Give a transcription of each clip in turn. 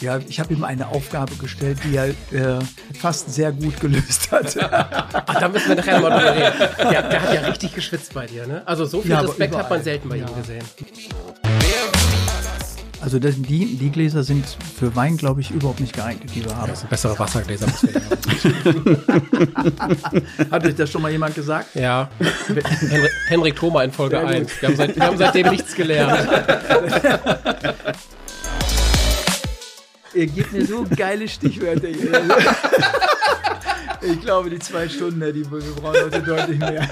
Ja, ich habe ihm eine Aufgabe gestellt, die er äh, fast sehr gut gelöst hat. Ach, da müssen wir nachher nochmal drüber reden. Der, der, hat ja richtig geschwitzt bei dir, ne? Also so viel Ja, Respekt hat man selten bei Ja. ihm gesehen. Also das, die, die Gläser sind für Wein, glaube ich, überhaupt nicht geeignet, die wir haben. Das sind bessere Wassergläser. muss wir haben. Hat euch das schon mal jemand gesagt? Ja. Henrik, Thoma in Folge Sehr gut. 1. Wir haben, seit, wir haben seitdem nichts gelernt. Ihr gebt mir so geile Stichwörter hier. Ich glaube, die zwei Stunden, die wir wir brauchen heute deutlich mehr.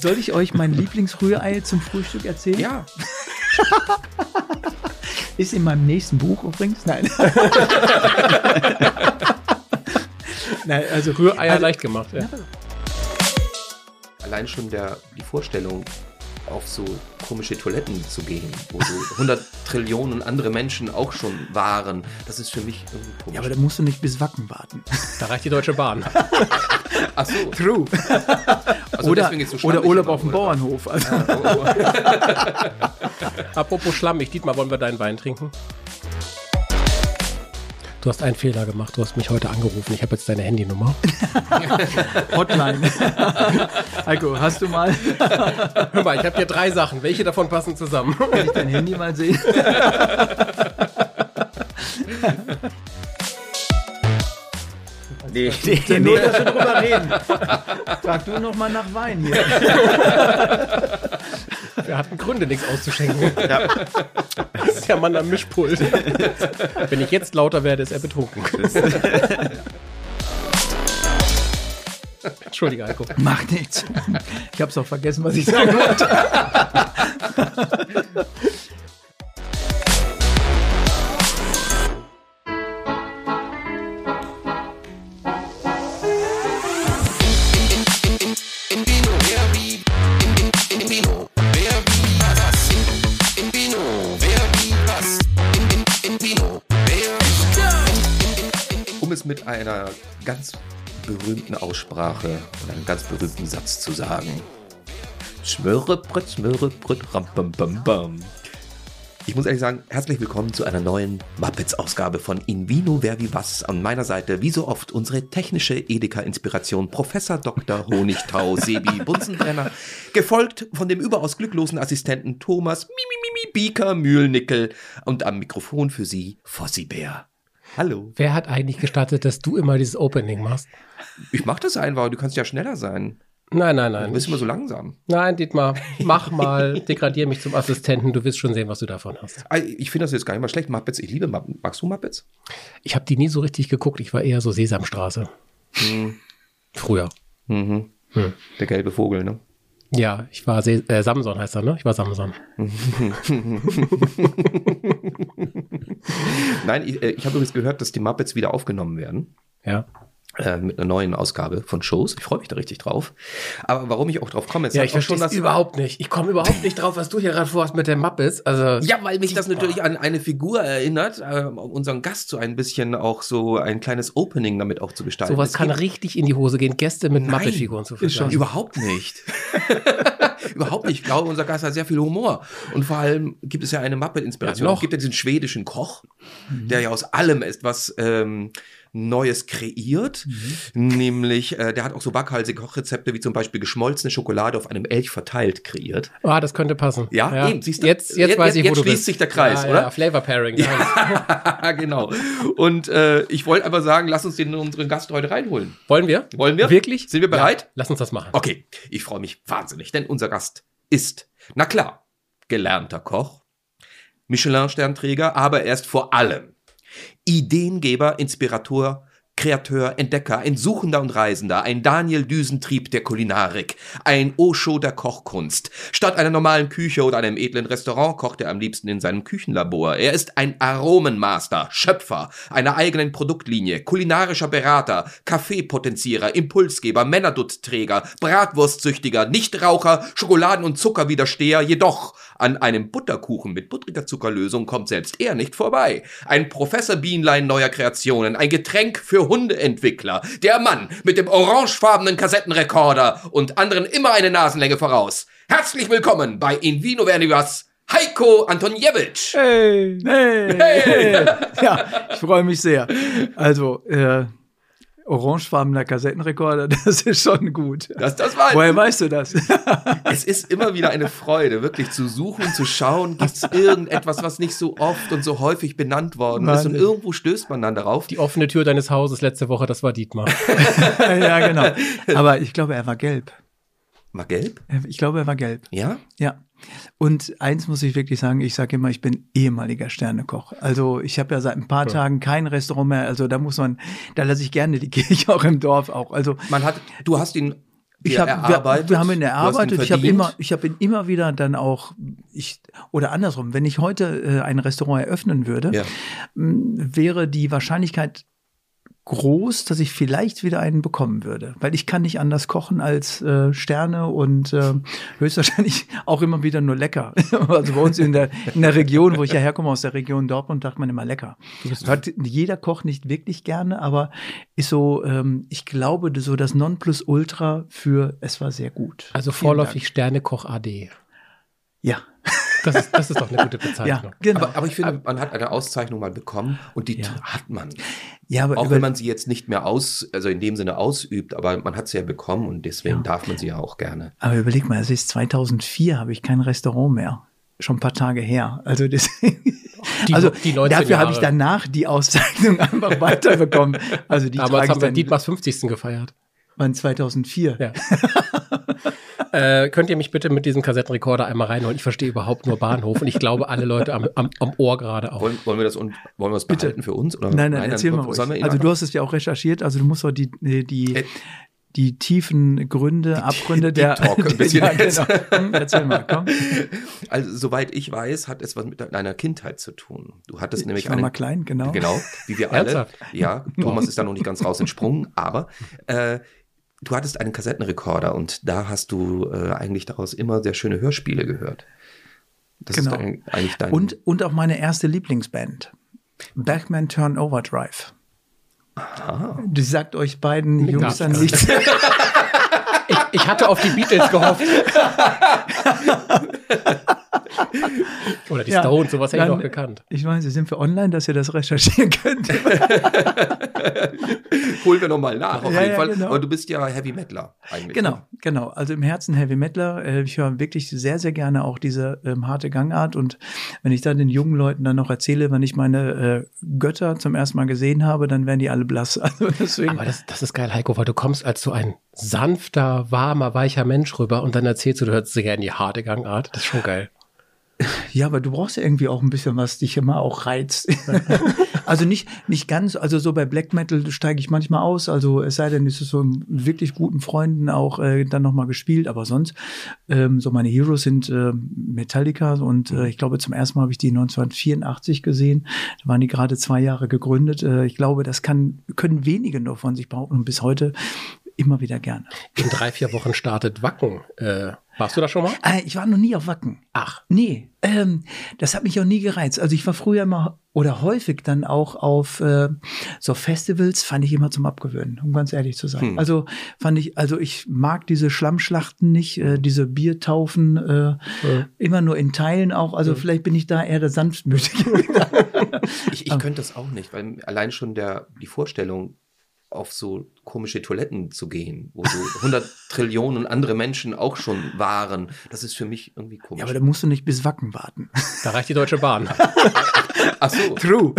Soll ich euch mein Lieblingsrührei zum Frühstück erzählen? Ja. Ist in meinem nächsten Buch übrigens. Nein. Nein, also Rühreier also, leicht gemacht. Ja. Allein schon der, die Vorstellung, auf so komische Toiletten zu gehen, wo so 100 Trillionen andere Menschen auch schon waren, das ist für mich irgendwie komisch. Ja, aber da musst du nicht bis Wacken warten. Da reicht die Deutsche Bahn. Ach so. True. Also oder deswegen ist so oder Urlaub auf dem? Bauernhof. Also, Apropos schlammig, Dietmar, wollen wir deinen Wein trinken? Du hast einen Fehler gemacht. Du hast mich heute angerufen. Ich habe jetzt deine Handynummer. Hotline. Heiko, hast du mal, Hör mal, ich habe hier drei Sachen. Welche davon passen zusammen? kann ich dein Handy mal sehen? Nee, Ja, nur, dass wir drüber reden. Frag du noch mal nach Wein hier. Wir hatten Gründe, nichts auszuschenken. Das ist der Mann am Mischpult. Wenn ich jetzt lauter werde, ist er betrunken. Entschuldige, Heiko. Macht nichts. Ich hab's auch vergessen, was ich sagen wollte. mit einer ganz berühmten Aussprache und einem ganz berühmten Satz zu sagen. Smöre, brüt, smöre, brüt, ram, bam, bam, bam. Ich muss ehrlich sagen, herzlich willkommen zu einer neuen Muppets-Ausgabe von In Vino Verbi Was. An meiner Seite, wie so oft, unsere technische Edeka-Inspiration Professor Dr. Honigtau Sebi Bunsenbrenner, gefolgt von dem überaus glücklosen Assistenten Thomas Mimimimi Bieker Mühlnickel und am Mikrofon für Sie Fossi Bär. Hallo. Wer hat eigentlich gestattet, dass du immer dieses Opening machst? Ich mach das einfach, du kannst ja schneller sein. Nein, nein, Du nein. bist immer so langsam. Nein, Dietmar, mach mal, degradier mich zum Assistenten. Du wirst schon sehen, was du davon hast. Ich finde das jetzt gar nicht mal schlecht. Muppets, ich liebe Muppets. Magst du Muppets? Ich habe die nie so richtig geguckt. Ich war eher so Sesamstraße. Früher. Mhm. Hm. Der gelbe Vogel, ne? Ja, ich war Se äh, Samson heißt er, ne? Ich war Samson. Nein, ich, äh, ich habe übrigens gehört, dass die Muppets wieder aufgenommen werden. Ja. Äh, mit einer neuen Ausgabe von Shows. Ich freue mich da richtig drauf. Aber warum ich auch drauf komme, ist Ja, ich verstehe das überhaupt nicht. Ich komme überhaupt nicht drauf, was du hier gerade vorhast mit den Muppets. Also, Ja, weil mich das natürlich an eine Figur erinnert, äh, unseren Gast so ein bisschen auch so ein kleines Opening damit auch zu gestalten. sowas kann richtig in die Hose gehen, Gäste mit Muppet-Figuren zu ist vergleichen. Überhaupt nicht. Überhaupt nicht. Ich glaube, unser Gast hat sehr viel Humor. Und vor allem gibt es ja eine Muppet-Inspiration. Ja, es gibt ja diesen schwedischen Koch, der ja aus allem etwas ähm, Neues kreiert. Nämlich, äh, der hat auch so waghalsige Kochrezepte, wie zum Beispiel geschmolzene Schokolade auf einem Elch verteilt kreiert. Ah, das könnte passen. Ja, eben, siehst du? Jetzt, jetzt, Jetzt- weiß ich, wo jetzt du schließt bist. sich der Kreis, ja, oder? Ja, Flavor Pairing. Ja. genau. Und äh, ich wollte aber sagen, lass uns den unseren Gast heute reinholen. Wollen wir? Wollen wir? Wirklich? Sind wir bereit? Ja, lass uns das machen. Okay, ich freue mich wahnsinnig, denn unser Gast ist, na klar, gelernter Koch, Michelin-Sternträger, aber er ist vor allem Ideengeber, Inspirator, Kreateur, Entdecker, ein Suchender und Reisender, ein Daniel Düsentrieb der Kulinarik, ein Osho der Kochkunst. Statt einer normalen Küche oder einem edlen Restaurant kocht er am liebsten in seinem Küchenlabor. Er ist ein Aromenmaster, Schöpfer einer eigenen Produktlinie, kulinarischer Berater, Kaffeepotenzierer, Impulsgeber, Männerduttträger, Bratwurstsüchtiger, Nichtraucher, Schokoladen- und Zuckerwidersteher, jedoch an einem Butterkuchen mit buttriger Zuckerlösung kommt selbst er nicht vorbei. Ein Professor Bienlein neuer Kreationen, ein Getränk für Hundeentwickler, der Mann mit dem orangefarbenen Kassettenrekorder und anderen immer eine Nasenlänge voraus. Herzlich willkommen bei In Vino Vernivas Heiko Antoniewicz. Hey, hey, hey. Ja, ich freue mich sehr. Also, äh, orangefarbener Kassettenrekorder, das ist schon gut. Das, das war Woher weißt du das? es ist immer wieder eine Freude, wirklich zu suchen, zu schauen, gibt es irgendetwas, was nicht so oft und so häufig benannt worden ist. Und irgendwo stößt man dann darauf. Die offene Tür deines Hauses letzte Woche, das war Dietmar. ja, genau. Aber ich glaube, er war gelb. Mal gelb? Ich glaube, er war gelb. Ja? Ja. Und eins muss ich wirklich sagen, ich sage immer, ich bin ehemaliger Sternekoch. Also ich habe ja seit ein paar Ja. Tagen kein Restaurant mehr. Also da muss man, da lasse ich gerne die Kirche auch im Dorf auch. Also Man hat, du hast ihn ich hab, erarbeitet. wir, wir haben ihn erarbeitet. Ich habe immer, ich habe ihn immer wieder dann auch, ich oder andersrum, wenn ich heute äh, ein Restaurant eröffnen würde, Ja. m, wäre die Wahrscheinlichkeit groß, dass ich vielleicht wieder einen bekommen würde, weil ich kann nicht anders kochen als äh, Sterne und äh, höchstwahrscheinlich auch immer wieder nur lecker. Also bei uns in der in der Region, wo ich ja herkomme aus der Region Dortmund, sagt man immer lecker. Hört jeder kocht nicht wirklich gerne, aber ist so, ähm, ich glaube, so das Nonplusultra für es war sehr gut. Also vorläufig Sternekoch AD. Ja, Das ist, das ist doch eine gute ja, Bezeichnung. genau. Aber, aber ich finde, man hat eine Auszeichnung mal bekommen und die Ja. hat man. ja, aber Auch wenn man sie jetzt nicht mehr aus, also in dem Sinne ausübt, aber man hat sie ja bekommen und deswegen Ja. darf man sie ja auch gerne. Aber überleg mal, es ist 2004, habe ich kein Restaurant mehr. Schon ein paar Tage her. Also deswegen. Die- also die 19 dafür habe ich danach die Auszeichnung einfach weiterbekommen. Also die Damals haben wir Dietmars 50. gefeiert. waren 2004. Ja. äh, könnt ihr mich bitte mit diesem Kassettenrekorder einmal reinholen? Ich verstehe überhaupt nur Bahnhof und ich glaube, alle Leute am, am, am Ohr gerade auch. Wollen, wollen wir das und wollen wir das Bitte. behalten für uns? Oder? Nein, nein, dann erzähl mal ruhig. Also du hast es ja auch recherchiert, also du musst doch die, die, Äh, die tiefen Gründe, Abgründe Deep der. Talk ein bisschen ja, genau. Hm, Erzähl mal, komm. Also, soweit ich weiß, hat es was mit deiner Kindheit zu tun. Du hattest nämlich Ich war einen, mal klein, genau. Genau, wie wir alle. Ja, Thomas ist da noch nicht ganz raus entsprungen, aber äh, du hattest einen Kassettenrekorder und da hast du äh, eigentlich daraus immer sehr schöne Hörspiele gehört. Das Genau. ist dein, eigentlich dein. Und, und auch meine erste Lieblingsband. Backman Turn Overdrive. Die sagt euch beiden Jungs Gar dann nichts. nichts. Ich, ich hatte auf die Beatles gehofft. Oder die Ja, Stones, sowas hätte ich noch gekannt. Ich weiß, sind wir online, dass ihr das recherchieren könnt. holen wir nochmal nach, auf Ja, jeden ja, Fall. genau. Aber du bist ja Heavy Metaler eigentlich. Genau, Ne? genau. Also im Herzen Heavy Metaler. Äh, ich höre wirklich sehr, sehr gerne auch diese ähm, harte Gangart. Und wenn ich dann den jungen Leuten dann noch erzähle, wenn ich meine äh, Götter zum ersten Mal gesehen habe, dann werden die alle blass. Also deswegen. Aber das, das ist geil, Heiko, weil du kommst als so ein sanfter, warmer, weicher Mensch rüber und dann erzählst du, du hörst sehr in die harte Gangart. Das ist schon geil. Ja, aber du brauchst ja irgendwie auch ein bisschen was dich immer auch reizt. also nicht, nicht ganz, also so bei Black Metal steige ich manchmal aus, also es sei denn, es ist so mit wirklich guten Freunden auch äh, dann nochmal gespielt, aber sonst, ähm, so meine Heroes sind äh, Metallica. Und äh, ich glaube zum ersten Mal habe ich die 1984 gesehen, da waren die gerade zwei Jahre gegründet. Äh, ich glaube, das kann, können wenige nur von sich behaupten. Und bis heute immer wieder gerne. In drei, vier Wochen startet Wacken. Äh, warst du da schon mal? Äh, ich war noch nie auf Wacken. Ach. Nee, ähm, das hat mich auch nie gereizt. Also ich war früher immer oder häufig dann auch auf äh, so Festivals, fand ich immer zum Abgewöhnen, um ganz ehrlich zu sein. Hm. Also fand ich, also ich mag diese Schlammschlachten nicht, äh, diese Biertaufen, äh, immer nur in Teilen auch. Also vielleicht bin ich da eher der sanftmütige. Ich, ich könnte das auch nicht, weil allein schon der, die Vorstellung, auf so komische Toiletten zu gehen, wo so 100 Trillionen andere Menschen auch schon waren, das ist für mich irgendwie komisch. ja, aber da musst du nicht bis Wacken warten. Da reicht die Deutsche Bahn. Ach so. True.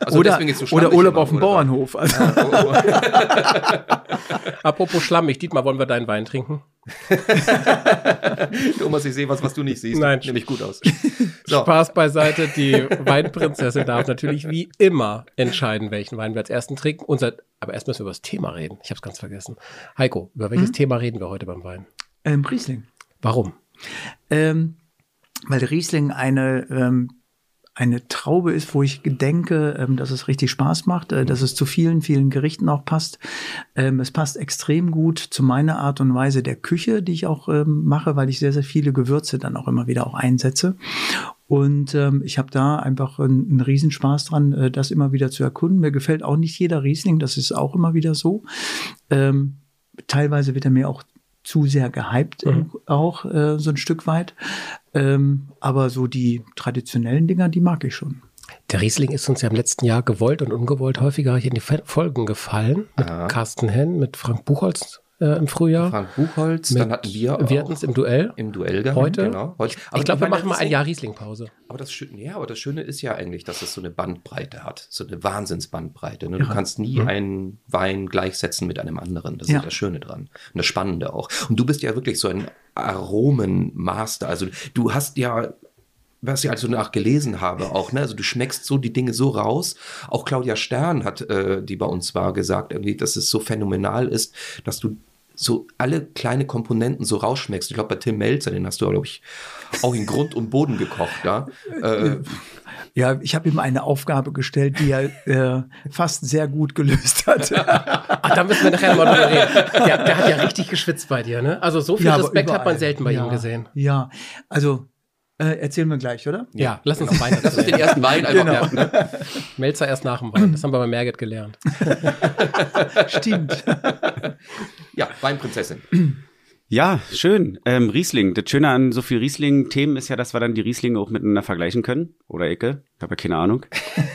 Also oder deswegen ist so oder Urlaub auf dem? Bauernhof. Also, Oh, oh. Apropos schlammig, Dietmar, wollen wir deinen Wein trinken? Thomas, ich sehe was, was du nicht siehst. Nein. Nämlich gut aus. So. Spaß beiseite, die Weinprinzessin darf natürlich wie immer entscheiden, welchen Wein wir als ersten trinken. Unser, aber erst müssen wir über das Thema reden. Ich habe es ganz vergessen. Heiko, über welches Thema reden wir heute beim Wein? ähm, Riesling. Warum? Ähm, weil Riesling eine, ähm, eine Traube ist, wo ich denke, ähm, dass es richtig Spaß macht, äh, dass es zu vielen, vielen Gerichten auch passt. Ähm, es passt extrem gut zu meiner Art und Weise der Küche, die ich auch ähm, mache, weil ich sehr, sehr viele Gewürze dann auch immer wieder auch einsetze. Und ähm, ich habe da einfach einen, einen Riesenspaß dran, äh, das immer wieder zu erkunden. Mir gefällt auch nicht jeder Riesling, das ist auch immer wieder so. Ähm, teilweise wird er mir auch zu sehr gehypt Mhm. auch äh, so ein Stück weit. Ähm, aber so die traditionellen Dinger, die mag ich schon. Der Riesling ist uns ja im letzten Jahr gewollt und ungewollt häufiger in die Folgen gefallen. Mit Ja. Carsten Henn, mit Frank Buchholz äh, im Frühjahr. Frank Buchholz, mit, dann hatten wir wir hatten es im Duell. im Duell gehabt. Heute? Genau. Heute. ich glaube, wir machen mal ein Jahr Riesling-Pause. Aber das, Schöne, ja, aber das Schöne ist ja eigentlich, dass es so eine Bandbreite hat, so eine Wahnsinnsbandbreite. Ne? Du Ja. kannst nie einen Wein gleichsetzen mit einem anderen. Das Ja. ist das Schöne dran und das Spannende auch. Und du bist ja wirklich so ein Aromenmaster. Also du hast ja was ich also nach gelesen habe auch, ne? Also du schmeckst so die Dinge so raus. Auch Claudia Stern hat, äh, die bei uns war, gesagt, irgendwie, dass es so phänomenal ist, dass du so alle kleine Komponenten so rausschmeckst. Ich glaube, bei Tim Melzer, den hast du, glaube ich, auch in Grund und Boden gekocht, ja. Äh, Ja, ich habe ihm eine Aufgabe gestellt, die er äh, fast sehr gut gelöst hat. Ach, da müssen wir nachher mal drüber reden. Der, der hat ja richtig geschwitzt bei dir, ne? Also so viel Ja, Respekt hat man selten bei ja, ihm gesehen. Ja, also äh, erzählen wir gleich, oder? Ja, lass uns Wein Lass uns den ersten Wein einfach Genau. Ne? Melzer erst nach dem Wein. Das haben wir bei Merget gelernt. Stimmt. Ja, Weinprinzessin. Ja, schön. Ähm, Riesling. Das Schöne an so viel Riesling-Themen ist ja, dass wir dann die Rieslinge auch miteinander vergleichen können. Oder Ecke. Ich habe ja keine Ahnung.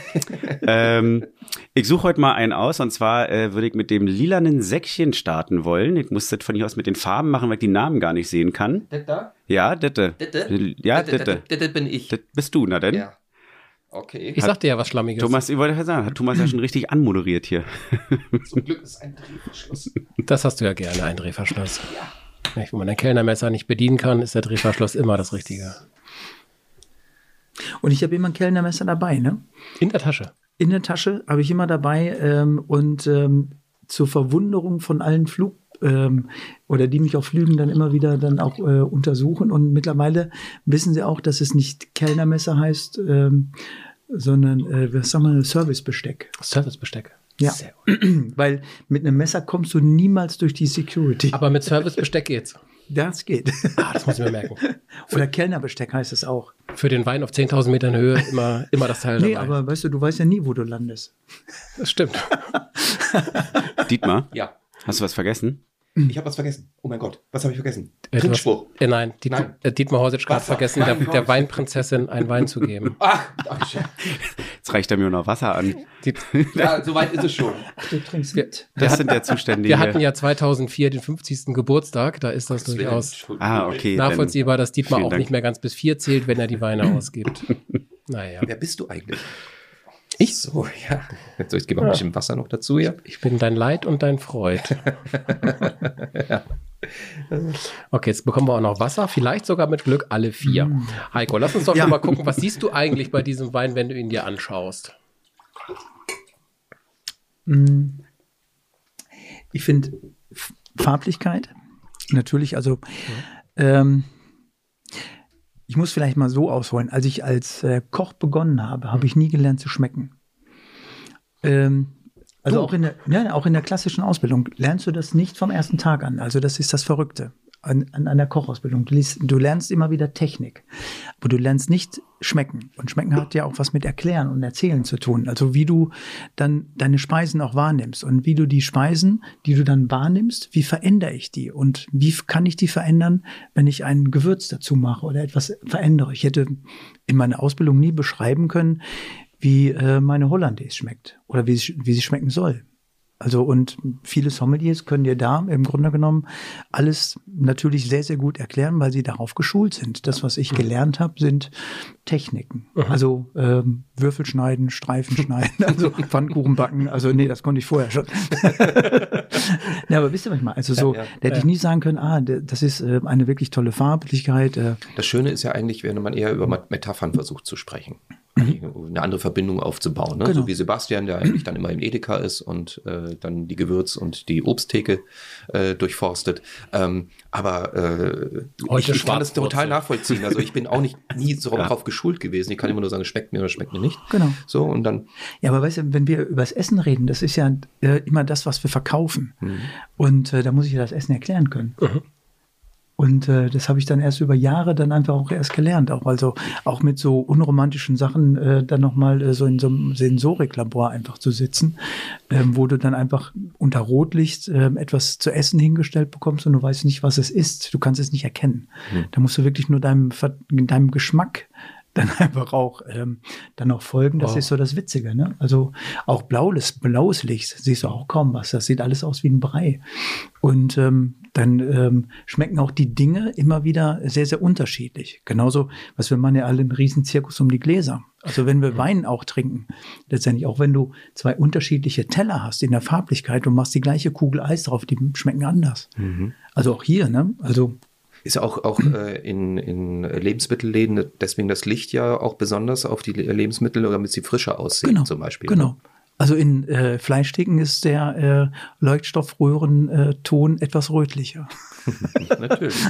ähm, ich suche heute mal einen aus und zwar äh, würde ich mit dem lilanen Säckchen starten wollen. Ich muss das von hier aus mit den Farben machen, weil ich die Namen gar nicht sehen kann. Das da? Ja, Ditte. Ditte? Ja, Ditte, Ditte. Bin ich. Das bist du, na denn? Ja. Okay. Ich sagte ja was Schlammiges. Thomas, ich wollte ja sagen, hat Thomas ja schon richtig anmoderiert hier. Zum Glück ist ein Drehverschluss. Das hast du ja gerne, ein Drehverschluss. Nicht, Wenn man ein Kellnermesser nicht bedienen kann, ist der Drehverschluss immer das Richtige. Und ich habe immer ein Kellnermesser dabei, ne? In der Tasche. In der Tasche habe ich immer dabei ähm, und ähm, zur Verwunderung von allen Flug ähm, oder die mich auf Flügen dann immer wieder dann auch äh, untersuchen und mittlerweile wissen sie auch, dass es nicht Kellnermesser heißt, ähm, sondern äh, was sagen wir, Servicebesteck. Servicebesteck. Ja. Sehr gut. Weil mit einem Messer kommst du niemals durch die Security. Aber mit Servicebesteck geht's. das geht. Ah, das muss ich mir merken. Oder Kellnerbesteck heißt es auch. Für den Wein auf 10.000 Metern Höhe immer, immer das Teil Nee, dabei. aber weißt du, du weißt ja nie, wo du landest. das stimmt. Dietmar, Ja. hast du was vergessen? Ich habe was vergessen. Oh mein Gott, was habe ich vergessen? Äh, Trinkspruch. hast- Äh, nein, Diet Nein. Äh, Dietmar Horsitsch hat vergessen, der, Nein, der Weinprinzessin einen Wein zu geben. Ach, ach shit. Jetzt reicht er mir noch Wasser an. Die, ja, soweit ist es schon. Du trinkst Wir- mit. Das sind der Zustände wir hatten ja 2004 den 50. Geburtstag, da ist das durchaus Ah, okay. nachvollziehbar, dass Dietmar auch Dank. nicht mehr ganz bis vier zählt, wenn er die Weine ausgibt. Naja. Wer bist du eigentlich? Ich? So, ja. Jetzt soll ich gebe mal ein bisschen Wasser noch dazu hier. Ich bin dein Leid und dein Freud. Okay, jetzt bekommen wir auch noch Wasser, vielleicht sogar mit Glück alle vier. Heiko, lass uns doch Ja. mal gucken, was siehst du eigentlich bei diesem Wein, wenn du ihn dir anschaust? Mm. Ich finde Farblichkeit natürlich, also ähm, ich muss vielleicht mal so ausholen. Als ich als äh, Koch begonnen habe, habe ich nie gelernt zu schmecken. Ähm, also Du? auch in, der, ja, auch in der klassischen Ausbildung lernst du das nicht vom ersten Tag an. Also das ist das Verrückte an, an, der Kochausbildung. Du, liest, du lernst immer wieder Technik, aber du lernst nicht schmecken. Und schmecken hat ja auch was mit Erklären und Erzählen zu tun. Also wie du dann deine Speisen auch wahrnimmst und wie du die Speisen, die du dann wahrnimmst, wie verändere ich die und wie kann ich die verändern, wenn ich ein Gewürz dazu mache oder etwas verändere. Ich hätte in meiner Ausbildung nie beschreiben können, wie äh, meine Hollandaise schmeckt oder wie sie, wie sie schmecken soll. Also und viele Sommeliers können dir da im Grunde genommen alles natürlich sehr, sehr gut erklären, weil sie darauf geschult sind. Das, was ich gelernt habe, sind Techniken. Also ähm, Würfel schneiden, Streifen schneiden, also Pfannkuchen backen. Also nee, das konnte ich vorher schon. ja, aber wisst ihr manchmal, also so, Ja, ja. da hätte ich nie sagen können, ah, das ist äh, eine wirklich tolle Farblichkeit. Äh, Das Schöne ist ja eigentlich, wenn man eher über Metaphern versucht zu sprechen. Eine andere Verbindung aufzubauen. Ne? Genau. So wie Sebastian, der eigentlich dann immer im Edeka ist und äh, dann die Gewürz- und die Obsttheke äh, durchforstet. Ähm, aber äh, Heute ich, ich kann das total nachvollziehen. Also ich bin auch nicht nie so Ja. darauf geschult gewesen. Ich kann immer nur sagen, es schmeckt mir oder schmeckt mir nicht. Genau. So und dann Ja, aber weißt du, wenn wir über das Essen reden, das ist ja äh, immer das, was wir verkaufen. Und äh, da muss ich ja das Essen erklären können. Und äh, das habe ich dann erst über Jahre dann einfach auch erst gelernt. Auch also auch mit so unromantischen Sachen äh, dann nochmal äh, so in so einem Sensoriklabor einfach zu sitzen, ähm, wo du dann einfach unter Rotlicht äh, etwas zu essen hingestellt bekommst und du weißt nicht, was es ist. Du kannst es nicht erkennen. Hm. Da musst du wirklich nur deinem, deinem Geschmack dann einfach auch ähm, dann auch folgen. Das Wow. ist so das Witzige. Ne? Also auch blaues, blaues Licht siehst du auch kaum was. Das sieht alles aus wie ein Brei. Und ähm, dann ähm, schmecken auch die Dinge immer wieder sehr, sehr unterschiedlich. Genauso, was wir machen ja alle einen riesen Zirkus um die Gläser. Also wenn wir Wein auch trinken, letztendlich auch wenn du zwei unterschiedliche Teller hast in der Farblichkeit und machst die gleiche Kugel Eis drauf, die schmecken anders. Also auch hier, ne? Also Ist auch, auch äh, in, in Lebensmittelläden deswegen das Licht ja auch besonders auf die Le- Lebensmittel, damit sie frischer aussehen genau, zum Beispiel. ne? Also in äh, Fleischtheken ist der äh, Leuchtstoffröhrenton etwas rötlicher. Natürlich.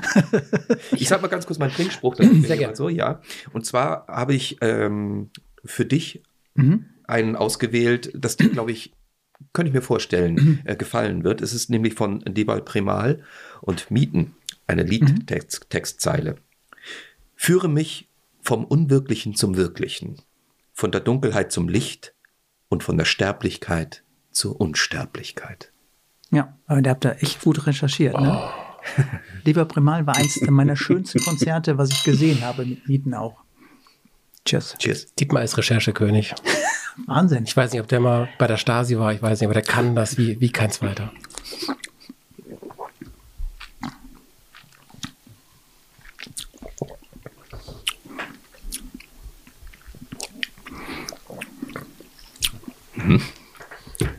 Ich sag mal ganz kurz meinen Trinkspruch. Sehr gerne. So, ja. Und zwar habe ich ähm, für dich Mhm. einen ausgewählt, das dir, glaube ich, könnte ich mir vorstellen, äh, gefallen wird. Es ist nämlich von Debal Primal und Mieten, eine Liedtextzeile. Führe mich vom Unwirklichen zum Wirklichen, von der Dunkelheit zum Licht und von der Sterblichkeit zur Unsterblichkeit. Ja, aber der habt da echt gut recherchiert. Ne? Lieber Primal war eins meiner schönsten Konzerte, was ich gesehen habe mit Mieten auch. Cheers. Cheers. Dietmar ist Recherchekönig. Wahnsinn. Ich weiß nicht, ob der mal bei der Stasi war, ich weiß nicht, aber der kann das wie, wie kein zweiter.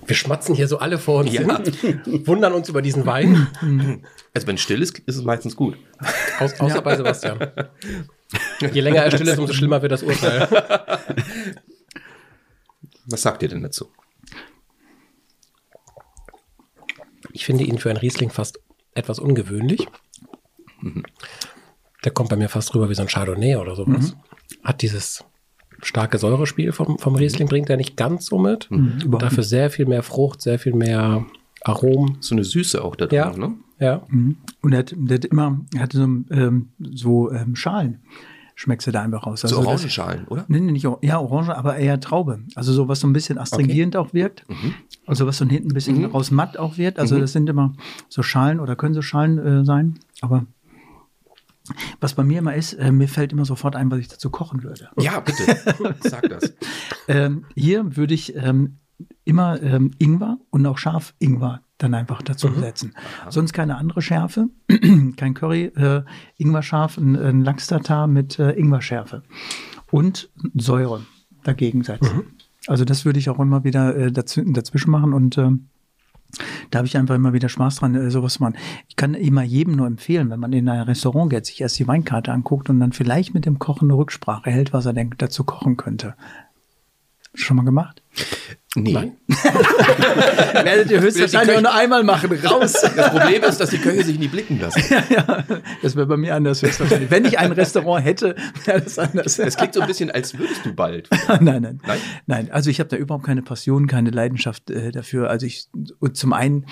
Wir schmatzen hier so alle vor uns Ja. hin, wundern uns über diesen Wein, Also wenn still ist, ist es meistens gut. aus, außer bei Sebastian. Je länger er still ist, umso schlimmer wird das Urteil. Was sagt ihr denn dazu? Ich finde ihn für einen Riesling fast etwas ungewöhnlich. Der kommt bei mir fast rüber wie so ein Chardonnay oder sowas. Hat dieses starke Säurespiel vom, vom Riesling, bringt er nicht ganz so mit. überhaupt Dafür sehr viel mehr Frucht, sehr viel mehr Aromen. So eine Süße auch da drin, Ja. ne? Ja. Mhm. Und er hat, der hat immer, er hatte so, ähm, so ähm, Schalen. Schmeckst du da einfach raus. So Also das- Orangenschalen, oder? Nee, nee, nicht ja, Orange, aber eher Traube. Also so was so ein bisschen astringierend auch wirkt. Also was so hinten ein bisschen raus matt auch wird. Also das sind immer so Schalen oder können so Schalen äh, sein. Aber was bei mir immer ist, äh, mir fällt immer sofort ein, was ich dazu kochen würde. Ja, bitte. Sag das. Ähm, hier würde ich ähm, immer ähm, Ingwer und auch scharf Ingwer dann einfach dazu setzen. Sonst keine andere Schärfe, kein Curry, äh, Ingwer scharf, ein, ein Lachs-Tatar mit äh, Ingwer-Schärfe und Säure dagegen setzen. Also das würde ich auch immer wieder äh, dazwischen machen und ähm, da habe ich einfach immer wieder Spaß dran, äh, sowas zu machen. Ich kann immer jedem nur empfehlen, wenn man in ein Restaurant geht, sich erst die Weinkarte anguckt und dann vielleicht mit dem Kochen eine Rücksprache hält, was er denn dazu kochen könnte. Schon mal gemacht? Nee. Nein. Werdet ihr höchstwahrscheinlich auch nur einmal machen. Raus! Das Problem ist, dass die Köche sich nie blicken lassen. ja, das wäre bei mir anders höchstwahrscheinlich. Wenn ich ein Restaurant hätte, wäre das anders. Es klingt so ein bisschen, als würdest du bald. nein, nein, Nein? nein. also ich habe da überhaupt keine Passion, keine Leidenschaft äh, dafür. Also ich, und zum einen,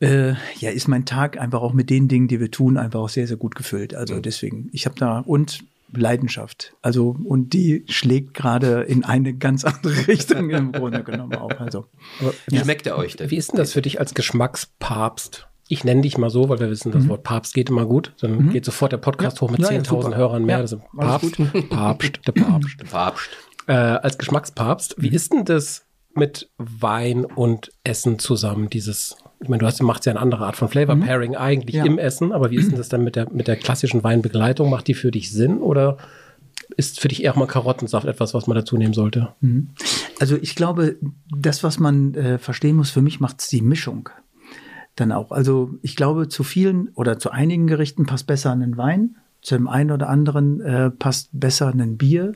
äh, ja, ist mein Tag einfach auch mit den Dingen, die wir tun, einfach auch sehr, sehr gut gefüllt. Also deswegen, ich habe da und Leidenschaft. Also, und die schlägt gerade in eine ganz andere Richtung im Grunde genommen auch. Also, Wie schmeckt er euch denn? Wie ist denn das für dich als Geschmackspapst? Ich nenne dich mal so, weil wir wissen, das Wort Papst geht immer gut. Dann geht sofort der Podcast hoch mit Ja, ja, 10.000 super. Hörern mehr. Ja, das ist alles Papst, Papst, der Papst. Farbst. äh, als Geschmackspapst, wie ist denn das mit Wein und Essen zusammen? Dieses, ich meine, du hast, machst ja eine andere Art von Flavor Pairing eigentlich Ja. im Essen, aber wie ist denn das dann mit der, mit der klassischen Weinbegleitung? Macht die für dich Sinn oder ist für dich eher mal Karottensaft etwas, was man dazu nehmen sollte? Also ich glaube, das, was man äh, verstehen muss, für mich macht es die Mischung dann auch. Also ich glaube, zu vielen oder zu einigen Gerichten passt besser ein Wein, zu dem einen oder anderen äh, passt besser ein Bier,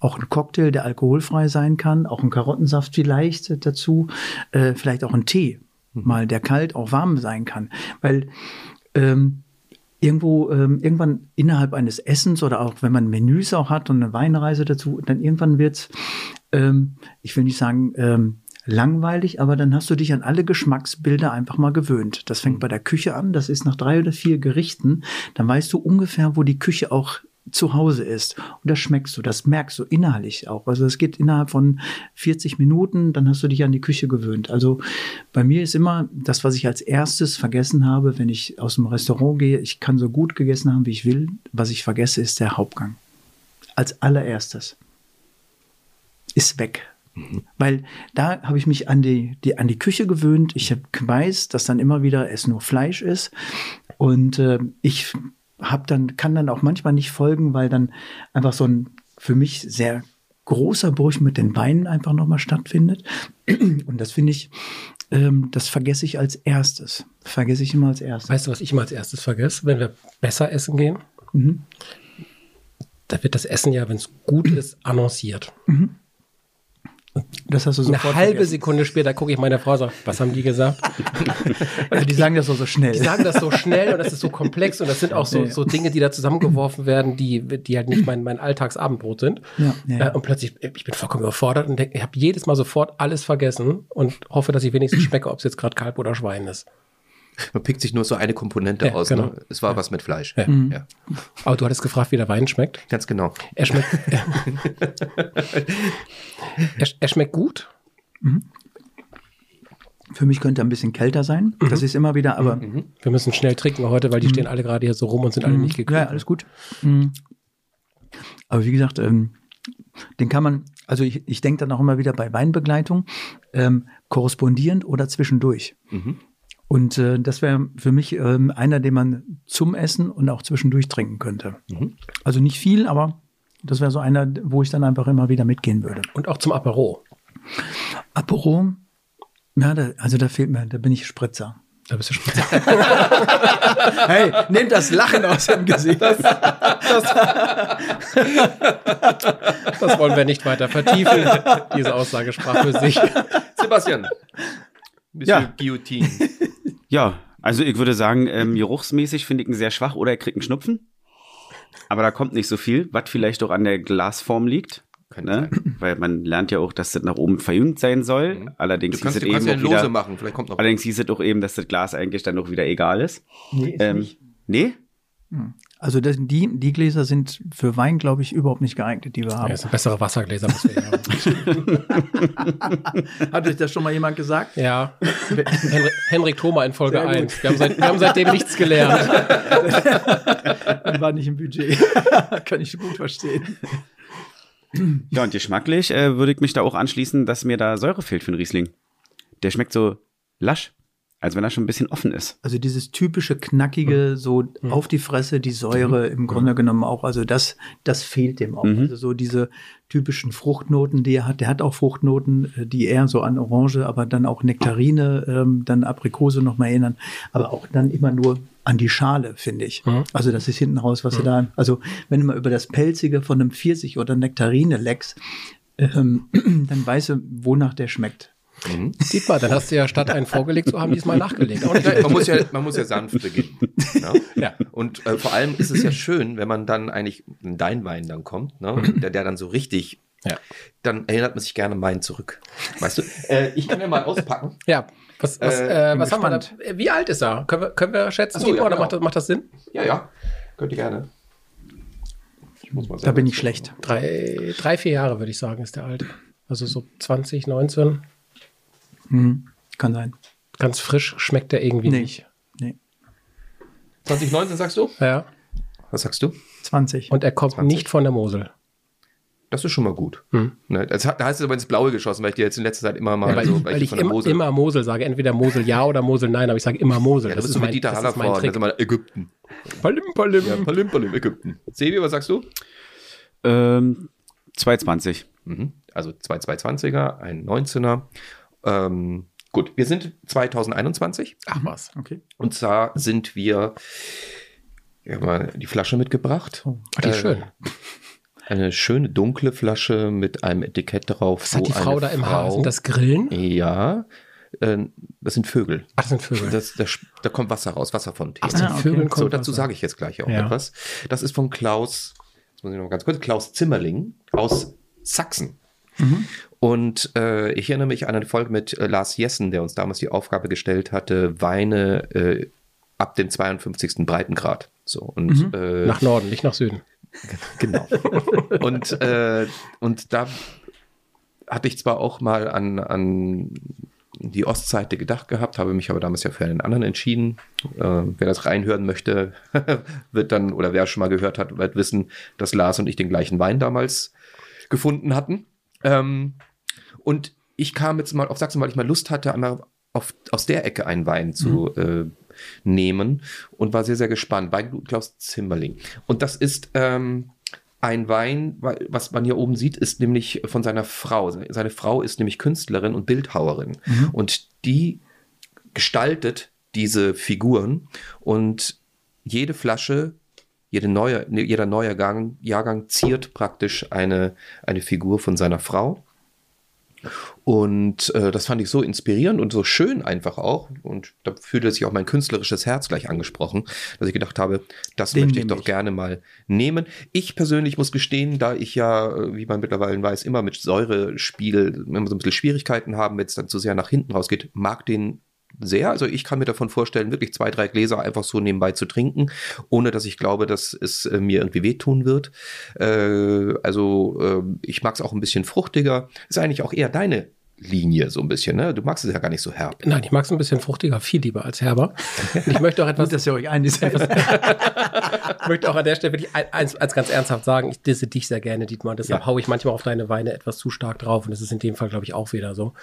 auch ein Cocktail, der alkoholfrei sein kann, auch ein Karottensaft vielleicht dazu, äh, vielleicht auch ein Tee, mal der kalt, auch warm sein kann. Weil ähm, irgendwo, ähm, irgendwann innerhalb eines Essens oder auch wenn man Menüs auch hat und eine Weinreise dazu, dann irgendwann wird's, ähm, ich will nicht sagen, ähm, langweilig, aber dann hast du dich an alle Geschmacksbilder einfach mal gewöhnt. Das fängt bei der Küche an, das ist nach drei oder vier Gerichten, dann weißt du ungefähr, wo die Küche auch zu Hause ist. Und das schmeckst du, das merkst du innerlich auch. Also es geht innerhalb von 40 Minuten, dann hast du dich an die Küche gewöhnt. Also bei mir ist immer das, was ich als erstes vergessen habe, wenn ich aus dem Restaurant gehe, ich kann so gut gegessen haben, wie ich will. Was ich vergesse, ist der Hauptgang. Als allererstes. Ist weg. Weil da habe ich mich an die, die, an die Küche gewöhnt. Ich hab, weiß, dass dann immer wieder es nur Fleisch ist. Und äh, ich hab dann, kann dann auch manchmal nicht folgen, weil dann einfach so ein für mich sehr großer Bruch mit den Beinen einfach nochmal stattfindet. Und das finde ich, ähm, das vergesse ich als erstes. Vergesse ich immer als erstes. Weißt du, was ich immer als erstes vergesse, wenn wir besser essen gehen? Mhm. Da wird das Essen ja, wenn es gut ist, annonciert. Das hast du Eine sofort halbe vergessen. Sekunde später gucke ich meine Frau und sage, was haben die gesagt? Also die sagen das auch so schnell. Die sagen das so schnell und das ist so komplex und das sind auch so, Ja. so Dinge, die da zusammengeworfen werden, die, die halt nicht mein, mein Alltagsabendbrot sind. Ja, ja. Äh, Und plötzlich, ich bin vollkommen überfordert und denk, ich habe jedes Mal sofort alles vergessen und hoffe, dass ich wenigstens schmecke, ob es jetzt gerade Kalb oder Schwein ist. Man pickt sich nur so eine Komponente Ja, aus. genau. Ne? Es war was mit Fleisch. Ja. Ja, Aber du hattest gefragt, wie der Wein schmeckt. ganz genau. Er schmeckt, er, er schmeckt gut. Für mich könnte er ein bisschen kälter sein. Das ist immer wieder, aber Wir müssen schnell trinken heute, weil die stehen alle gerade hier so rum und sind alle nicht gekühlt. Ja, alles gut. Mhm. Aber wie gesagt, ähm, den kann man, also ich, ich denke dann auch immer wieder bei Weinbegleitung, ähm, korrespondierend oder zwischendurch. Und äh, das wäre für mich ähm, einer, den man zum Essen und auch zwischendurch trinken könnte. Also nicht viel, aber das wäre so einer, wo ich dann einfach immer wieder mitgehen würde. Und auch zum Apero. Apero, ja, da, also da fehlt mir, da bin ich Spritzer. Da bist du spitze. Hey, nehmt das Lachen aus dem Gesicht. Das wollen wir nicht weiter vertiefen. Diese Aussage sprach für sich. Sebastian. Bisschen Ja. Guillotine. Ja, also ich würde sagen, ähm, geruchsmäßig finde ich ihn sehr schwach oder er kriegt einen Schnupfen. Aber da kommt nicht so viel, was vielleicht auch an der Glasform liegt. Ne? Weil man lernt ja auch, dass das nach oben verjüngt sein soll. Mhm. Allerdings Du kannst, hieß du es kannst eben ja auch Lose wieder, machen. Vielleicht kommt noch. allerdings hieß es auch eben, dass das Glas eigentlich dann auch wieder egal ist. Nee, ist Ähm, nicht. nee? Also das, die, die Gläser sind für Wein, glaube ich, überhaupt nicht geeignet, die wir Ja, haben. das sind bessere Wassergläser, wir haben. Hat euch das schon mal jemand gesagt? Ja. Henrik, Henrik Thoma in Folge Sehr gut. 1. Wir haben, seit, wir haben seitdem nichts gelernt. Dann war nicht im Budget. Kann ich gut verstehen. Ja, und geschmacklich äh, würde ich mich da auch anschließen, dass mir da Säure fehlt für den Riesling. Der schmeckt so lasch, als wenn er schon ein bisschen offen ist. Also dieses typische knackige, so auf die Fresse, die Säure im Grunde genommen auch. Also das, das fehlt dem auch. Mhm. Also so diese typischen Fruchtnoten, die er hat. Der hat auch Fruchtnoten, äh, die eher so an Orange, aber dann auch Nektarine, ähm, dann Aprikose noch mal erinnern. Aber auch dann immer nur an die Schale, finde ich. Mhm. Also das ist hinten raus, was du da, also wenn du mal über das Pelzige von einem Pfirsich oder Nektarine leckst, ähm, dann weißt du, wonach der schmeckt. Mhm. Sieht mal, dann hast du ja statt einen vorgelegt zu haben, diesmal nachgelegt. Auch nicht Ja, schlecht. man, muss ja, man muss ja sanft beginnen. Ja? Ja. Und äh, vor allem ist es ja schön, wenn man dann eigentlich in dein Wein dann kommt, ne? der, der dann so richtig, Ja. dann erinnert man sich gerne an meinen zurück. Weißt du? Äh, ich kann ja mal auspacken. Ja. Was, was, Äh, äh, was haben wir da? Wie alt ist er? Können wir, können wir schätzen, so, ja, oder genau. macht, das, macht das Sinn? Ja, ja. Könnt ihr gerne. Ich muss mal Da bin ich schlecht. Drei, drei, vier Jahre, würde ich sagen, ist der alt. Also so 20, 19. Mhm. Kann sein. Ganz frisch schmeckt der irgendwie Nee. nicht. Nee. 2019 sagst du? Ja. Was sagst du? 20. Und er kommt 20. nicht von der Mosel. Das ist schon mal gut. Hm. Ne, das da hast du aber ins Blaue geschossen, weil ich dir jetzt in letzter Zeit immer mal weil, so, ich, weil ich von der immer, Mosel- immer Mosel sage. Entweder Mosel ja oder Mosel nein, aber ich sage immer Mosel. Ja, das, ist so mein, Dieter das ist mein vor, das Trick. ist immer Ägypten. Palim, palim. Ja, Palim, Palim, Ägypten. Sebi, was sagst du? Ähm, 220. Mhm. Also zwei 220er, ein 19er. Ähm, gut, wir sind 2021 Ach was. Okay. und zwar sind wir, ich habe mal die Flasche mitgebracht. Oh. Ach, die ist Äh, schön. Eine schöne dunkle Flasche mit einem Etikett drauf. Was hat die Frau da im Haar? Sind das Grillen? Ja, äh, das sind Vögel. Ach, das sind Vögel. Das, da, sch- da kommt Wasser raus, Wasserfontäne. Aus den Ah, okay. Vögeln So, kommt dazu Wasser. sage ich jetzt gleich auch Ja. etwas. Das ist von Klaus, jetzt muss ich noch ganz kurz, Klaus Zimmerling aus Sachsen. Und äh, ich erinnere mich an eine Folge mit äh, Lars Jessen, der uns damals die Aufgabe gestellt hatte, Weine äh, ab dem 52. Breitengrad. So, und, äh, Nach Norden, nicht nach Süden. Genau. und, äh, und da hatte ich zwar auch mal an, an die Ostseite gedacht gehabt, habe mich aber damals ja für einen anderen entschieden. Äh, wer das reinhören möchte, wird dann, oder wer schon mal gehört hat, wird wissen, dass Lars und ich den gleichen Wein damals gefunden hatten. Ähm, und ich kam jetzt mal auf Sachsen, weil ich mal Lust hatte, einmal auf, aus der Ecke einen Wein zu äh, nehmen und war sehr, sehr gespannt. Weingut Klaus Zimmerling. Und das ist ähm, ein Wein, wa- was man hier oben sieht, ist nämlich von seiner Frau. Seine Frau ist nämlich Künstlerin und Bildhauerin. Und die gestaltet diese Figuren und jede Flasche, jede neue, ne, jeder neue Jahrgang, Jahrgang ziert praktisch eine, eine Figur von seiner Frau. Und äh, das fand ich so inspirierend und so schön einfach auch. Und da fühlte sich auch mein künstlerisches Herz gleich angesprochen, dass ich gedacht habe, das Den möchte ich doch ich. gerne mal nehmen. Ich persönlich muss gestehen, da ich ja, äh, wie man mittlerweile weiß, immer mit Säurespiel immer so ein bisschen Schwierigkeiten haben, wenn es dann zu sehr nach hinten rausgeht, mag den sehr. Also ich kann mir davon vorstellen, wirklich zwei, drei Gläser einfach so nebenbei zu trinken, ohne dass ich glaube, dass es äh, mir irgendwie wehtun wird. Äh, also äh, ich mag es auch ein bisschen fruchtiger. Ist eigentlich auch eher deine Linie so ein bisschen, ne? Du magst es ja gar nicht so herb. Nein, ich mag es ein bisschen fruchtiger, viel lieber als herber. Und ich möchte auch etwas, Gut, dass ihr euch einig seid. ich möchte auch an der Stelle wirklich ein- eins als ganz ernsthaft sagen, ich disse dich sehr gerne, Dietmar. Deshalb Ja. haue ich manchmal auf deine Weine etwas zu stark drauf. Und das ist in dem Fall, glaube ich, auch wieder so.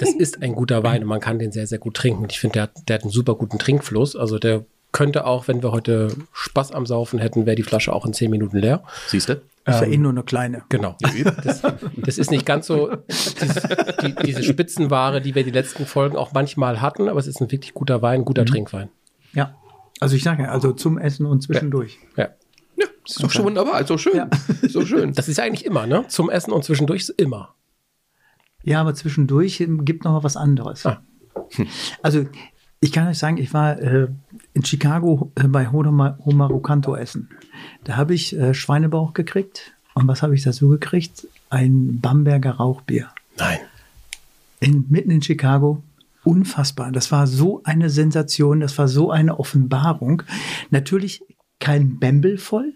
Das ist ein guter Wein und man kann den sehr, sehr gut trinken. Und ich finde, der, hat- der hat einen super guten Trinkfluss. Also der könnte auch, wenn wir heute Spaß am Saufen hätten, wäre die Flasche auch in zehn Minuten leer. Siehst du? ist ja eh nur eine kleine. Genau. Das, das ist nicht ganz so dieses, die, diese Spitzenware, die wir die letzten Folgen auch manchmal hatten, aber es ist ein wirklich guter Wein, guter Trinkwein. Ja. Also ich sage ja, also zum Essen und zwischendurch. Ja. Ja, ist doch schon wunderbar, ist doch schön. Ja. So schön. Das ist ja eigentlich immer, ne? Zum Essen und zwischendurch ist immer. Ja, aber zwischendurch ähm, gibt noch mal was anderes. Ah. Also ich kann euch sagen, ich war äh, in Chicago äh, bei Homar- Homaru Kanto essen. Da habe ich äh, Schweinebauch gekriegt. Und was habe ich dazu gekriegt? Ein Bamberger Rauchbier. Nein. In, mitten in Chicago. Unfassbar. Das war so eine Sensation, das war so eine Offenbarung. Natürlich kein Bembel voll,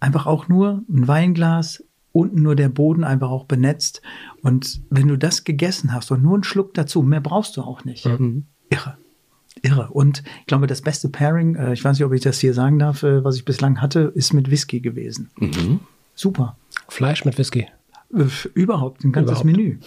einfach auch nur ein Weinglas, unten nur der Boden einfach auch benetzt. Und wenn du das gegessen hast und nur einen Schluck dazu, mehr brauchst du auch nicht. Irre. Irre. Und ich glaube, das beste Pairing, äh, ich weiß nicht, ob ich das hier sagen darf, äh, was ich bislang hatte, ist mit Whisky gewesen. Super. Fleisch mit Whisky. Äh, Überhaupt, ein ganzes Überhaupt. Menü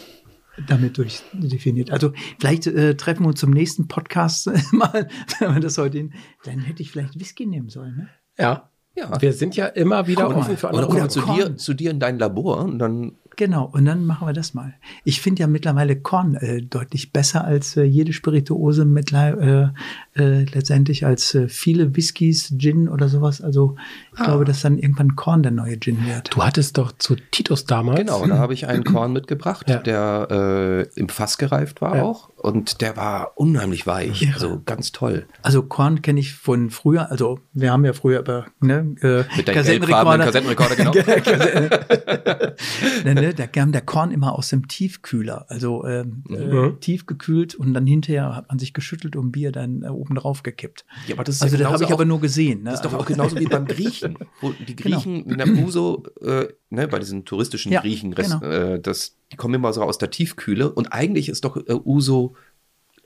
damit durchdefiniert. Also vielleicht äh, treffen wir uns zum nächsten Podcast mal, wenn wir das heute hin. Dann hätte ich vielleicht Whisky nehmen sollen. Ne? Ja. Ja. Wir sind ja immer wieder mal. offen für Oder andere kommen Oder wir zu dir, zu dir in dein Labor und dann Genau, und dann machen wir das mal. Ich finde ja mittlerweile Korn äh, deutlich besser als äh, jede Spirituose mit, äh, äh, letztendlich als äh, viele Whiskys, Gin oder sowas. Also ich glaube, dass dann irgendwann Korn der neue Gin wird. Du hattest doch zu Titus damals. Genau, da habe ich einen Korn mitgebracht, Ja. der äh, im Fass gereift war Ja. auch. Und der war unheimlich weich. Also ganz toll. Also Korn kenne ich von früher. Also wir haben ja früher über ne, äh, gelbfarbenen Kassettenrekorder, genau. ne, ne, da kam der Korn immer aus dem Tiefkühler, also ähm, äh, Mhm. tiefgekühlt und dann hinterher hat man sich geschüttelt und Bier dann äh, oben drauf gekippt. Ja, aber das ist also ja da habe ich aber auch- nur gesehen. Ne? Das ist doch Also- auch genauso wie beim Griechen. Wo die Genau. Griechen in der Uso, äh, ne, bei diesen touristischen Ja, Griechen, genau. äh, das, die kommen immer so aus der Tiefkühle. Und eigentlich ist doch äh, Uso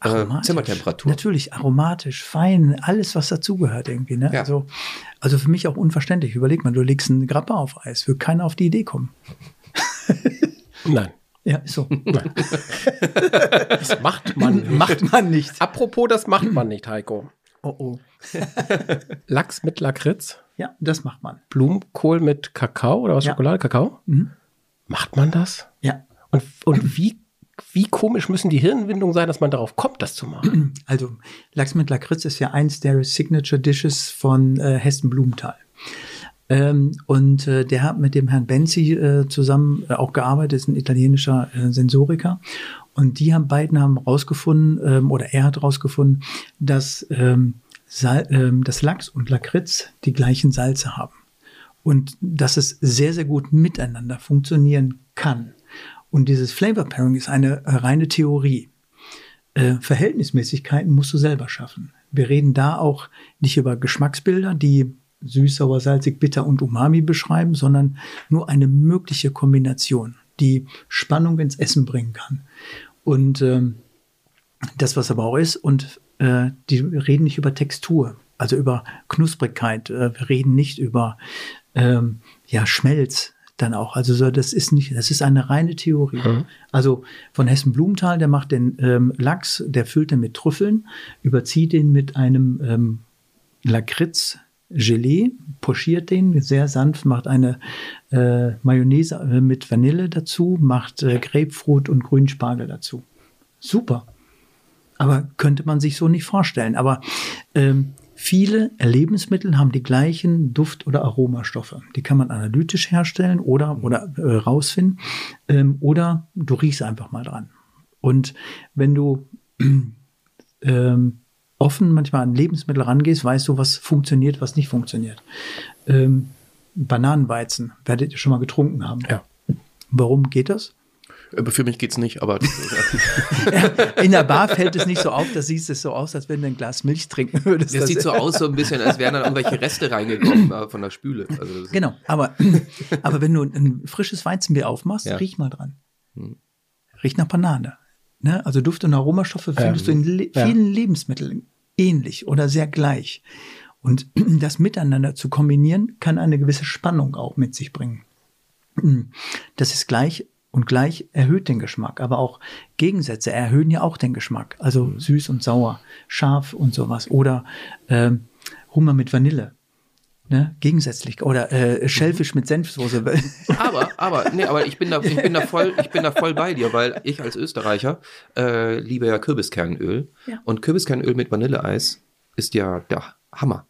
äh, Aromatisch. Zimmertemperatur. Natürlich, aromatisch, fein, alles, was dazugehört irgendwie. Ne? Ja. Also, also für mich auch unverständlich. Überleg mal, du legst einen Grappa auf Eis, würde keiner auf die Idee kommen. Nein. Ja, so. Das macht man nicht. Macht man nicht. Apropos, das macht man nicht, Heiko. Oh, oh. Lachs mit Lakritz, Ja, das macht man. Blumenkohl mit Kakao oder was? Ja. Schokolade, Kakao? Mhm. Macht man das? Ja. Und, und wie, wie komisch müssen die Hirnwindungen sein, dass man darauf kommt, das zu machen? Also, Lachs mit Lakritz ist ja eins der Signature Dishes von äh, Hessen Blumenthal. Ähm, und äh, der hat mit dem Herrn Benzi äh, zusammen äh, auch gearbeitet, ist ein italienischer äh, Sensoriker. Und die haben beiden haben rausgefunden, ähm, oder er hat rausgefunden, dass ähm, Sal ähm, das Lachs und Lakritz die gleichen Salze haben. Und dass es sehr, sehr gut miteinander funktionieren kann. Und dieses Flavor Pairing ist eine äh, reine Theorie. Äh, Verhältnismäßigkeiten musst du selber schaffen. Wir reden da auch nicht über Geschmacksbilder, die süß, sauer, salzig, bitter und Umami beschreiben, sondern nur eine mögliche Kombination, die Spannung ins Essen bringen kann. Und ähm, das, was aber auch ist, und äh, die reden nicht über Textur, also über Knusprigkeit. Äh, wir reden nicht über ähm, ja, Schmelz dann auch. Also so, das ist nicht, das ist eine reine Theorie. Mhm. Also von Hessen Blumenthal, der macht den ähm, Lachs, der füllt den mit Trüffeln, überzieht den mit einem ähm, Lakritz. Gelee, pochiert den sehr sanft, macht eine äh, Mayonnaise äh, mit Vanille dazu, macht äh, Grapefruit und Grünspargel dazu. Super. Aber könnte man sich so nicht vorstellen. Aber ähm, viele Lebensmittel haben die gleichen Duft- oder Aromastoffe. Die kann man analytisch herstellen oder, oder äh, rausfinden. Ähm, oder du riechst einfach mal dran. Und wenn du ähm, offen manchmal an Lebensmittel rangehst, weißt du, was funktioniert, was nicht funktioniert. Ähm, Bananenweizen werdet ihr schon mal getrunken haben. Ja. Warum geht das? Äh, für mich geht's nicht, aber. In der Bar fällt es nicht so auf, da siehst es so aus, als wenn du ein Glas Milch trinken würdest. Das, sieht so aus, so ein bisschen, als wären dann irgendwelche Reste reingekommen äh, von der Spüle. Also genau, aber, aber wenn du ein frisches Weizenbier aufmachst, ja. riech mal dran. Hm. Riecht nach Banane. Ne? Also Duft- und Aromastoffe findest ähm, du in le ja. vielen Lebensmitteln ähnlich oder sehr gleich. Und das miteinander zu kombinieren, kann eine gewisse Spannung auch mit sich bringen. Das ist gleich und gleich erhöht den Geschmack. Aber auch Gegensätze erhöhen ja auch den Geschmack. Also mhm. süß und sauer, scharf und sowas. Oder ähm, Hummer mit Vanille. Ne? Gegensätzlich. Oder äh, Schellfisch mit Senfsoße. aber, aber, nee, aber ich bin da, ich bin da voll, ich bin da voll bei dir, weil ich als Österreicher äh, liebe ja Kürbiskernöl. Ja. Und Kürbiskernöl mit Vanilleeis ist ja der Hammer.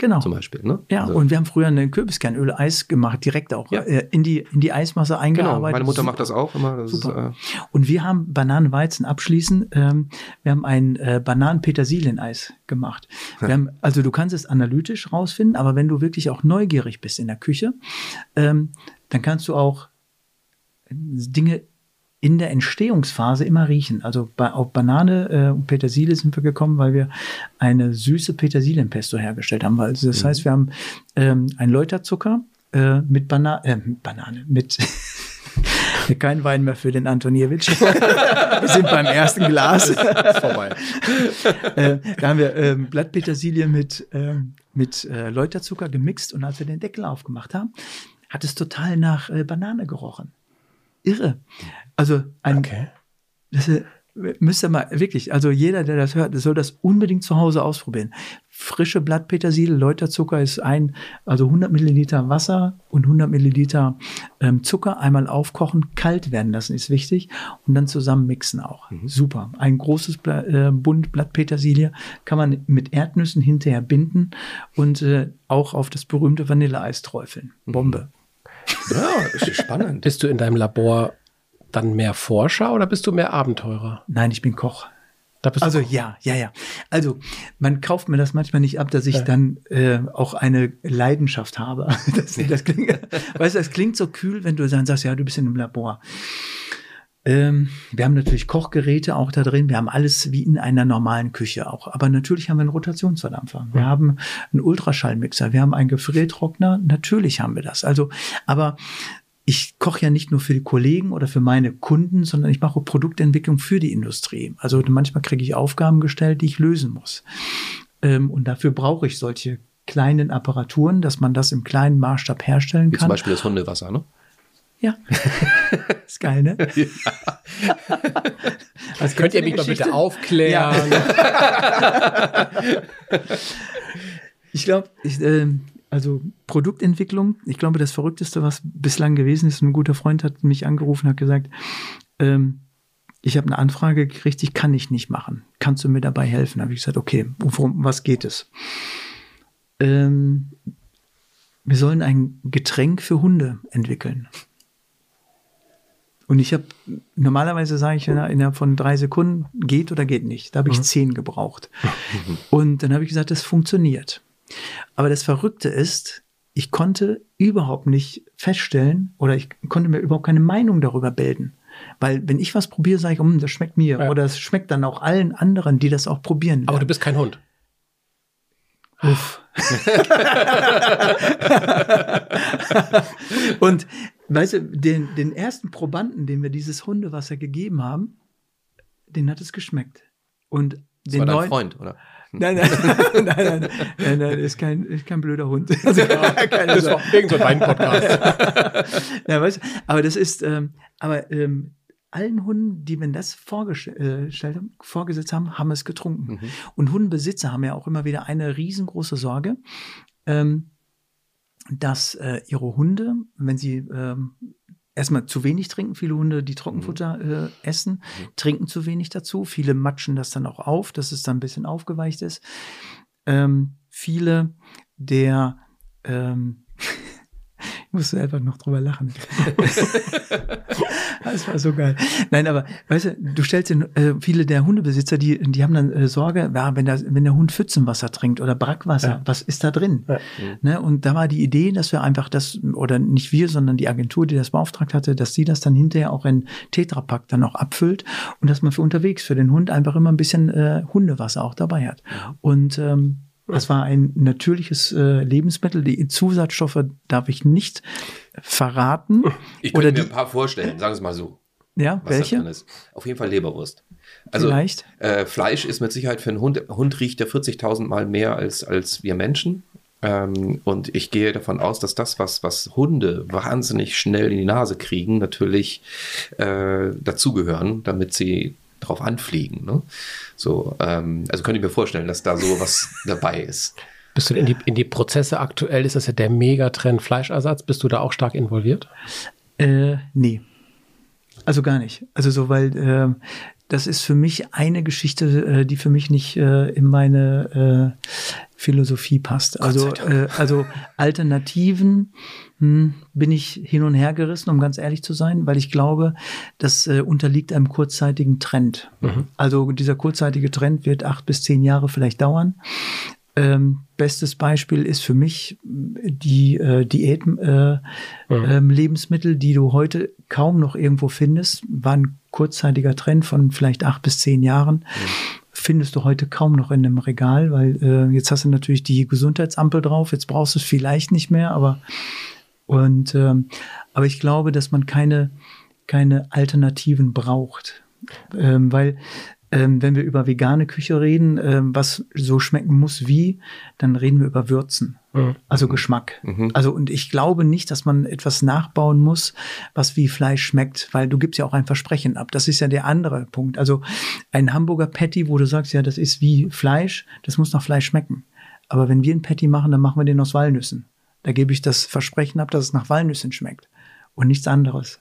Genau. Zum Beispiel, ne? Ja, also. und wir haben früher ein Kürbiskernöl-Eis gemacht, direkt auch ja. äh, in, die, in die Eismasse eingearbeitet. Genau, meine Mutter Super. macht das auch immer. Das Super. Ist, äh und wir haben Bananenweizen abschließend, ähm, wir haben ein äh, Bananen-Petersilien-Eis gemacht. Wir haben, also du kannst es analytisch rausfinden, aber wenn du wirklich auch neugierig bist in der Küche, ähm, dann kannst du auch Dinge in der Entstehungsphase immer riechen. Also bei, auf Banane äh, und Petersilie sind wir gekommen, weil wir eine süße Petersilienpesto hergestellt haben. Also das mhm. heißt, wir haben ähm, ein Läuterzucker äh, mit Bana äh, Banane, mit kein Wein mehr für den Antoniewicz. wir sind beim ersten Glas. vorbei. äh, da haben wir ähm, Blattpetersilie mit, ähm, mit äh, Läuterzucker gemixt und als wir den Deckel aufgemacht haben, hat es total nach äh, Banane gerochen irre. Also ein, okay. das ist, müsst ihr mal wirklich, also jeder, der das hört, soll das unbedingt zu Hause ausprobieren. Frische Blattpetersilie, Läuterzucker ist ein, also 100 Milliliter Wasser und 100 Milliliter ähm, Zucker einmal aufkochen, kalt werden lassen ist wichtig und dann zusammen mixen auch. Mhm. Super. Ein großes Bla äh, Bund Blattpetersilie kann man mit Erdnüssen hinterher binden und äh, auch auf das berühmte Vanilleeis träufeln. Mhm. Ja, ist spannend. Bist du in deinem Labor dann mehr Forscher oder bist du mehr Abenteurer? Nein, ich bin Koch. also Koch. ja, ja, ja. Also man kauft mir das manchmal nicht ab, dass ich ja. dann äh, auch eine Leidenschaft habe. Das, das klingt, weißt du, das klingt so kühl, wenn du dann sagst, ja, du bist in einem Labor. Ähm, wir haben natürlich Kochgeräte auch da drin. Wir haben alles wie in einer normalen Küche auch. Aber natürlich haben wir einen Rotationsverdampfer. Wir haben einen Ultraschallmixer. Wir haben einen Gefriertrockner. Natürlich haben wir das. Also, aber ich koche ja nicht nur für die Kollegen oder für meine Kunden, sondern ich mache Produktentwicklung für die Industrie. Also manchmal kriege ich Aufgaben gestellt, die ich lösen muss. Ähm, und dafür brauche ich solche kleinen Apparaturen, dass man das im kleinen Maßstab herstellen Wie kann. Zum Beispiel das Hundewasser, ne? Ja. ist geil, ne? Ja. Also könnt ihr mich mal bitte aufklären? Ja. ich glaube, äh, also Produktentwicklung, ich glaube, das Verrückteste, was bislang gewesen ist, ein guter Freund hat mich angerufen, hat gesagt, ähm, ich habe eine Anfrage gekriegt, ich kann ich nicht machen. Kannst du mir dabei helfen? Habe ich gesagt, okay, worum, was geht es? Ähm, wir sollen ein Getränk für Hunde entwickeln. Und ich habe, normalerweise sage ich innerhalb von drei Sekunden, geht oder geht nicht. Da habe ich mhm. zehn gebraucht. Und dann habe ich gesagt, das funktioniert. Aber das Verrückte ist, ich konnte überhaupt nicht feststellen oder ich konnte mir überhaupt keine Meinung darüber bilden. Weil wenn ich was probiere, sage ich, hm, das schmeckt mir. Ja. Oder es schmeckt dann auch allen anderen, die das auch probieren. Aber du werden. bist kein Hund. Uff. Und weißt du, den, den ersten Probanden, dem wir dieses Hundewasser gegeben haben, den hat es geschmeckt. Und Das den war dein neuen, Freund, oder? Nein, nein, nein, nein, nein, nein, nein, ist kein, ist kein blöder Hund. Also, keine Das war irgend so ein Wein-Podcast. ja, weißt, du, aber das ist, ähm, aber ähm, allen Hunden, die wir das vorgestellt haben, vorgesetzt haben, haben es getrunken. Mhm. Und Hundenbesitzer haben ja auch immer wieder eine riesengroße Sorge, ähm, dass äh, ihre Hunde, wenn sie ähm, erstmal zu wenig trinken, viele Hunde, die Trockenfutter äh, essen, trinken zu wenig dazu. Viele matschen das dann auch auf, dass es dann ein bisschen aufgeweicht ist. Ähm, viele der ähm, ich muss selber noch drüber lachen. das war so geil. Nein, aber weißt du, du stellst dir, äh, viele der Hundebesitzer, die, die haben dann äh, Sorge, ja, wenn, der, wenn der Hund Pfützenwasser trinkt oder Brackwasser, Ja. was ist da drin? Ja. Ne? Und da war die Idee, dass wir einfach das, oder nicht wir, sondern die Agentur, die das beauftragt hatte, dass sie das dann hinterher auch in Tetrapack dann auch abfüllt und dass man für unterwegs für den Hund einfach immer ein bisschen äh, Hundewasser auch dabei hat. Und ähm, das war ein natürliches äh, Lebensmittel. Die Zusatzstoffe darf ich nicht verraten. Ich Oder könnte mir die- ein paar vorstellen, sagen wir es mal so, Ja, welche? ist. Auf jeden Fall Leberwurst. Also Vielleicht. äh, Fleisch ist mit Sicherheit für einen Hund, Hund riecht ja 40.000 Mal mehr als, als wir Menschen. Ähm, und ich gehe davon aus, dass das, was, was Hunde wahnsinnig schnell in die Nase kriegen, natürlich äh, dazugehören, damit sie drauf anfliegen. Ne? So, ähm, also könnte ich mir vorstellen, dass da so was dabei ist. Bist du in die, in die Prozesse aktuell? Ist das ja der Megatrend Fleischersatz? Bist du da auch stark involviert? Äh, nee. Also gar nicht. Also so, weil ähm, das ist für mich eine Geschichte, äh, die für mich nicht äh, in meine äh, Philosophie passt. Also, äh, also Alternativen hm, bin ich hin und her gerissen, um ganz ehrlich zu sein, weil ich glaube, das äh, unterliegt einem kurzzeitigen Trend. Also dieser kurzzeitige Trend wird acht bis zehn Jahre vielleicht dauern. Ähm, bestes Beispiel ist für mich äh, die äh, Diäten, äh, ähm, Lebensmittel, die du heute kaum noch irgendwo findest, war ein kurzzeitiger Trend von vielleicht acht bis zehn Jahren. Findest du heute kaum noch in einem Regal, weil äh, jetzt hast du natürlich die Gesundheitsampel drauf, jetzt brauchst du es vielleicht nicht mehr, aber und ähm, aber ich glaube, dass man keine keine Alternativen braucht, ähm, weil ähm, wenn wir über vegane Küche reden, ähm, was so schmecken muss wie, dann reden wir über Würzen, Mhm. also Geschmack. Also und ich glaube nicht, dass man etwas nachbauen muss, was wie Fleisch schmeckt, weil du gibst ja auch ein Versprechen ab. Das ist ja der andere Punkt. Also ein Hamburger Patty, wo du sagst, ja, das ist wie Fleisch, das muss nach Fleisch schmecken. Aber wenn wir ein Patty machen, dann machen wir den aus Walnüssen. Da gebe ich das Versprechen ab, dass es nach Walnüssen schmeckt und nichts anderes.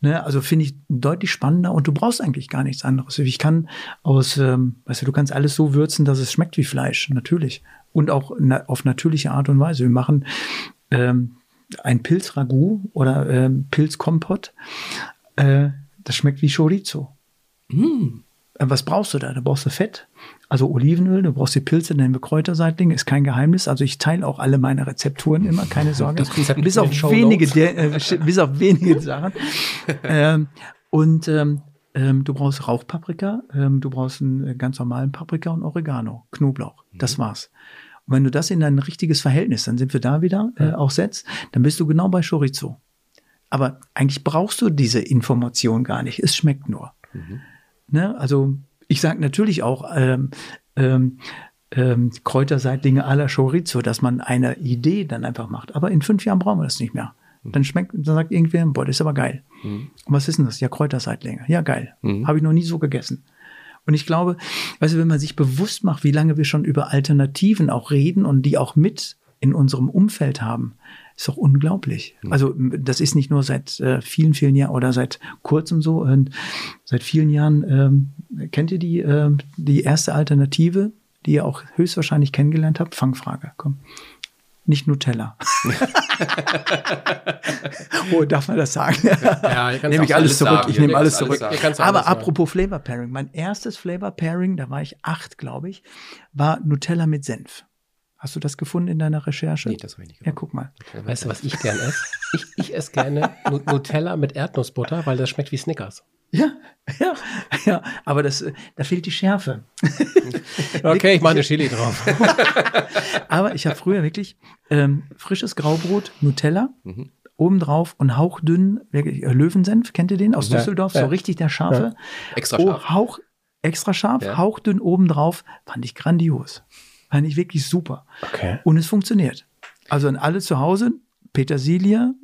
Ne, also finde ich deutlich spannender und du brauchst eigentlich gar nichts anderes. Ich kann aus, ähm, weißt du, du kannst alles so würzen, dass es schmeckt wie Fleisch, natürlich. Und auch na, auf natürliche Art und Weise. Wir machen ähm, ein Pilzragout oder ähm, Pilzkompott. Äh, das schmeckt wie Chorizo. Äh, Was brauchst du da? Da brauchst du Fett, also Olivenöl, du brauchst die Pilze, dann wir Kräuterseitlinge, ist kein Geheimnis. Also ich teile auch alle meine Rezepturen immer, keine Sorge. Bis auf wenige, der, äh, bis auf wenige Sachen. ähm, und ähm, ähm, du brauchst Rauchpaprika, ähm, du brauchst einen äh, ganz normalen Paprika und Oregano, Knoblauch. Das war's. Und wenn du das in ein richtiges Verhältnis, dann sind wir da wieder äh, auch setzt, dann bist du genau bei Chorizo. Aber eigentlich brauchst du diese Information gar nicht. Es schmeckt nur. Ne? Also ich sage natürlich auch ähm, ähm, ähm, Kräuterseitlinge à la Chorizo, dass man eine Idee dann einfach macht. Aber in fünf Jahren brauchen wir das nicht mehr. Dann schmeckt, dann sagt irgendwer, boah, das ist aber geil. Und was ist denn das? Ja, Kräuterseitlinge. Ja, geil. Habe ich noch nie so gegessen. Und ich glaube, weißt du, wenn man sich bewusst macht, wie lange wir schon über Alternativen auch reden und die auch mit in unserem Umfeld haben, ist doch unglaublich. Also m, das ist nicht nur seit äh, vielen, vielen Jahren oder seit kurzem so. Und seit vielen Jahren ähm, kennt ihr die, ähm, die erste Alternative, die ihr auch höchstwahrscheinlich kennengelernt habt? Fangfrage, komm. Nicht Nutella. oh, darf man das sagen? Ja, kannst nehme ich alles zurück. sagen. Ich nehme alles zurück. Aber alles sagen. apropos Flavor Pairing, mein erstes Flavor Pairing, da war ich acht, glaube ich, war Nutella mit Senf. Hast du das gefunden in deiner Recherche? Nee, das habe ich nicht ja, gemacht. guck mal. Weißt du, was ich gern esse? Ich, ich esse gerne Nu- Nutella mit Erdnussbutter, weil das schmeckt wie Snickers. Ja, ja, ja. Aber das, da fehlt die Schärfe. Okay, ich mache eine Chili drauf. Aber ich habe früher wirklich ähm, frisches Graubrot, Nutella, Mhm. obendrauf und hauchdünn, wirklich, äh, Löwensenf, kennt ihr den aus Ja, Düsseldorf? ja. So richtig der scharfe. Extra Oh, scharf. Hauch, extra scharf, Ja. hauchdünn obendrauf, fand ich grandios. Fand ich wirklich super. Okay. Und es funktioniert. Also an alle zu Hause Petersilie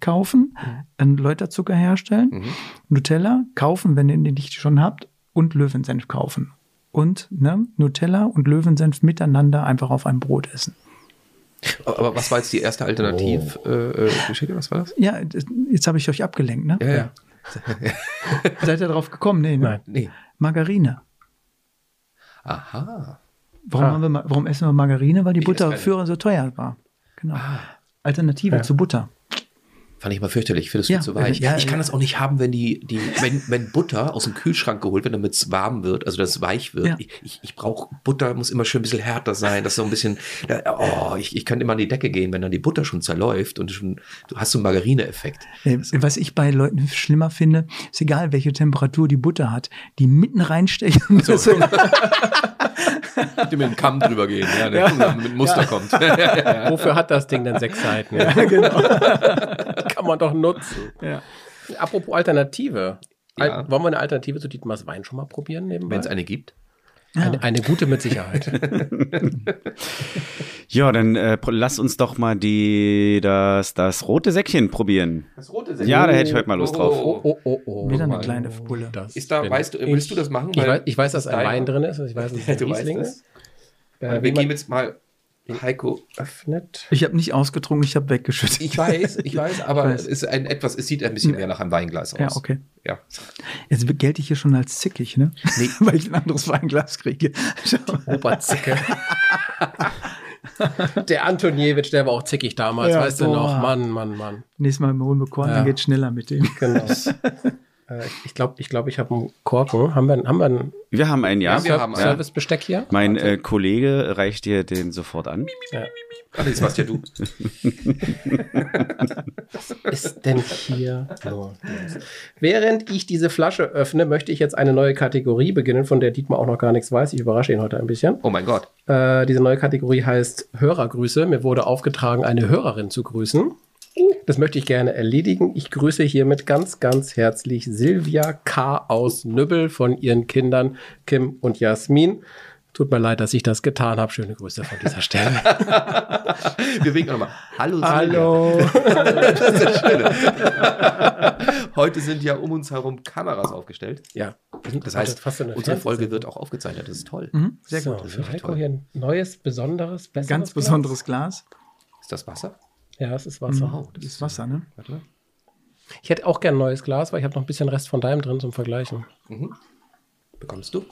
kaufen, einen Läuterzucker herstellen, Mhm. Nutella kaufen, wenn ihr den nicht schon habt, und Löwensenf kaufen. Und ne, Nutella und Löwensenf miteinander einfach auf einem Brot essen. Aber was war jetzt die erste Alternativgeschichte? Äh, äh, Geschichte? was war das? Ja, jetzt habe ich euch abgelenkt, ne? Ja, ja. Seid ihr drauf gekommen? Nee, ne? Nein. Nee. Margarine. Aha. Warum, Ah. wir, warum essen wir Margarine? Weil die Ich Butter früher so teuer war. Genau. Alternative Ja. zu Butter. Fand ich mal fürchterlich, findest Ja, du zu weich. ja, ich kann ja. das auch nicht haben, wenn die, die, wenn, wenn Butter aus dem Kühlschrank geholt wird, damit es warm wird, also dass es weich wird. Ja. Ich, ich, ich brauche Butter, muss immer schön ein bisschen härter sein, das so ein bisschen, oh, ich, ich kann immer an die Decke gehen, wenn dann die Butter schon zerläuft und schon, du hast so einen Margarine-Effekt. Äh, Was ich bei Leuten schlimmer finde, ist egal, welche Temperatur die Butter hat, die mitten reinstechen. Das- Mit dem Kamm drüber gehen, ja, der gucken, mit Muster kommt. Wofür hat das Ding denn sechs Seiten? Ja, genau. Kann man doch nutzen. Ja. Apropos Alternative. Al Ja. Wollen wir eine Alternative zu Dietmars Wein schon mal probieren nebenbei? Wenn es eine gibt. eine, eine gute mit Sicherheit. Ja, dann äh, lass uns doch mal die, das, das rote Säckchen probieren. Das rote Ja, da hätte ich heute mal Lust drauf. Oh, oh, oh, oh. Wieder eine Oh, kleine Bulle. das Ist da, weißt du, willst du das machen? Ich weiß, ich weiß, dass ein. Wein drin ist. Ich weiß, dass es ein Riesling es. ist. Äh, Wir man jetzt mal Heiko. öffnet. Ich habe nicht ausgetrunken, ich habe weggeschüttet. Ich weiß, ich weiß, aber weiß. es ist ein etwas, es sieht ein bisschen mehr nach einem Weinglas aus. Ja, okay. Ja. Jetzt gelte ich hier schon als zickig, ne? Nee. Weil ich ein anderes Weinglas kriege. Oberzicke. der Antoniewicz, der war auch zickig damals, Ja, weißt du boah. noch? Mann, Mann, Mann. Nächstes Mal holen wir Korn, Ja. dann geht's schneller mit dem. Genau. äh, ich glaube, ich, glaub, ich habe einen Korken. Haben wir, haben wir ein Wir haben einen, ja. Wir haben einen. Servicebesteck hier? Mein äh, Kollege reicht dir den sofort an. Ja. Ach, das warst ja du. ist denn hier los? Während ich diese Flasche öffne, möchte ich jetzt eine neue Kategorie beginnen, von der Dietmar auch noch gar nichts weiß. Ich überrasche ihn heute ein bisschen. Oh mein Gott. Äh, diese neue Kategorie heißt Hörergrüße. Mir wurde aufgetragen, eine Hörerin zu grüßen. Das möchte ich gerne erledigen. Ich grüße hiermit ganz, ganz herzlich Silvia K. aus Nübbel von ihren Kindern Kim und Jasmin. Tut mir leid, dass ich das getan habe. Schöne Grüße von dieser Stelle. Wir winken nochmal. Hallo, Silvia. Hallo. Das ist das Schöne. Heute sind ja um uns herum Kameras aufgestellt. Ja, Das heißt, fast so unsere Folge wird auch aufgezeichnet. Das ist toll. Mhm, sehr so, gut. Für Heiko hier ein neues, besonderes, besseres Ganz Glas? besonderes Glas. Ist das Wasser? Ja, es ist Wasser. Oh, Das ist Wasser, ne? Warte. Ich hätte auch gern ein neues Glas, weil ich habe noch ein bisschen Rest von deinem drin zum Vergleichen. Bekommst du?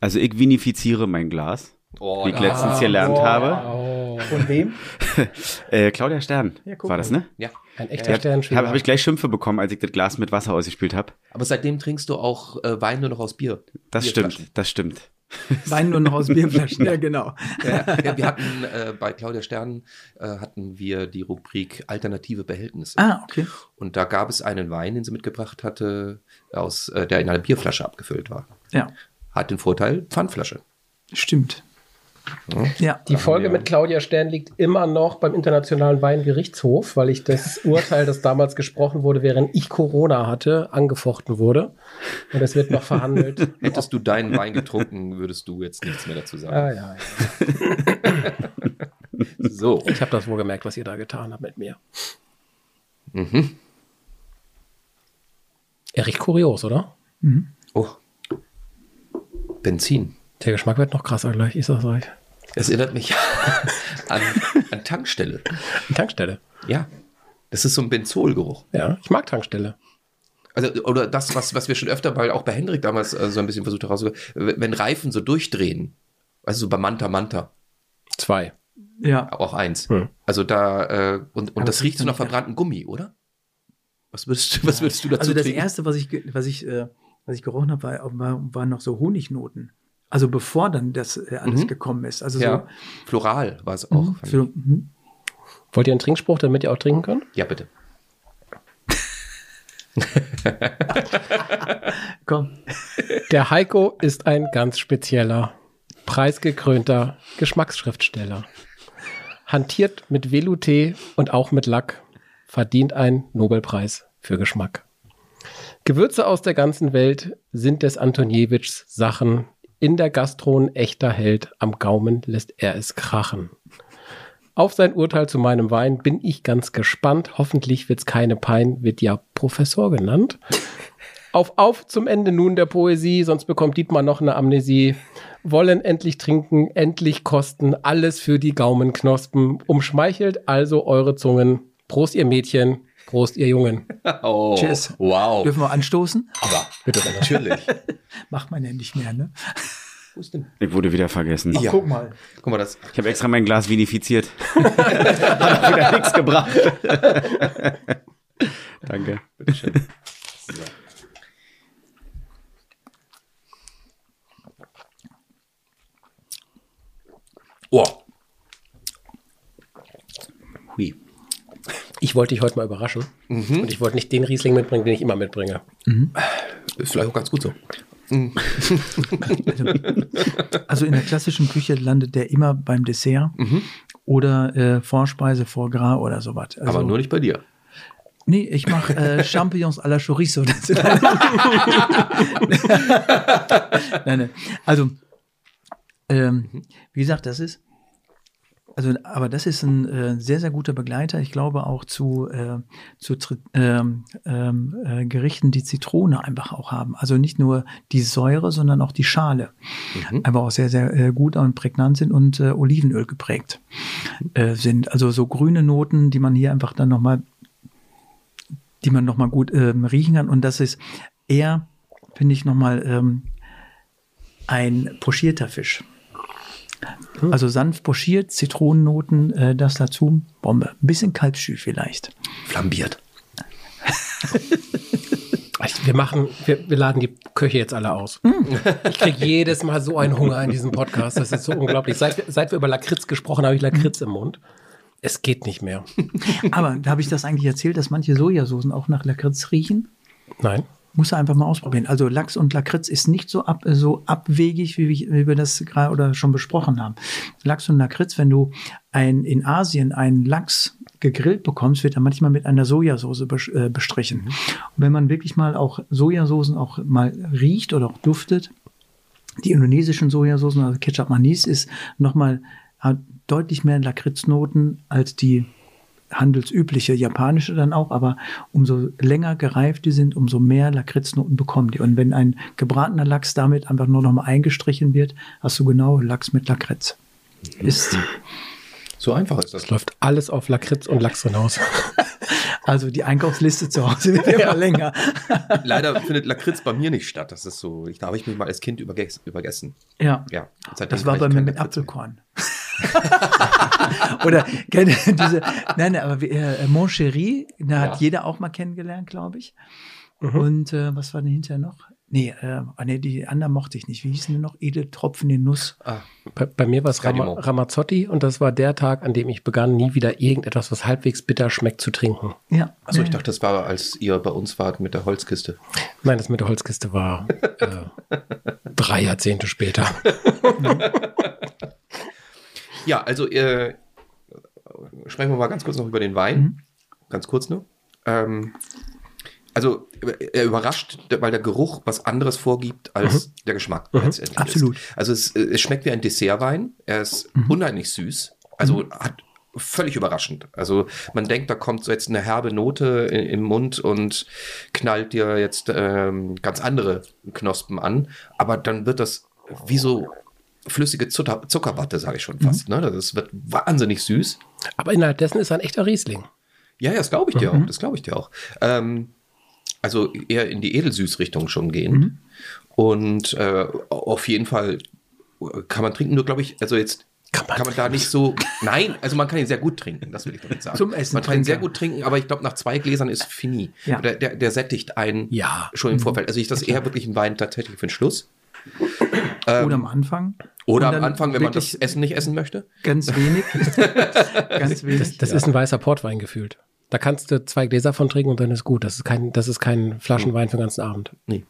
Also ich vinifiziere mein Glas, Oh, wie ich da- letztens gelernt habe. Oh, Von wem? Äh, Claudia Stern Ja, guck war das, ne? Ja. ein echter Stern. Habe hab ich gleich Schimpfe bekommen, als ich das Glas mit Wasser ausgespült habe. Aber seitdem trinkst du auch äh, Wein nur noch aus Bier. Das Bierflaschen. stimmt, das stimmt. Wein nur noch aus Bierflaschen. ja, genau. Ja, ja, wir hatten äh, bei Claudia Stern äh, hatten wir die Rubrik alternative Behältnisse. Ah, okay. Und da gab es einen Wein, den sie mitgebracht hatte, aus, äh, der in einer Bierflasche abgefüllt war. Ja, Hat den Vorteil, Pfandflasche. stimmt. Ja. Die Folge mit Claudia Stern liegt immer noch beim Internationalen Weingerichtshof, weil ich das Urteil, das damals gesprochen wurde, während ich Corona hatte, angefochten wurde. Und es wird noch verhandelt. Hättest du deinen Wein getrunken, würdest du jetzt nichts mehr dazu sagen. Ah, ja, ja. So. Ich habe das wohl gemerkt, was ihr da getan habt mit mir. Mhm. Er riecht kurios, oder? Oh. Benzin. Der Geschmack wird noch krasser gleich, ich sag's euch. Es erinnert mich an, an Tankstelle. Eine Tankstelle. Ja. Das ist so ein Benzolgeruch. Ja, ich mag Tankstelle. Also, oder das, was, was wir schon öfter, weil auch bei Hendrik damals äh, so ein bisschen versucht herauszufinden, wenn Reifen so durchdrehen. Also so bei Manta Manta. Zwei. Ja. Auch eins. Hm. Also da, äh, und, und Aber das riecht so nach verbrannten Gummi, oder? Was würdest, du- was würdest du dazu Also das trinken? erste, was ich, was ich, äh, was ich gerochen habe, war, war, waren noch so Honignoten. Also bevor dann das äh, alles Mhm. gekommen ist. Also Ja. Floral war es so. auch. Mhm. mhm. Wollt ihr einen Trinkspruch, damit ihr auch trinken könnt? Ja, bitte. Komm. Der Heiko ist ein ganz spezieller, preisgekrönter Geschmacksschriftsteller. Hantiert mit Velouté und auch mit Lack, verdient einen Nobelpreis für Geschmack. Gewürze aus der ganzen Welt sind des Antoniewicz Sachen. In der Gastron echter Held, am Gaumen lässt er es krachen. Auf sein Urteil zu meinem Wein bin ich ganz gespannt. Hoffentlich wird's keine Pein, wird ja Professor genannt. Auf, auf zum Ende nun der Poesie, sonst bekommt Dietmar noch eine Amnesie. Wollen endlich trinken, endlich kosten, alles für die Gaumenknospen. Umschmeichelt also eure Zungen. Prost, ihr Mädchen, Prost, ihr Jungen. Oh, Cheers. Wow. Dürfen wir anstoßen? Aber bitte, natürlich. Macht man ja nicht mehr, ne? Wo ist denn? Ich wurde wieder vergessen. Ja. Guck mal. Guck mal, das. Ich habe extra mein Glas vinifiziert. Hat wieder nichts gebracht. Danke. Oh. Ich wollte dich heute mal überraschen. Und ich wollte nicht den Riesling mitbringen, den ich immer mitbringe. Ist vielleicht auch ganz gut so. Also in der klassischen Küche landet der immer beim Dessert Mhm. oder äh, Vorspeise, Foie Gras oder sowas. Also, Aber nur nicht bei dir. Nee, ich mache äh, Champignons à la Chorizo. Nein, nein. Also, ähm, wie gesagt, das ist, also, aber das ist ein äh, sehr, sehr guter Begleiter. Ich glaube auch zu, äh, zu ähm, ähm, äh, Gerichten, die Zitrone einfach auch haben. Also nicht nur die Säure, sondern auch die Schale. Einfach auch sehr, sehr äh, gut und prägnant sind und äh, Olivenöl geprägt äh, sind. Also so grüne Noten, die man hier einfach dann nochmal die man noch mal gut ähm, riechen kann. Und das ist eher, finde ich, noch mal ähm, ein pochierter Fisch. Also sanft pochiert, Zitronennoten, äh, das dazu, Bombe. Ein bisschen Kalbschü vielleicht. Flambiert. Wir machen, wir, wir laden die Köche jetzt alle aus. Ich kriege jedes Mal so einen Hunger in diesem Podcast. Das ist so unglaublich. Seit, wir- seit wir über Lakritz gesprochen haben, habe ich Lakritz im Mund. Es geht nicht mehr. Aber da habe ich das eigentlich erzählt, dass manche Sojasoßen auch nach Lakritz riechen. Nein. Muss er einfach mal ausprobieren. Also Lachs und Lakritz ist nicht so, ab, so abwegig, wie, wir- wie wir das gerade oder schon besprochen haben. Lachs und Lakritz, wenn du ein, in Asien einen Lachs gegrillt bekommst, wird er manchmal mit einer Sojasauce äh, bestrichen. Und wenn man wirklich mal auch Sojasoßen auch mal riecht oder auch duftet, die indonesischen Sojasoßen, also Ketchup Manis, ist nochmal hat deutlich mehr Lakritznoten als die handelsübliche japanische dann auch, aber umso länger gereift die sind, umso mehr Lakritznoten bekommen die. Und wenn ein gebratener Lachs damit einfach nur noch mal eingestrichen wird, hast du genau Lachs mit Lakritz. Ist So einfach ist das. Es läuft alles auf Lakritz und Lachs hinaus. also die Einkaufsliste zu Hause wird immer länger. Leider findet Lakritz bei mir nicht statt. Das ist so, ich, da habe ich mich mal als Kind überges übergessen. Ja. Ja, seitdem Das war bei mir mit Lakritz mehr. Oder kennt ihr diese, nein, nein, aber wie, äh, Mon Chéri, da hat Ja. jeder auch mal kennengelernt, glaube ich. Und äh, was war denn hinterher noch? Nee, äh, ah, nee, die anderen mochte ich nicht. Wie hießen die noch? Edeltropfen in Nuss. Ah, Bei, bei mir war es Ram. Ramazzotti und das war der Tag, an dem ich begann, nie wieder irgendetwas, was halbwegs bitter schmeckt, zu trinken. Ja. also ich dachte, das war, als ihr bei uns wart mit der Holzkiste. Nein, das mit der Holzkiste war äh, drei Jahrzehnte später. Ja, also äh, sprechen wir mal ganz kurz noch über den Wein. Mhm. Ganz kurz nur. Ähm, also er überrascht, weil der Geruch was anderes vorgibt als der Geschmack letztendlich. Mhm. Absolut. Ist. Also es, äh, es schmeckt wie ein Dessertwein. Er ist Mhm. unheimlich süß. Also hat völlig überraschend. Also man denkt, da kommt so jetzt eine herbe Note im Mund und knallt dir jetzt ähm, ganz andere Knospen an. Aber dann wird das wie so flüssige Zucker, Zuckerwatte, sage ich schon fast. Ne? Das wird wahnsinnig süß. Aber innerhalb dessen ist er ein echter Riesling. Ja, ja, das glaube ich dir auch. Das glaube ich dir auch. Ähm, also eher in die Edelsüß-Richtung schon gehen. Und äh, auf jeden Fall kann man trinken, nur glaube ich, also jetzt Kann kann man man, da nicht so. Nein, also man kann ihn sehr gut trinken, das will ich damit sagen. Zum Essen Man kann ihn sehr gut trinken, aber ich glaube, nach zwei Gläsern ist fini. Ja. Der, der, der sättigt einen Ja. schon im Vorfeld. Also ich das eher wirklich ein Wein tatsächlich für den Schluss. Ähm, Oder am Anfang. oder am Anfang, wenn man das wirklich- Essen nicht essen möchte. Ganz wenig. Ganz wenig. Das, das ist ein weißer Portwein gefühlt. Da kannst du zwei Gläser von trinken und dann ist gut. Das ist kein, das ist kein Flaschenwein für den ganzen Abend. Nee.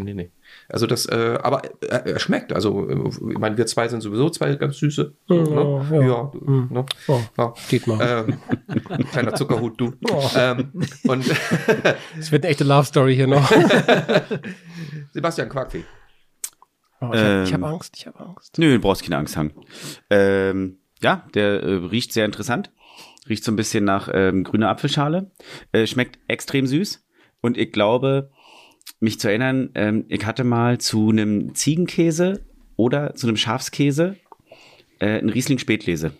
Nee, nee. Also das, äh, aber er, er schmeckt. Also, äh, ich meine, wir zwei sind sowieso zwei ganz süße. Ja, ne? ja. ja. ne? Oh, ja. Dietmar. Ähm, kleiner Zuckerhut, du. Oh. Ähm, und Es wird eine echte Love Story hier noch. Sebastian Quarkfee. Oh, ich habe Ähm. hab Angst, ich habe Angst. Nö, du brauchst keine Angst haben. Ähm, ja, der äh, riecht sehr interessant. Riecht so ein bisschen nach ähm, grüner Apfelschale. Äh, schmeckt extrem süß. Und ich glaube, mich zu erinnern, ähm, ich hatte mal zu einem Ziegenkäse oder zu einem Schafskäse äh, einen Riesling Spätlese.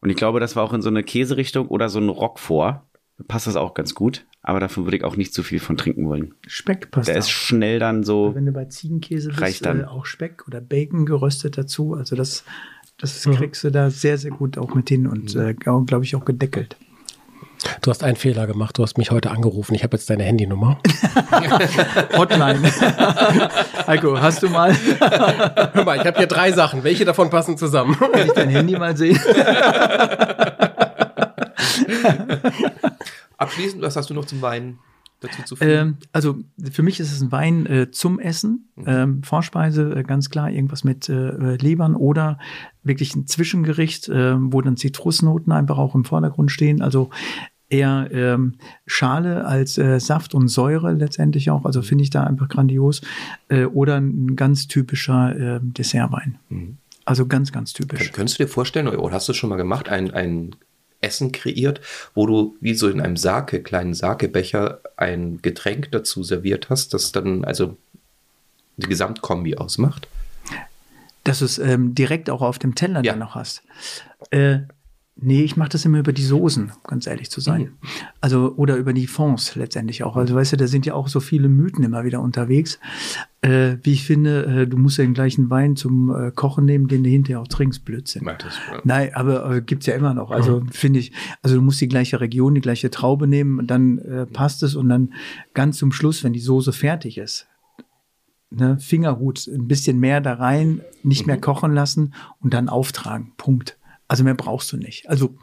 Und ich glaube, das war auch in so eine Käserichtung oder so ein Roquefort. Passt das auch ganz gut. Aber davon würde ich auch nicht zu viel von trinken wollen. Speck passt Der auch. ist schnell dann so. Wenn du bei Ziegenkäse bist, Reicht dann. äh, auch Speck oder Bacon geröstet dazu. Also das, das Mhm. kriegst du da sehr, sehr gut auch mit hin und äh, glaube ich auch gedeckelt. Du hast einen Fehler gemacht. Du hast mich heute angerufen. Ich habe jetzt deine Handynummer. Hotline. Heiko, hast du mal, Hör mal, ich habe hier drei Sachen. Welche davon passen zusammen? kann ich dein Handy mal sehen? Abschließend, was hast du noch zum Wein dazu zu? Ähm, also für mich ist es ein Wein äh, zum Essen. Ähm, Vorspeise, äh, ganz klar, irgendwas mit äh, Lebern oder wirklich ein Zwischengericht, äh, wo dann Zitrusnoten einfach auch im Vordergrund stehen. Also eher ähm, Schale als äh, Saft und Säure letztendlich auch. Also finde ich da einfach grandios. Äh, oder ein ganz typischer äh, Dessertwein. Also ganz, ganz typisch. Kön- Könntest du dir vorstellen, oder hast du es schon mal gemacht, ein, ein Essen kreiert, wo du wie so in einem Sake, kleinen Sakebecher ein Getränk dazu serviert hast, das dann also die Gesamtkombi ausmacht? dass du es ähm, direkt auch auf dem Teller Ja. dann noch hast. Äh, nee, ich mache das immer über die Soßen, ganz ehrlich zu sein. Also, oder über die Fonds letztendlich auch. Also, weißt du, da sind ja auch so viele Mythen immer wieder unterwegs. Äh, wie ich finde, äh, du musst ja den gleichen Wein zum äh, Kochen nehmen, den du hinterher auch trinkst, Blödsinn. Das, ja. Nein, aber äh, gibt's ja immer noch. Also finde ich, also du musst die gleiche Region, die gleiche Traube nehmen, und dann äh, passt es und dann ganz zum Schluss, wenn die Soße fertig ist, ne, Fingerhut, ein bisschen mehr da rein, nicht mehr kochen lassen und dann auftragen. Punkt. Also mehr brauchst du nicht. Also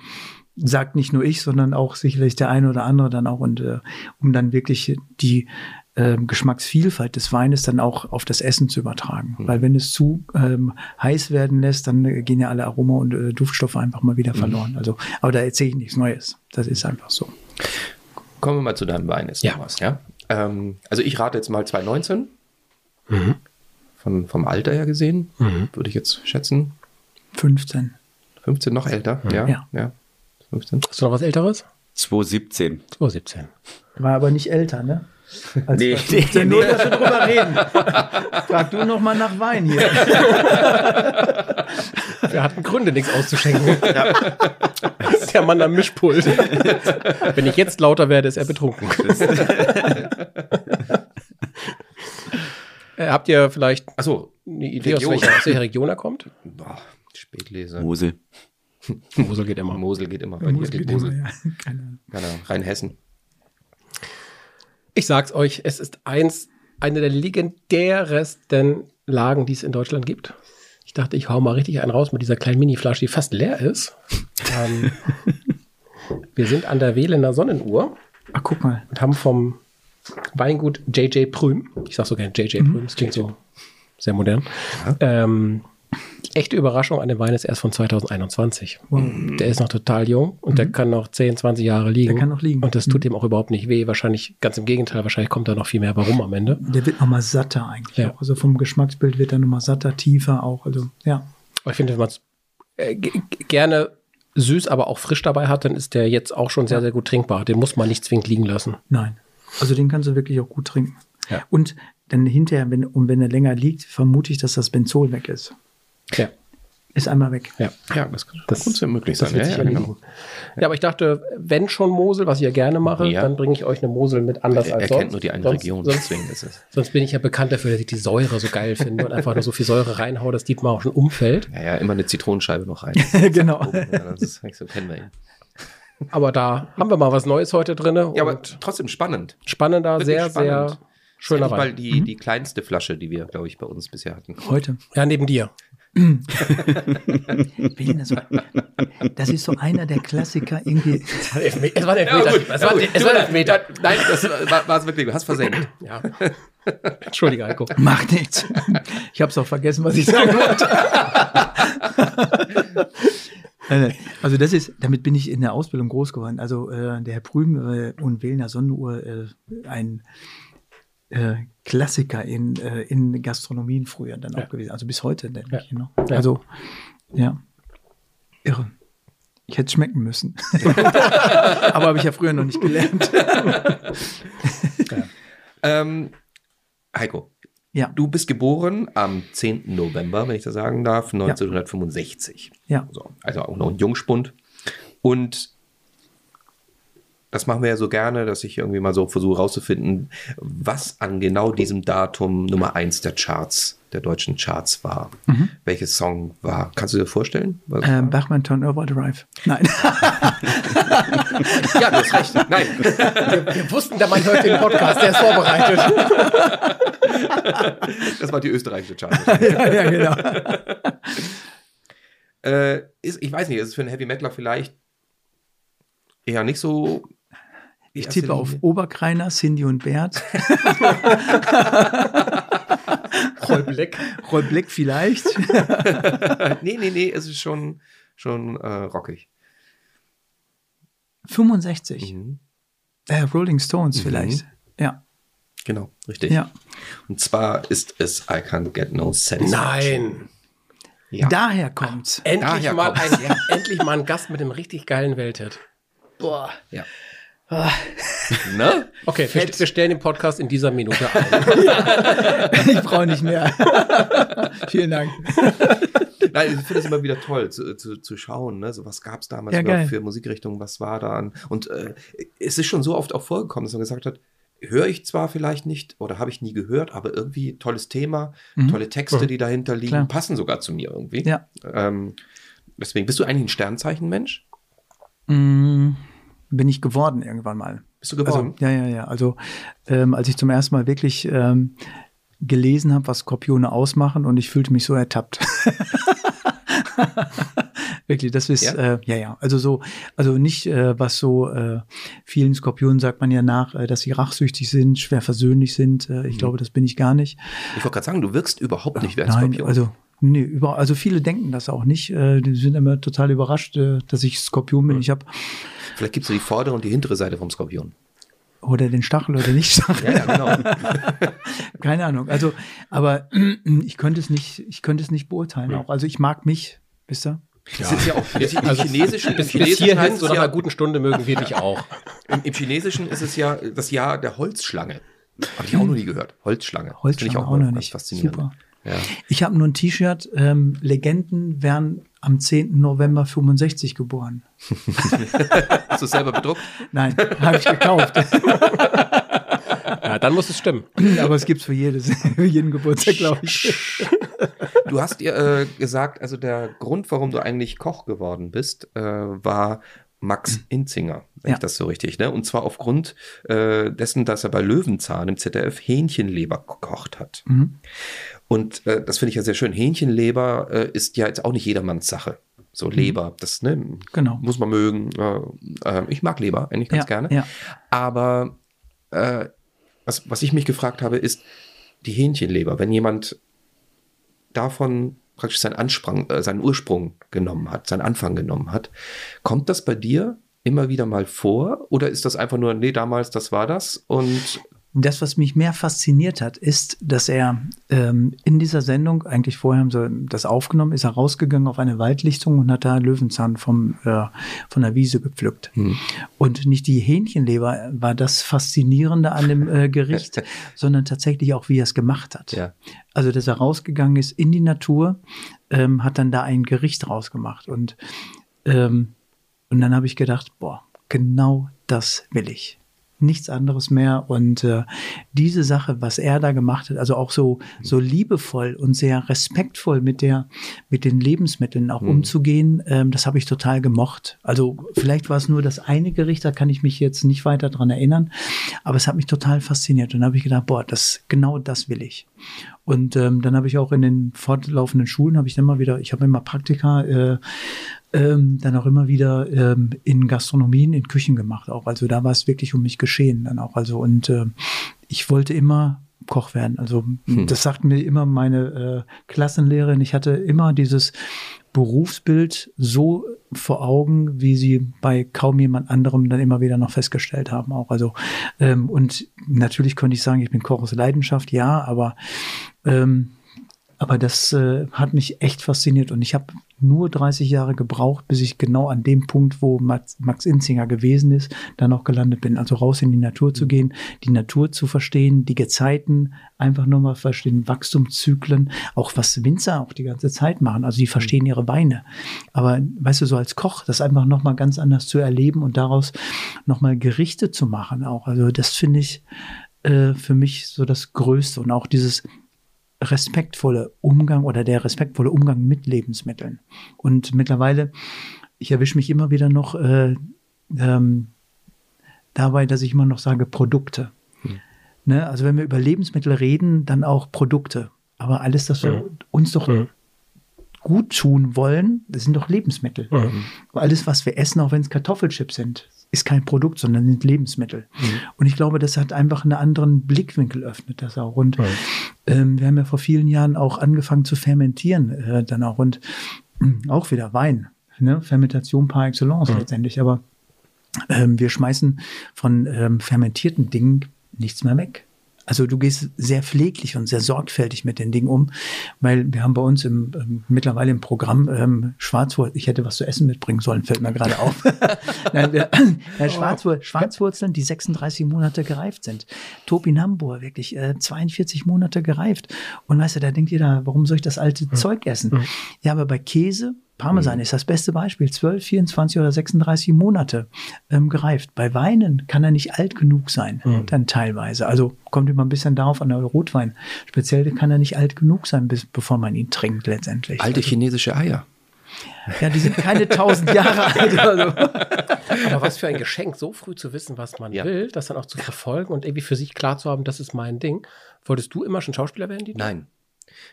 sagt nicht nur ich, sondern auch sicherlich der eine oder andere dann auch und äh, um dann wirklich die äh, Geschmacksvielfalt des Weines dann auch auf das Essen zu übertragen. Weil wenn es zu ähm, heiß werden lässt, dann äh, gehen ja alle Aroma und äh, Duftstoffe einfach mal wieder verloren. Also, aber da erzähle ich nichts Neues. Das ist einfach so. Kommen wir mal zu deinem Wein jetzt Ja. was, ja? Ähm, also ich rate jetzt mal 2019. Mhm. Von, vom Alter her gesehen, Mhm. würde ich jetzt schätzen. 15. 15 noch älter, ja? Ja. ja. 15. Hast du noch was Älteres? 217. 2017. War aber nicht älter, ne? Als Nee, nee, nee, nur, dass wir drüber reden. Frag du noch mal nach Wein hier. Wir hatten Gründe, nichts auszuschenken. Der Mann am Mischpult. Wenn ich jetzt lauter werde, ist er betrunken. Äh, Habt ihr vielleicht Achso, eine Idee, aus welcher, aus welcher Region er kommt? boah, Spätlese. Mosel. Mosel geht immer. Mosel geht immer. Bei dir geht Immer, Mosel. ja. Keine Ahnung. Genau, Rheinhessen. Ich sag's euch, es ist eins, eine der legendärsten Lagen, die es in Deutschland gibt. Ich dachte, ich hau mal richtig einen raus mit dieser kleinen Mini-Flasche, die fast leer ist. ähm, wir sind an der Wählener Sonnenuhr Ach, guck mal. und haben vom Weingut JJ Prüm, ich sag so gerne JJ Prüm, das klingt so sehr modern, ähm, echte Überraschung an dem Wein ist erst von 2021. Der ist noch total jung und der kann noch 10, 20 Jahre liegen. Der kann noch liegen. Und das tut ihm auch überhaupt nicht weh. Wahrscheinlich, ganz im Gegenteil, wahrscheinlich kommt da noch viel mehr warum am Ende. Der wird noch mal satter eigentlich. Ja. Also vom Geschmacksbild wird er noch mal satter, tiefer auch. Also ja. Aber ich finde, wenn man es äh, gerne süß, aber auch frisch dabei hat, dann ist der jetzt auch schon sehr, sehr gut trinkbar. Den muss man nicht zwingend liegen lassen. Nein. Also den kannst du wirklich auch gut trinken. Ja. Und dann hinterher, wenn, und wenn er länger liegt, vermute ich, dass das Benzol weg ist. Ja, Ist einmal weg. ja. Ja, das, Das- könnte möglich Das sein. wird Ja, sich ja, erledigen. Ja, aber ich dachte, wenn schon Mosel, was ich ja gerne mache, Ja. dann bringe ich euch eine Mosel mit anders Er, als er sonst. kennt nur die eine sonst, Region, Sonst, deswegen ist es. sonst bin ich ja bekannt dafür, dass ich die Säure so geil finde und einfach nur so viel Säure reinhaue, dass Dietmar auch schon umfällt. Ja, ja, immer eine Zitronenscheibe noch rein. genau. Ja, das ist, so kennen wir ihn. Aber da haben wir mal was Neues heute drin. Ja, aber trotzdem spannend. spannender, Wirklich sehr, spannend. sehr Schöner Mal Wein. die, die kleinste Flasche, die wir, glaube ich, bei uns bisher hatten. Heute. Ja, neben dir. Das ist so einer der Klassiker irgendwie. Es war Ja, gut. Es war, gut. es war ein Elfmeter. Nein, das war, es wirklich. Du hast versenkt. Ja. Entschuldige, Heiko. Macht nichts. Ich habe es auch vergessen, was ich sagen wollte. Nein. Also das ist, damit bin ich in der Ausbildung groß geworden. Also äh, der Herr Prüm äh, und Wählner Sonnenuhr, äh, ein äh, Klassiker in, äh, in Gastronomien früher dann Ja. auch gewesen. Also bis heute, denke Ja. ich. Ne? Also, ja. Irre. Ich hätte es schmecken müssen. Aber habe ich ja früher noch nicht gelernt. Ähm, Heiko, Ja. du bist geboren am 10. November, wenn ich das sagen darf, 1965. Ja. So, also auch noch ein Jungspund. Und das machen wir ja so gerne, dass ich irgendwie mal so versuche rauszufinden, was an genau diesem Datum Nummer eins der Charts, der deutschen Charts war. Welches Song war? Kannst du dir vorstellen? Ähm? Bachmann Turnover Drive. Nein. ja, du hast recht. Nein. Wir wussten, der Mann hört den Podcast, der ist vorbereitet. Das war die österreichische Chart. ja, ja, genau. äh, ist, ich weiß nicht, ist es für einen Heavy Metaler vielleicht eher nicht so. Ich tippe auf Linie? Oberkreiner, Cindy und Bert. Roll Black. Roy Black vielleicht. nee, nee, nee, es ist schon, schon äh, rockig. 65. Mhm. Äh, Rolling Stones vielleicht. Ja, Genau, richtig. ja. Und zwar ist es I Can't Get No Satisfaction. Nein. Ja. Daher kommt's. Endlich Daher mal, kommt's, ein, endlich mal ein Gast mit einem richtig geilen Welthit. Boah. ja. Ne? Okay, wir, wir stellen den Podcast in dieser Minute ein. Ich brauche nicht mehr. Vielen Dank. Nein, ich finde es immer wieder toll zu, zu, zu schauen, ne? so was gab es damals Ja, für Musikrichtungen, was war da an. Und äh, es ist schon so oft auch vorgekommen, dass man gesagt hat, höre ich zwar vielleicht nicht oder habe ich nie gehört, aber irgendwie tolles Thema, tolle Texte, die dahinter liegen, Mhm. Klar. passen sogar zu mir irgendwie. Ja. Ähm, deswegen, bist du eigentlich ein Sternzeichenmensch? Mm, bin ich geworden irgendwann mal. Bist du geworden? Also, ja, ja, ja. Also ähm, als ich zum ersten Mal wirklich ähm, gelesen habe, was Skorpione ausmachen und ich fühlte mich so ertappt. wirklich, das ist, Ja? ja, äh, ja, ja. Also so, also nicht, äh, was so äh, vielen Skorpionen sagt man ja nach, äh, dass sie rachsüchtig sind, schwer versöhnlich sind. Äh, ich glaube, das bin ich gar nicht. ich wollte gerade sagen, du wirkst überhaupt nicht wie ein Nein, Skorpion. also nee, über, also viele denken das auch nicht. Äh, die sind immer total überrascht, äh, dass ich Skorpion bin. Ich habe Vielleicht gibst du die vordere und die hintere Seite vom Skorpion. oder den Stachel oder nicht Stachel. Ja, ja, genau. Keine Ahnung. Also, aber ich könnte es nicht, ich könnte es nicht beurteilen. Auch. Also ich mag mich, wisst ihr? Das ist ja auch im Also Chinesischen, im bis, bis Chinesischen hierhin, heißt so es nach ja, einer guten Stunde mögen wir dich auch. Im, Im Chinesischen ist es ja das Jahr der Holzschlange. Habe ich auch noch nie gehört. Holzschlange. Finde Holzschlange ich auch, mal noch nicht. Faszinierend. Super. Ja. Ich habe nur ein T-Shirt, ähm, Legenden werden am 10. November 65 geboren. Hast du es selber bedruckt? Nein, habe ich gekauft. Ja, dann muss es stimmen. aber es gibt's für jedes, für jeden Geburtstag, glaube ich. Du hast dir äh, gesagt, also der Grund, warum du eigentlich Koch geworden bist, äh, war Max Inzinger, wenn Ja. ich das so richtig, ne? Und zwar aufgrund äh, dessen, dass er bei Löwenzahn im ZDF Hähnchenleber gekocht hat. Mhm. Und äh, das finde ich ja sehr schön. Hähnchenleber äh, ist ja jetzt auch nicht jedermanns Sache. So Leber, das ne, Mhm. Genau. muss man mögen. Äh, äh, ich mag Leber eigentlich ganz Ja, gerne. ja. Aber äh, was, was ich mich gefragt habe, ist die Hähnchenleber. Wenn jemand davon praktisch seinen Ansprang, äh, seinen Ursprung genommen hat, seinen Anfang genommen hat, kommt das bei dir immer wieder mal vor? Oder ist das einfach nur, nee, damals, das war das? Und Das, was mich mehr fasziniert hat, ist, dass er ähm, in dieser Sendung, eigentlich vorher haben sie das aufgenommen, ist er rausgegangen auf eine Waldlichtung und hat da Löwenzahn vom, äh, von der Wiese gepflückt. Und nicht die Hähnchenleber war das Faszinierende an dem äh, Gericht, sondern tatsächlich auch, wie er es gemacht hat. Ja. Also, dass er rausgegangen ist in die Natur, ähm, hat dann da ein Gericht rausgemacht. Und, ähm, und dann habe ich gedacht, boah, genau das will ich. Nichts anderes mehr. Und äh, diese Sache, was er da gemacht hat, also auch so, so liebevoll und sehr respektvoll mit der, mit den Lebensmitteln auch Mhm. umzugehen, ähm, das habe ich total gemocht. Also vielleicht war es nur das eine Gericht, da kann ich mich jetzt nicht weiter dran erinnern, aber es hat mich total fasziniert. Und dann habe ich gedacht, boah, das, genau das will ich. Und ähm, dann habe ich auch in den fortlaufenden Schulen, habe ich dann mal wieder, ich habe immer Praktika, äh, ähm, dann auch immer wieder ähm, in Gastronomien, in Küchen gemacht auch. Also da war es wirklich um mich geschehen dann auch. Also und ähm, ich wollte immer Koch werden. Also das sagt mir immer meine äh, Klassenlehrerin. Ich hatte immer dieses Berufsbild so vor Augen, wie sie bei kaum jemand anderem dann immer wieder noch festgestellt haben auch. Also ähm, und natürlich könnte ich sagen, ich bin Koch aus Leidenschaft, ja, aber ähm, aber das äh, hat mich echt fasziniert und ich habe nur 30 Jahre gebraucht, bis ich genau an dem Punkt, wo Max, Max Inzinger gewesen ist, dann auch gelandet bin. Also raus in die Natur zu gehen, die Natur zu verstehen, die Gezeiten einfach nur mal verstehen, Wachstumszyklen, auch was Winzer auch die ganze Zeit machen. Also die verstehen ihre Weine. Aber weißt du, so als Koch, das einfach noch mal ganz anders zu erleben und daraus noch mal Gerichte zu machen auch. Also das finde ich äh, für mich so das Größte und auch dieses respektvolle Umgang oder der respektvolle Umgang mit Lebensmitteln. Und mittlerweile, ich erwische mich immer wieder noch äh, ähm, dabei, dass ich immer noch sage Produkte. Ne? Also wenn wir über Lebensmittel reden, dann auch Produkte. Aber alles, das wir uns doch Mhm. gut tun wollen, das sind doch Lebensmittel. Mhm. Alles, was wir essen, auch wenn es Kartoffelchips sind, ist kein Produkt, sondern sind Lebensmittel. Mhm. Und ich glaube, das hat einfach einen anderen Blickwinkel, öffnet das auch. Und ähm, wir haben ja vor vielen Jahren auch angefangen zu fermentieren, äh, dann auch. Und mh, auch wieder Wein, ne? Fermentation par excellence letztendlich. Aber ähm, wir schmeißen von ähm, fermentierten Dingen nichts mehr weg. Also du gehst sehr pfleglich und sehr sorgfältig mit den Dingen um, weil wir haben bei uns im, ähm, mittlerweile im Programm ähm, Schwarzwurzeln, ich hätte was zu essen mitbringen sollen, fällt mir gerade auf. Nein, wir, ja, Schwarzwur Schwarzwurzeln, die 36 Monate gereift sind. Topinambur, wirklich äh, 42 Monate gereift. Und weißt du, da denkt jeder, warum soll ich das alte Zeug essen? Ja, aber bei Käse, Parmesan ist das beste Beispiel. 12, 24 oder 36 Monate ähm, gereift. Bei Weinen kann er nicht alt genug sein, dann teilweise. Also kommt immer ein bisschen darauf an, der Rotwein. Speziell kann er nicht alt genug sein, bis, bevor man ihn trinkt letztendlich. Alte also, chinesische Eier. ja, die sind keine tausend Jahre alt. Also. Aber was für ein Geschenk, so früh zu wissen, was man Ja. will, das dann auch zu verfolgen und irgendwie für sich klar zu haben, das ist mein Ding. Wolltest du immer schon Schauspieler werden, Dieter? Nein.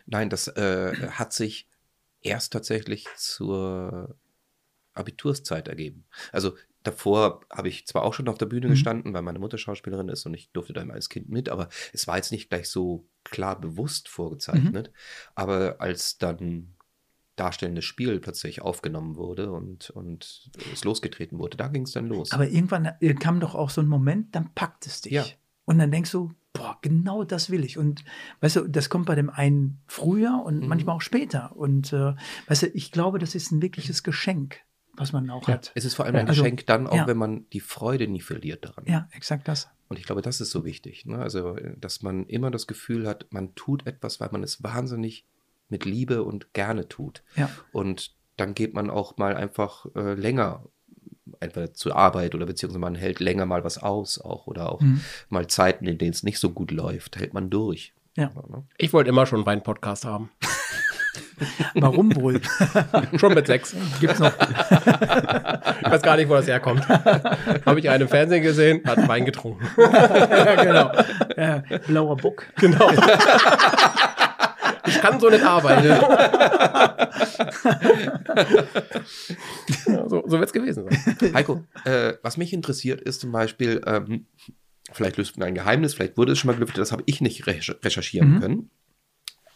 Nein, das äh, hat sich erst tatsächlich zur Abiturszeit ergeben. Also davor habe ich zwar auch schon auf der Bühne Mhm. gestanden, weil meine Mutter Schauspielerin ist und ich durfte da immer als Kind mit, aber es war jetzt nicht gleich so klar bewusst vorgezeichnet. Mhm. Aber als dann darstellendes Spiel plötzlich aufgenommen wurde und, und es losgetreten wurde, da ging es dann los. Aber irgendwann äh, kam doch auch so ein Moment, dann packt es dich. Ja. Und dann denkst du, boah, genau das will ich. Und weißt du, das kommt bei dem einen früher und Mhm. manchmal auch später. Und äh, weißt du, ich glaube, das ist ein wirkliches Geschenk, was man auch Ja. hat. es ist vor allem ein Also, Geschenk dann auch, ja. wenn man die Freude nie verliert daran. Ja, exakt das. Und ich glaube, das ist so wichtig. Ne? Also, äh, dass man immer das Gefühl hat, man tut etwas, weil man es wahnsinnig mit Liebe und gerne tut. Ja. Und dann geht man auch mal einfach äh, länger entweder zur Arbeit oder beziehungsweise man hält länger mal was aus auch oder auch Mhm. mal Zeiten, in denen es nicht so gut läuft, hält man durch. Ja. ne? Ich wollte immer schon einen Wein-Podcast haben. Warum wohl? Schon mit sechs. Gibt's noch? Ich weiß gar nicht, wo das herkommt. Habe ich einen im Fernsehen gesehen, hat Wein getrunken. ja, genau. Ja, blauer Bock. Genau. Ich kann so nicht arbeiten. Ja, so so wird es gewesen sein. Heiko, äh, was mich interessiert ist zum Beispiel, ähm, vielleicht löst man ein Geheimnis, vielleicht wurde es schon mal gelüftet, das habe ich nicht recher- recherchieren Mhm. können.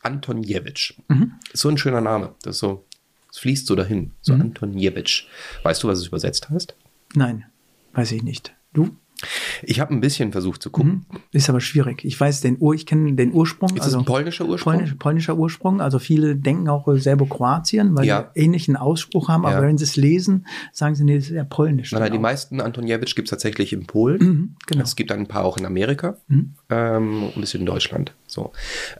Antonjewitsch. Mhm. Ist so ein schöner Name. Das so, es fließt so dahin. So Mhm. Antonjewitsch. Weißt du, was es übersetzt heißt? Nein, weiß ich nicht. Du? Ich habe ein bisschen versucht zu gucken. Mhm. Ist aber schwierig. Ich weiß den Ur, ich kenne den Ursprung. Ist also ein polnischer Ursprung? Polnisch, polnischer Ursprung. Also viele denken auch äh, Serbo-Kroatien, weil Ja. die ähnlichen Ausspruch haben. Aber Ja. wenn sie es lesen, sagen sie, nee, das ist ja polnisch. Nein, nein, die Genau. meisten Antonjewitsch gibt es tatsächlich in Polen. Mhm, genau. Es gibt ein paar auch in Amerika Mhm. ähm, und ein bisschen in Deutschland. So.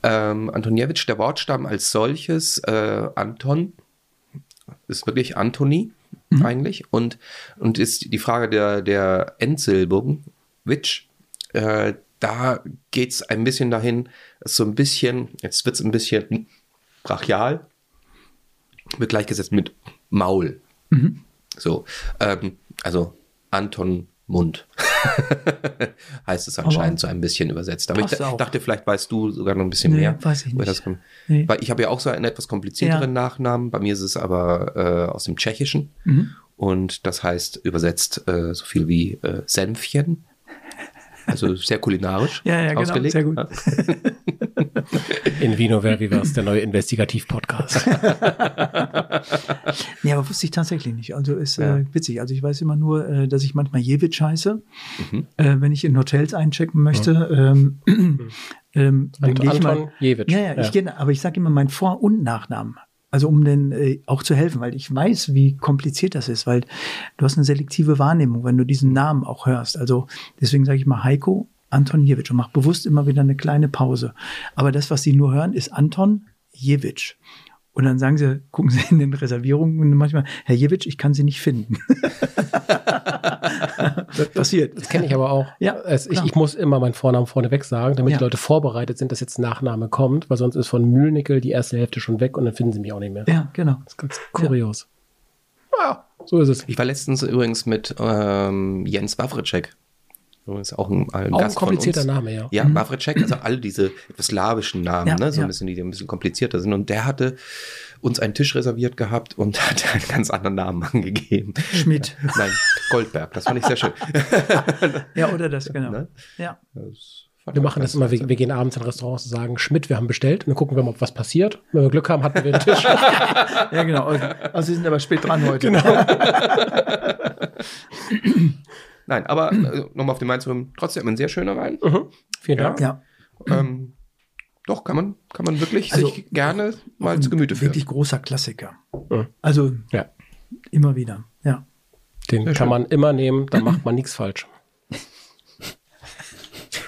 Ähm, Antonjewitsch, der Wortstamm als solches, äh, Anton, ist wirklich Antoni Mhm. eigentlich. Und, und ist die Frage der, der Endsilbung Witch. Äh, da geht's ein bisschen dahin, so ein bisschen, jetzt wird's ein bisschen brachial, wird gleichgesetzt mit Maul. So, ähm, also Anton Mund heißt es anscheinend so ein bisschen übersetzt. Aber ich dachte, vielleicht weißt du sogar noch ein bisschen Nee, mehr. weiß ich nicht. Das kommt. Nee. Weil ich habe ja auch so einen etwas komplizierteren Ja. Nachnamen. Bei mir ist es aber äh, aus dem Tschechischen. Mhm. Und das heißt übersetzt äh, so viel wie äh, Senfchen. Also sehr kulinarisch Ja, ja, genau, ausgelegt. sehr gut. Ja. In Vino Verivas, der neue Investigativ-Podcast. Nee, aber wusste ich tatsächlich nicht. Also ist äh, witzig. Also ich weiß immer nur, äh, dass ich manchmal Jewitt heiße, Mhm. äh, wenn ich in Hotels einchecken möchte. Ähm, ähm, dann Ant- gehe ich Anton mal. Jewitt. Ja, ja, Ja. ich gehe, aber ich sage immer meinen Vor- und Nachnamen. Also um den äh, auch zu helfen, weil ich weiß, wie kompliziert das ist, weil du hast eine selektive Wahrnehmung, wenn du diesen Namen auch hörst. Also deswegen sage ich mal Heiko Antoniewicz und mach bewusst immer wieder eine kleine Pause. Aber das, was sie nur hören, ist Anton Jewitsch. Und dann sagen sie, gucken sie in den Reservierungen manchmal, Herr Jewitsch, ich kann Sie nicht finden. das passiert. Das kenne ich aber auch. Ja, es, ich, ich muss immer meinen Vornamen vorneweg sagen, damit Ja. die Leute vorbereitet sind, dass jetzt ein Nachname kommt, weil sonst ist von Mühlnickel die erste Hälfte schon weg und dann finden sie mich auch nicht mehr. Ja, genau. Das ist ganz kurios. Ja, so ist es. Ich war letztens übrigens mit ähm, Jens Wawritschek. Übrigens auch ein, ein Auch ein Gast von komplizierter uns. Name, ja. Ja, Wawritschek, also alle diese etwas slawischen Namen, Ja, ne? so ja. ein bisschen, die ein bisschen komplizierter sind. Und der hatte uns einen Tisch reserviert gehabt und hat einen ganz anderen Namen angegeben. Schmidt. Nein, Goldberg. Das fand ich sehr schön. Ja, oder das, genau. Ne? Ja. Das Wir machen das immer, wir, wir gehen abends in Restaurants und sagen, Schmidt, wir haben bestellt und dann gucken wir mal, ob was passiert. Wenn wir Glück haben, hatten wir den Tisch. Ja, genau. Also, also Sie sind aber spät dran heute. Genau. Nein, aber äh, nochmal auf den Wein zu kommen, trotzdem ein sehr schöner Wein. mhm. Vielen Ja. Dank. Ja. Ähm, doch, kann man, kann man wirklich Also, sich gerne mal zu Gemüte führen. Wirklich großer Klassiker. Mhm. Also Ja. immer wieder. Ja. Den kann schön. man immer nehmen, da macht man nichts falsch.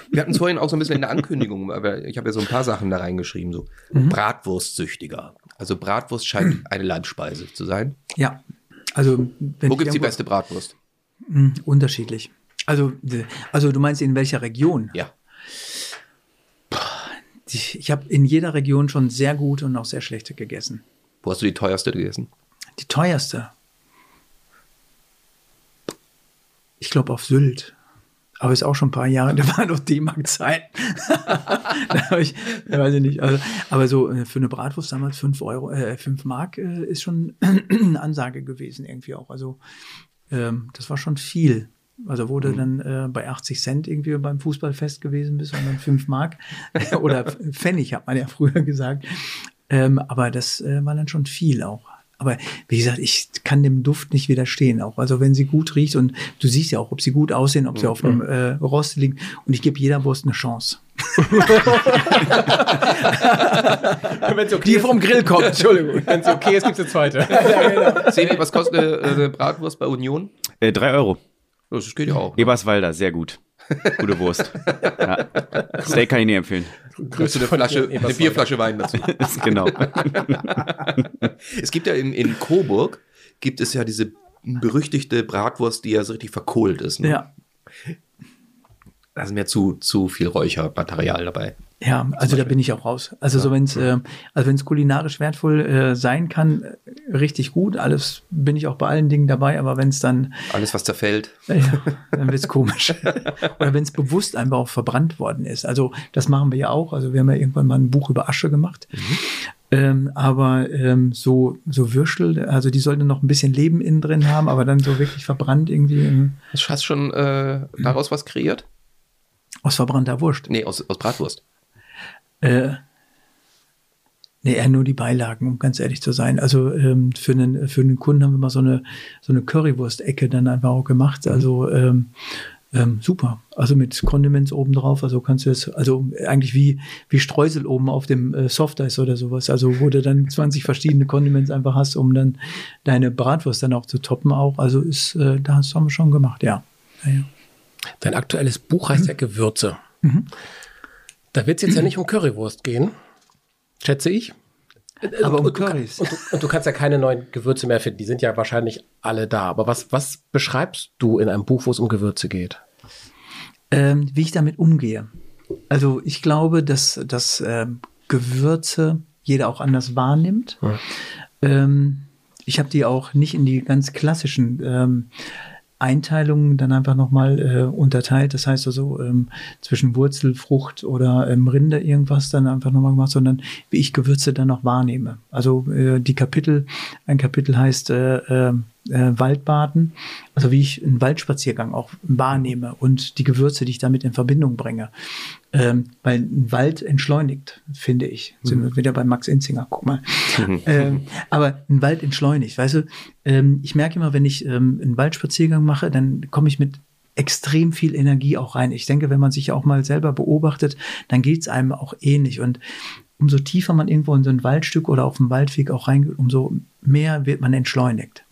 Wir hatten es vorhin auch so ein bisschen in der Ankündigung, aber ich habe ja so ein paar Sachen da reingeschrieben, so Bratwurstsüchtiger. Also Bratwurst scheint eine Leibspeise zu sein. Ja. Also wenn Wo ich gibt's die beste Bratwurst? Hm, unterschiedlich. Also, also du meinst in welcher Region? Ja. Ich, habe in jeder Region schon sehr gute und auch sehr schlechte gegessen. Wo hast du die teuerste gegessen? Die teuerste. Ich glaube auf Sylt. Aber ist auch schon ein paar Jahre, da war noch D-Mark-Zeit. da hab ich, weiß ich nicht. Also, aber so äh, für eine Bratwurst damals 5 Euro, äh, 5 Mark äh, ist schon eine Ansage gewesen irgendwie auch. Also ähm, das war schon viel. Also wurde dann äh, bei 80 Cent irgendwie beim Fußballfest gewesen bist und dann 5 Mark oder Pfennig hat man ja früher gesagt. Ähm, aber das äh, war dann schon viel auch. Aber wie gesagt, ich kann dem Duft nicht widerstehen auch. Also wenn sie gut riecht und du siehst ja auch, ob sie gut aussehen, ob sie auf dem äh, Rost liegen. Und ich gebe jeder Wurst eine Chance. Wenn es Die vom Grill kommt, Entschuldigung. Wenn es okay ist, gibt es eine zweite. Sebi, was kostet eine, eine Bratwurst bei Union? Äh, drei Euro. Das geht ja auch. Eberswalder, sehr gut. Gute Wurst. Ja. Steak kann ich nicht empfehlen. Du eine, Flasche, eine Bierflasche Wein dazu. Genau. Es gibt ja in, in Coburg, gibt es ja diese berüchtigte Bratwurst, die ja so richtig verkohlt ist. Ne? Ja. Da ist mir zu, zu viel Räuchermaterial dabei. Ja, also da bin ich auch raus. Also so wenn es äh, also wenn es kulinarisch wertvoll äh, sein kann, äh, richtig gut. Alles bin ich auch bei allen Dingen dabei, aber wenn es dann Alles, was zerfällt. äh, ja, dann wird's komisch. Oder wenn es bewusst einfach auch verbrannt worden ist. Also das machen wir ja auch. Also wir haben ja irgendwann mal ein Buch über Asche gemacht. Ähm, aber ähm, so so Würstel, also die sollten noch ein bisschen Leben innen drin haben, aber dann so wirklich verbrannt irgendwie Hast du schon äh, daraus was kreiert? aus verbrannter Wurst. Nee, aus, aus Bratwurst. Äh, nee, eher nur die Beilagen, um ganz ehrlich zu sein. Also ähm, für, einen, für einen Kunden haben wir mal so eine, so eine Currywurst-Ecke dann einfach auch gemacht. Also ähm, ähm, super. Also mit Condiments oben drauf. Also kannst du es, also eigentlich wie, wie Streusel oben auf dem äh, Softeis oder sowas. Also wo du dann 20 verschiedene Condiments einfach hast, um dann deine Bratwurst dann auch zu toppen auch. Also ist, äh, das haben wir schon gemacht, ja. ja, ja. Dein aktuelles Buch heißt ja Gewürze. Da wird es jetzt ja nicht um Currywurst gehen, schätze ich. Aber um und, du kann- Currys. und, du, und du kannst ja keine neuen Gewürze mehr finden. Die sind ja wahrscheinlich alle da. Aber was, was beschreibst du in einem Buch, wo es um Gewürze geht? ähm, wie ich damit umgehe. Also ich glaube, dass, dass ähm, Gewürze jeder auch anders wahrnimmt. Ja. Ähm, ich habe die auch nicht in die ganz klassischen ähm, Einteilungen dann einfach nochmal äh, unterteilt. Das heißt also ähm, zwischen Wurzel, Frucht oder ähm, Rinde irgendwas dann einfach nochmal gemacht, sondern wie ich Gewürze dann noch wahrnehme. Also äh, die Kapitel, ein Kapitel heißt äh, äh, äh, Waldbaden, also wie ich einen Waldspaziergang auch wahrnehme und die Gewürze, die ich damit in Verbindung bringe. Ähm, weil ein Wald entschleunigt, finde ich. Sind wir wieder bei Max Inzinger, guck mal. ähm, aber ein Wald entschleunigt, weißt du, ähm, ich merke immer, wenn ich ähm, einen Waldspaziergang mache, dann komme ich mit extrem viel Energie auch rein. Ich denke, wenn man sich auch mal selber beobachtet, dann geht's einem auch ähnlich. Und umso tiefer man irgendwo in so ein Waldstück oder auf dem Waldweg auch reingeht, umso mehr wird man entschleunigt.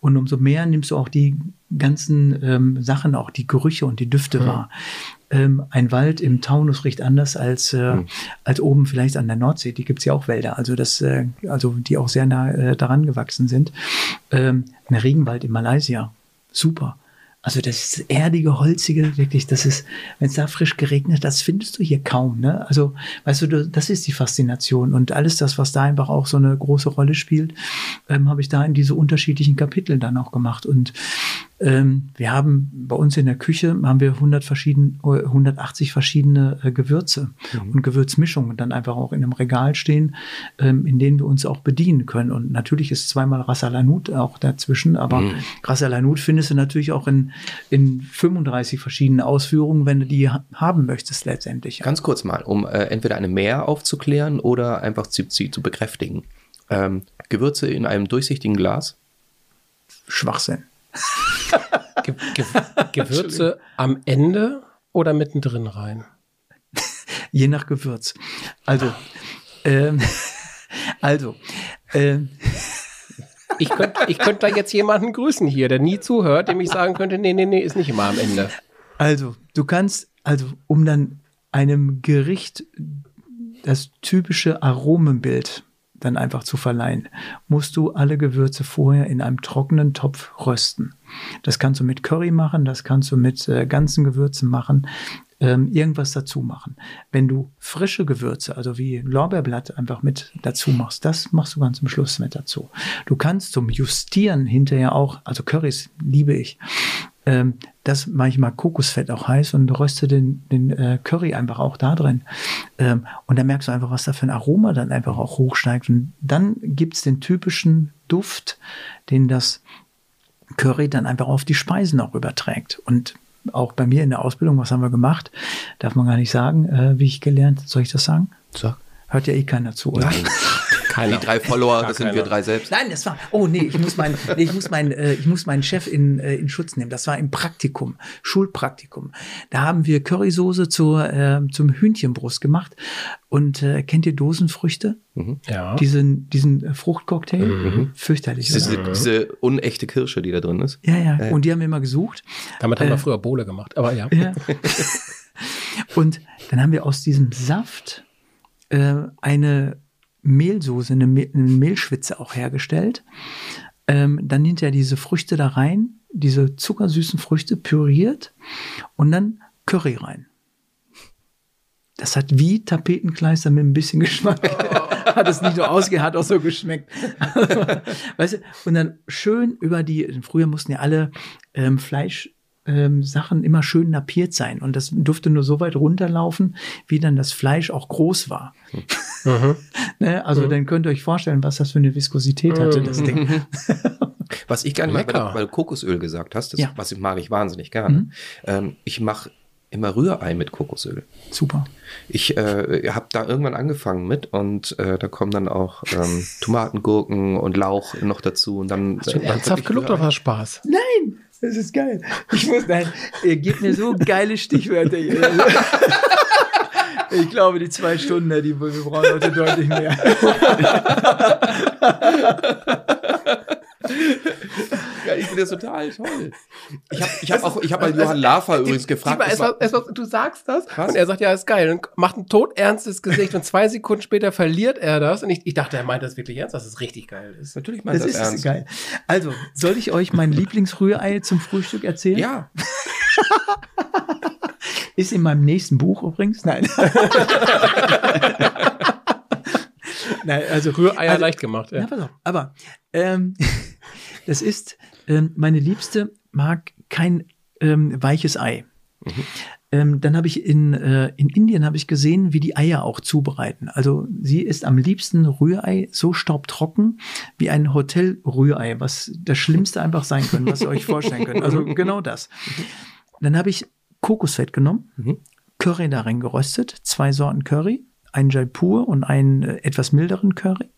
Und umso mehr nimmst du auch die ganzen ähm, Sachen, auch die Gerüche und die Düfte Mhm. wahr. Ähm, ein Wald im Taunus riecht anders als, äh, Mhm. als oben vielleicht an der Nordsee. Die gibt's ja auch Wälder, also das, äh, also die auch sehr nah äh, daran gewachsen sind. Ähm, ein Regenwald in Malaysia, super. Also das erdige, holzige, wirklich, das ist, wenn es da frisch geregnet, das findest du hier kaum. Ne? Also, weißt du, du, das ist die Faszination. Und alles das, was da einfach auch so eine große Rolle spielt, ähm, habe ich da in diese unterschiedlichen Kapitel dann auch gemacht. Und ähm, wir haben bei uns in der Küche haben wir 100 verschieden, äh, 180 verschiedene äh, Gewürze und Gewürzmischungen dann einfach auch in einem Regal stehen, ähm, in denen wir uns auch bedienen können. Und natürlich ist zweimal Rassalanut auch dazwischen, aber Mhm. Rassalanut findest du natürlich auch in, in 35 verschiedenen Ausführungen, wenn du die ha haben möchtest letztendlich. Ganz kurz mal, um äh, entweder eine Mehr aufzuklären oder einfach sie, sie zu bekräftigen. Ähm, Gewürze in einem durchsichtigen Glas. Schwachsinn. Ge Ge Gewürze am Ende oder mittendrin rein? Je nach Gewürz. Also, ähm, also, ähm, Ich könnte ich könnt da jetzt jemanden grüßen hier, der nie zuhört, dem ich sagen könnte, nee, nee, nee, ist nicht immer am Ende. Also, du kannst, also, um dann einem Gericht das typische Aromenbild dann einfach zu verleihen, musst du alle Gewürze vorher in einem trockenen Topf rösten. Das kannst du mit Curry machen, das kannst du mit äh, ganzen Gewürzen machen, ähm, irgendwas dazu machen. Wenn du frische Gewürze, also wie Lorbeerblatt einfach mit dazu machst, das machst du ganz zum Schluss mit dazu. Du kannst zum Justieren hinterher auch, also Currys liebe ich, ähm, das manchmal Kokosfett auch heiß und röste den, den äh, Curry einfach auch da drin. Ähm, und dann merkst du einfach, was da für ein Aroma dann einfach auch hochsteigt. Und dann gibt's den typischen Duft, den das Curry dann einfach auf die Speisen auch überträgt. Und auch bei mir in der Ausbildung, was haben wir gemacht? Darf man gar nicht sagen, äh, wie ich gelernt, soll ich das sagen? Sag. Hört ja eh keiner zu. Oder? Keiner. Die drei Follower, das sind wir keiner. drei selbst. Nein, das war. Oh nee, ich muss meinen, nee, ich muss meinen, äh, ich muss meinen Chef in, äh, in Schutz nehmen. Das war im Praktikum, Schulpraktikum. Da haben wir Currysoße zur, äh, zum Hühnchenbrust gemacht. Und äh, kennt ihr Dosenfrüchte? Ja. Diesen, diesen äh, Fruchtcocktail? Fürchterlich. Diese, Oder? diese unechte Kirsche, die da drin ist. Ja, ja. Und die haben wir immer gesucht. Damit haben Äh, wir früher Bohle gemacht, aber ja. Ja. Und dann haben wir aus diesem Saft äh, eine Mehlsoße, eine, Me eine Mehlschwitze auch hergestellt. Ähm, dann hinterher diese Früchte da rein, diese zuckersüßen Früchte püriert und dann Curry rein. Das hat wie Tapetenkleister mit ein bisschen Geschmack. hat es nicht nur ausge, hat auch so geschmeckt. weißt du, und dann schön über die, früher mussten ja alle ähm, Fleisch, ähm, Sachen immer schön napiert sein. Und das durfte nur so weit runterlaufen, wie dann das Fleisch auch groß war. ne? Also dann könnt ihr euch vorstellen, was das für eine Viskosität hatte, das Ding. Was ich gerne mag, weil, weil du Kokosöl gesagt hast, das, Ja. was ich mag ich wahnsinnig gerne. Ähm, ich mache immer Rührei mit Kokosöl. Super. Ich äh, habe da irgendwann angefangen mit und äh, da kommen dann auch ähm, Tomaten, Gurken und Lauch noch dazu und dann Hast du ernsthaft gelobt war das Spaß? Nein, das ist geil. Ich muss, nein, ihr gebt mir so geile Stichwörter. hier. Ich glaube, die zwei Stunden, die wir brauchen heute deutlich mehr. Ja, ich finde das total toll. Ich habe ich hab auch, ich habe mal Johann Lafer übrigens gefragt. Lieber, es es war- war, es war, du sagst das Was? und er sagt, ja, ist geil. Und macht ein todernstes Gesicht und zwei Sekunden später verliert er das. Und ich, ich dachte, er meint das wirklich ernst, dass es richtig geil ist. Natürlich meint Das das, ist ernst. geil. Also, soll ich euch mein Lieblingsrührei zum Frühstück erzählen? Ja, Ist in meinem nächsten Buch übrigens. Nein. Nein, also Rühreier Also- leicht gemacht. Ja. Ja, pass auf. Aber ähm, das ist, ähm, meine Liebste mag kein ähm, weiches Ei. Ähm, dann habe ich in, äh, in Indien habe ich gesehen, wie die Eier auch zubereiten. Also sie isst am liebsten Rührei so staubtrocken wie ein Hotel-Rührei, was das Schlimmste einfach sein können, was ihr euch vorstellen könnt. Also genau das. Dann habe ich Kokosfett genommen, Mhm. Curry darin geröstet, zwei Sorten Curry, ein Jaipur und einen äh, etwas milderen Curry.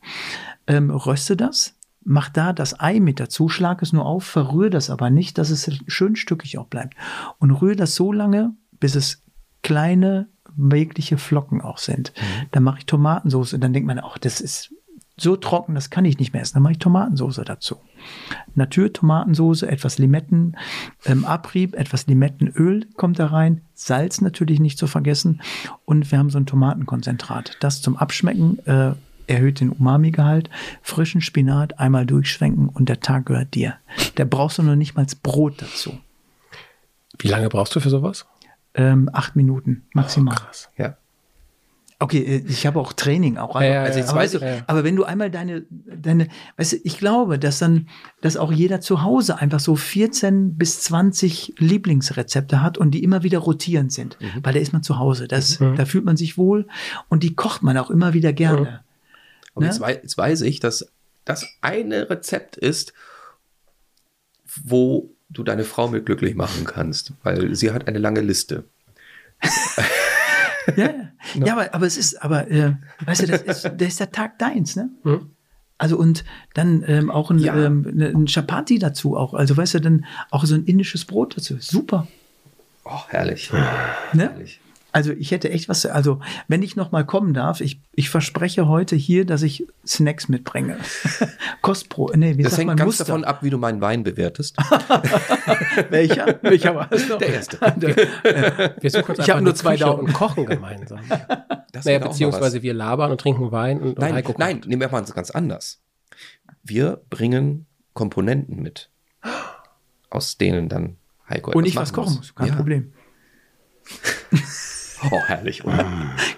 Ähm, röste das, mach da das Ei mit dazu, schlag es nur auf, verrühre das aber nicht, dass es schön stückig auch bleibt. Und rühre das so lange, bis es kleine, bewegliche Flocken auch sind. Dann mache ich Tomatensauce und dann denkt man, ach, das ist so trocken, das kann ich nicht mehr essen. Dann mache ich Tomatensauce dazu. Natur-Tomatensauce, etwas Limetten, ähm, Abrieb, etwas Limettenöl kommt da rein, Salz natürlich nicht zu vergessen und wir haben so ein Tomatenkonzentrat. Das zum Abschmecken äh, erhöht den Umami-Gehalt, frischen Spinat einmal durchschwenken und der Tag gehört dir. Da brauchst du noch nicht mal Brot dazu. Wie lange brauchst du für sowas? Ähm, acht Minuten maximal. Krass. Ja. Okay, äh, ich habe auch Training auch. Ja, ja, also, ja. jetzt weißt du, Ja, ja. aber wenn du einmal deine, deine, weißt du, ich glaube, dass dann, dass auch jeder zu Hause einfach so 14 bis 20 Lieblingsrezepte hat und die immer wieder rotierend sind, Mhm. weil da ist man zu Hause, das, da fühlt man sich wohl und die kocht man auch immer wieder gerne. Und Ne? jetzt, wei jetzt weiß ich, dass das eine Rezept ist, wo du deine Frau mit glücklich machen kannst, weil sie hat eine lange Liste. Ja, ja. ja aber, aber es ist, aber, äh, weißt du, das ist, das ist der Tag deins, ne? Mhm. Also und dann ähm, auch ein, Ja. ähm, ne- ein Chapati dazu auch. Also weißt du, dann auch so ein indisches Brot dazu. Super. Oh, herrlich. Ne? herrlich. Also ich hätte echt was, also wenn ich noch mal kommen darf, ich, ich verspreche heute hier, dass ich Snacks mitbringe. Kostpro, nee, wie Das sagt hängt man, ganz Muster. davon ab, wie du meinen Wein bewertest. Welcher? Welcher war es noch? Der erste. Wir uns Ich hab einfach nur zwei Küche Daumen. und kochen gemeinsam. Das naja, beziehungsweise wir labern und trinken Wein und, und. Nein, Heiko nein, nehmen wir mal ganz anders. Wir bringen Komponenten mit, aus denen dann Heiko Und etwas ich was machen kochen muss, kein ja. Problem. Oh, herrlich. oder?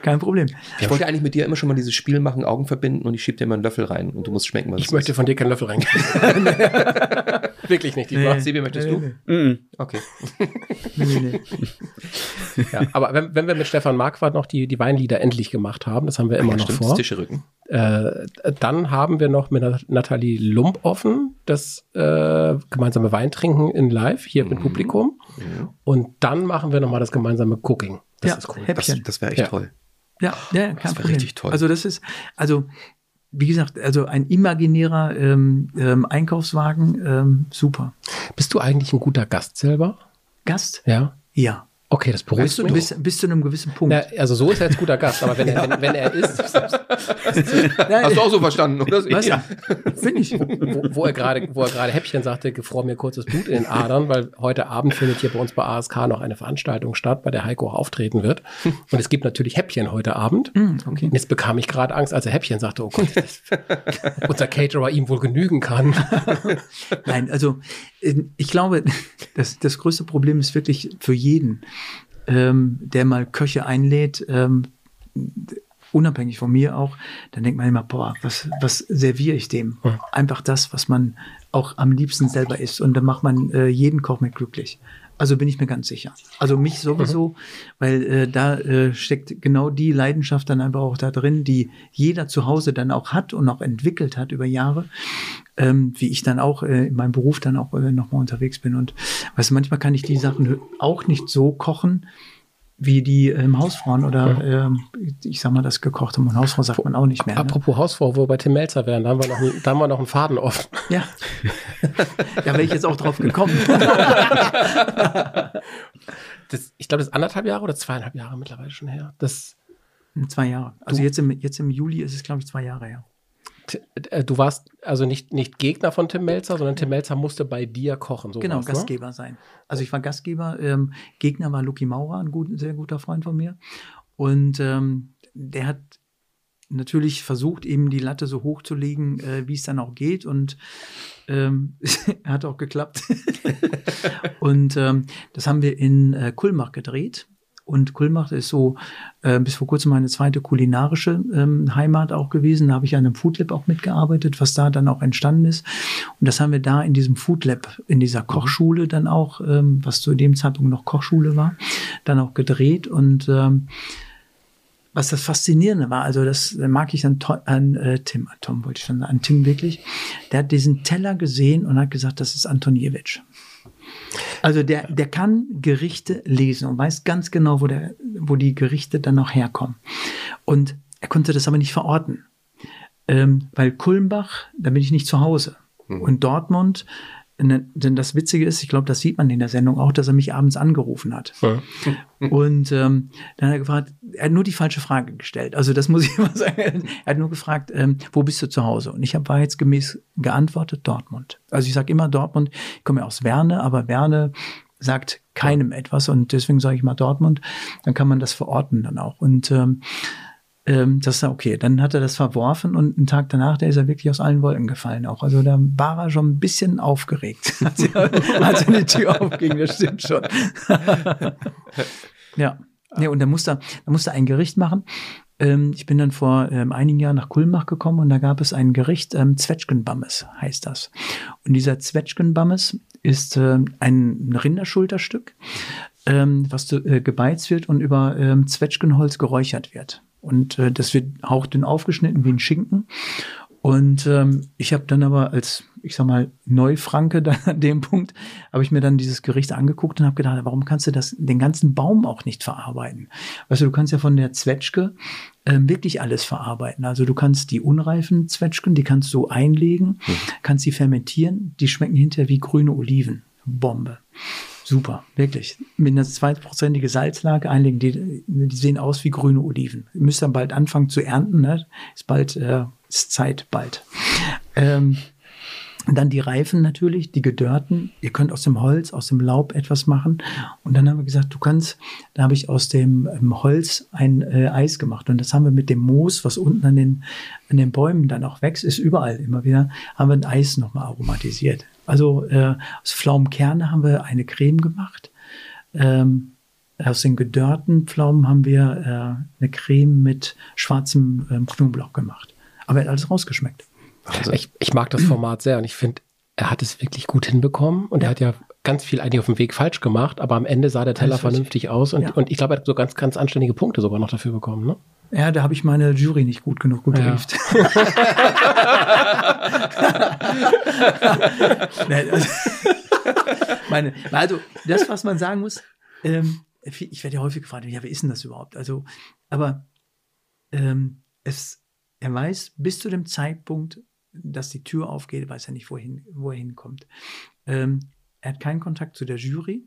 Kein Problem. Ich wollte eigentlich mit dir immer schon mal dieses Spiel machen, Augen verbinden und ich schieb dir mal einen Löffel rein und du musst schmecken, was Ich möchte von dir keinen Löffel rein. Wirklich nicht, die Nee. Sebi, möchtest du? Mhm. Okay. Nee, nee, nee. Ja, aber wenn, wenn wir mit Stefan Marquardt noch die, die Weinlieder endlich gemacht haben, das haben wir immer ja, noch stimmt, vor, Tische rücken. äh, dann haben wir noch mit Nat- Nathalie Lump offen das äh, gemeinsame Weintrinken in Live hier Mhm. mit Publikum. Und dann machen wir nochmal das gemeinsame Cooking. Das Ja, ist cool. Das, Häppchen. das wäre echt Ja. toll. Ja, ja, kein Das Problem. richtig toll. Also das ist, also wie gesagt, also ein imaginärer ähm, ähm, Einkaufswagen, ähm, super. Bist du eigentlich ein guter Gast selber? Gast? Ja. Ja. Okay, das beruhigt Weißt du, mich. Bis, bis zu einem gewissen Punkt. Ja, also so ist er jetzt guter Gast, aber wenn er, wenn, wenn er ist, Nein, Hast du auch so verstanden, oder? was? Ja. Finde ich. wo, wo er gerade, wo er gerade Häppchen sagte, gefror mir kurzes Blut in den Adern, weil heute Abend findet hier bei uns bei ASK noch eine Veranstaltung statt, bei der Heiko auch auftreten wird. Und es gibt natürlich Häppchen heute Abend. okay. Und jetzt bekam ich gerade Angst, als er Häppchen sagte, oh Gott, unser Caterer ihm wohl genügen kann. Nein, also ich glaube, das, das größte Problem ist wirklich für jeden, ähm, der mal Köche einlädt, ähm, unabhängig von mir auch, dann denkt man immer, boah, was, was serviere ich dem? Einfach das, was man auch am liebsten selber isst. Und dann macht man äh, jeden Koch mit glücklich. Also bin ich mir ganz sicher. Also mich sowieso, weil äh, da äh, steckt genau die Leidenschaft dann einfach auch da drin, die jeder zu Hause dann auch hat und auch entwickelt hat über Jahre, ähm, wie ich dann auch äh, in meinem Beruf dann auch äh, nochmal unterwegs bin. Und weißt du, manchmal kann ich die Sachen auch nicht so kochen, wie die ähm, Hausfrauen oder ähm, ich sag mal, das gekochte und Hausfrau sagt man auch nicht mehr. Ne? Apropos Hausfrau, wo wir bei Tim Melzer wären, da haben wir noch, einen, da haben wir noch einen Faden offen. Ja. da wäre ich jetzt auch drauf gekommen. Das, ich glaube, das ist anderthalb Jahre oder zweieinhalb Jahre mittlerweile schon her. Das, zwei Jahre. Also jetzt im, jetzt im Juli ist es, glaube ich, zwei Jahre her. Äh, du warst also nicht, nicht Gegner von Tim Melzer, sondern Tim Melzer musste bei dir kochen. So genau, ne? Gastgeber sein. Also ich war Gastgeber. Ähm, Gegner war Lucky Maurer, ein, gut, sehr guter Freund von mir. Und ähm, der hat natürlich versucht, eben die Latte so hoch zu legen, äh, wie es dann auch geht. Und ähm, hat auch geklappt. und ähm, das haben wir in äh, Kulmbach gedreht. Und Kulmbach ist so äh, bis vor kurzem meine zweite kulinarische ähm, Heimat auch gewesen. Da habe ich an einem Food Lab auch mitgearbeitet, was da dann auch entstanden ist. Und das haben wir da in diesem Food Lab, in dieser Kochschule dann auch, ähm, was zu dem Zeitpunkt noch Kochschule war, dann auch gedreht. Und ähm, was das Faszinierende war, also das mag ich an, an äh, Tim, Tom wollte ich schon an Tim wirklich, der hat diesen Teller gesehen und hat gesagt, das ist Antoniewicz. Also der, der kann Gerichte lesen und weiß ganz genau, wo, der, wo die Gerichte dann noch herkommen. Und er konnte das aber nicht verorten. Ähm, weil Kulmbach, da bin ich nicht zu Hause. Mhm. Und Dortmund, denn das Witzige ist, ich glaube, das sieht man in der Sendung auch, dass er mich abends angerufen hat. Ja. Und ähm, dann hat er gefragt, er hat nur die falsche Frage gestellt. Also das muss ich immer sagen. Er hat nur gefragt, ähm, wo bist du zu Hause? Und ich habe wahrheitsgemäß geantwortet, Dortmund. Also ich sage immer Dortmund, ich komme ja aus Werne, aber Werne sagt keinem etwas und deswegen sage ich mal Dortmund. Dann kann man das verorten dann auch. Und ähm, ähm, das ist okay. Dann hat er das verworfen und einen Tag danach, da ist er wirklich aus allen Wolken gefallen auch. Also da war er schon ein bisschen aufgeregt, als, er, als die Tür aufging, das stimmt schon. ja. Ja, und da musste, da musste ein Gericht machen. Ähm, ich bin dann vor ähm, einigen Jahren nach Kulmbach gekommen und da gab es ein Gericht, ähm, Zwetschgenbammes heißt das. Und dieser Zwetschgenbammes ist äh, ein Rinderschulterstück, ähm, was äh, gebeizt wird und über ähm, Zwetschgenholz geräuchert wird. Und äh, das wird hauchdünn aufgeschnitten wie ein Schinken. Und ähm, ich habe dann aber als, ich sag mal, Neufranke dann an dem Punkt, habe ich mir dann dieses Gericht angeguckt und habe gedacht, warum kannst du das, den ganzen Baum auch nicht verarbeiten? Weißt du, du kannst ja von der Zwetschge äh, wirklich alles verarbeiten. Also du kannst die unreifen Zwetschgen, die kannst du einlegen, mhm. kannst sie fermentieren, die schmecken hinterher wie grüne Oliven. Bombe. Super, wirklich. Mit einer zweiprozentige Salzlage einlegen, die, die sehen aus wie grüne Oliven. Ihr müsst dann bald anfangen zu ernten, ne? Ist bald, äh, ist Zeit bald. Ähm, dann die Reifen natürlich, die gedörrten. Ihr könnt aus dem Holz, aus dem Laub etwas machen. Und dann haben wir gesagt, du kannst, da habe ich aus dem ähm, Holz ein äh, Eis gemacht. Und das haben wir mit dem Moos, was unten an den, an den Bäumen dann auch wächst, ist überall immer wieder, haben wir ein Eis nochmal aromatisiert. Also äh, aus Pflaumenkerne haben wir eine Creme gemacht. Ähm, aus den gedörrten Pflaumen haben wir äh, eine Creme mit schwarzem ähm, Knoblauch gemacht. Aber er hat alles rausgeschmeckt. Also ich, ich mag das Format sehr und ich finde, er hat es wirklich gut hinbekommen und ja. er hat ja ganz viel eigentlich auf dem Weg falsch gemacht, aber am Ende sah der Teller vernünftig aus und, ja. und ich glaube, er hat so ganz, ganz anständige Punkte sogar noch dafür bekommen. Ne? Ja, da habe ich meine Jury nicht gut genug gebrieft. Ja. also, meine, also, das, was man sagen muss, ähm, ich werde ja häufig gefragt, ja, wer ist denn das überhaupt? Also, aber ähm, es, er weiß bis zu dem Zeitpunkt, dass die Tür aufgeht, weiß er nicht, wohin, wo er hinkommt. Ähm, er hat keinen Kontakt zu der Jury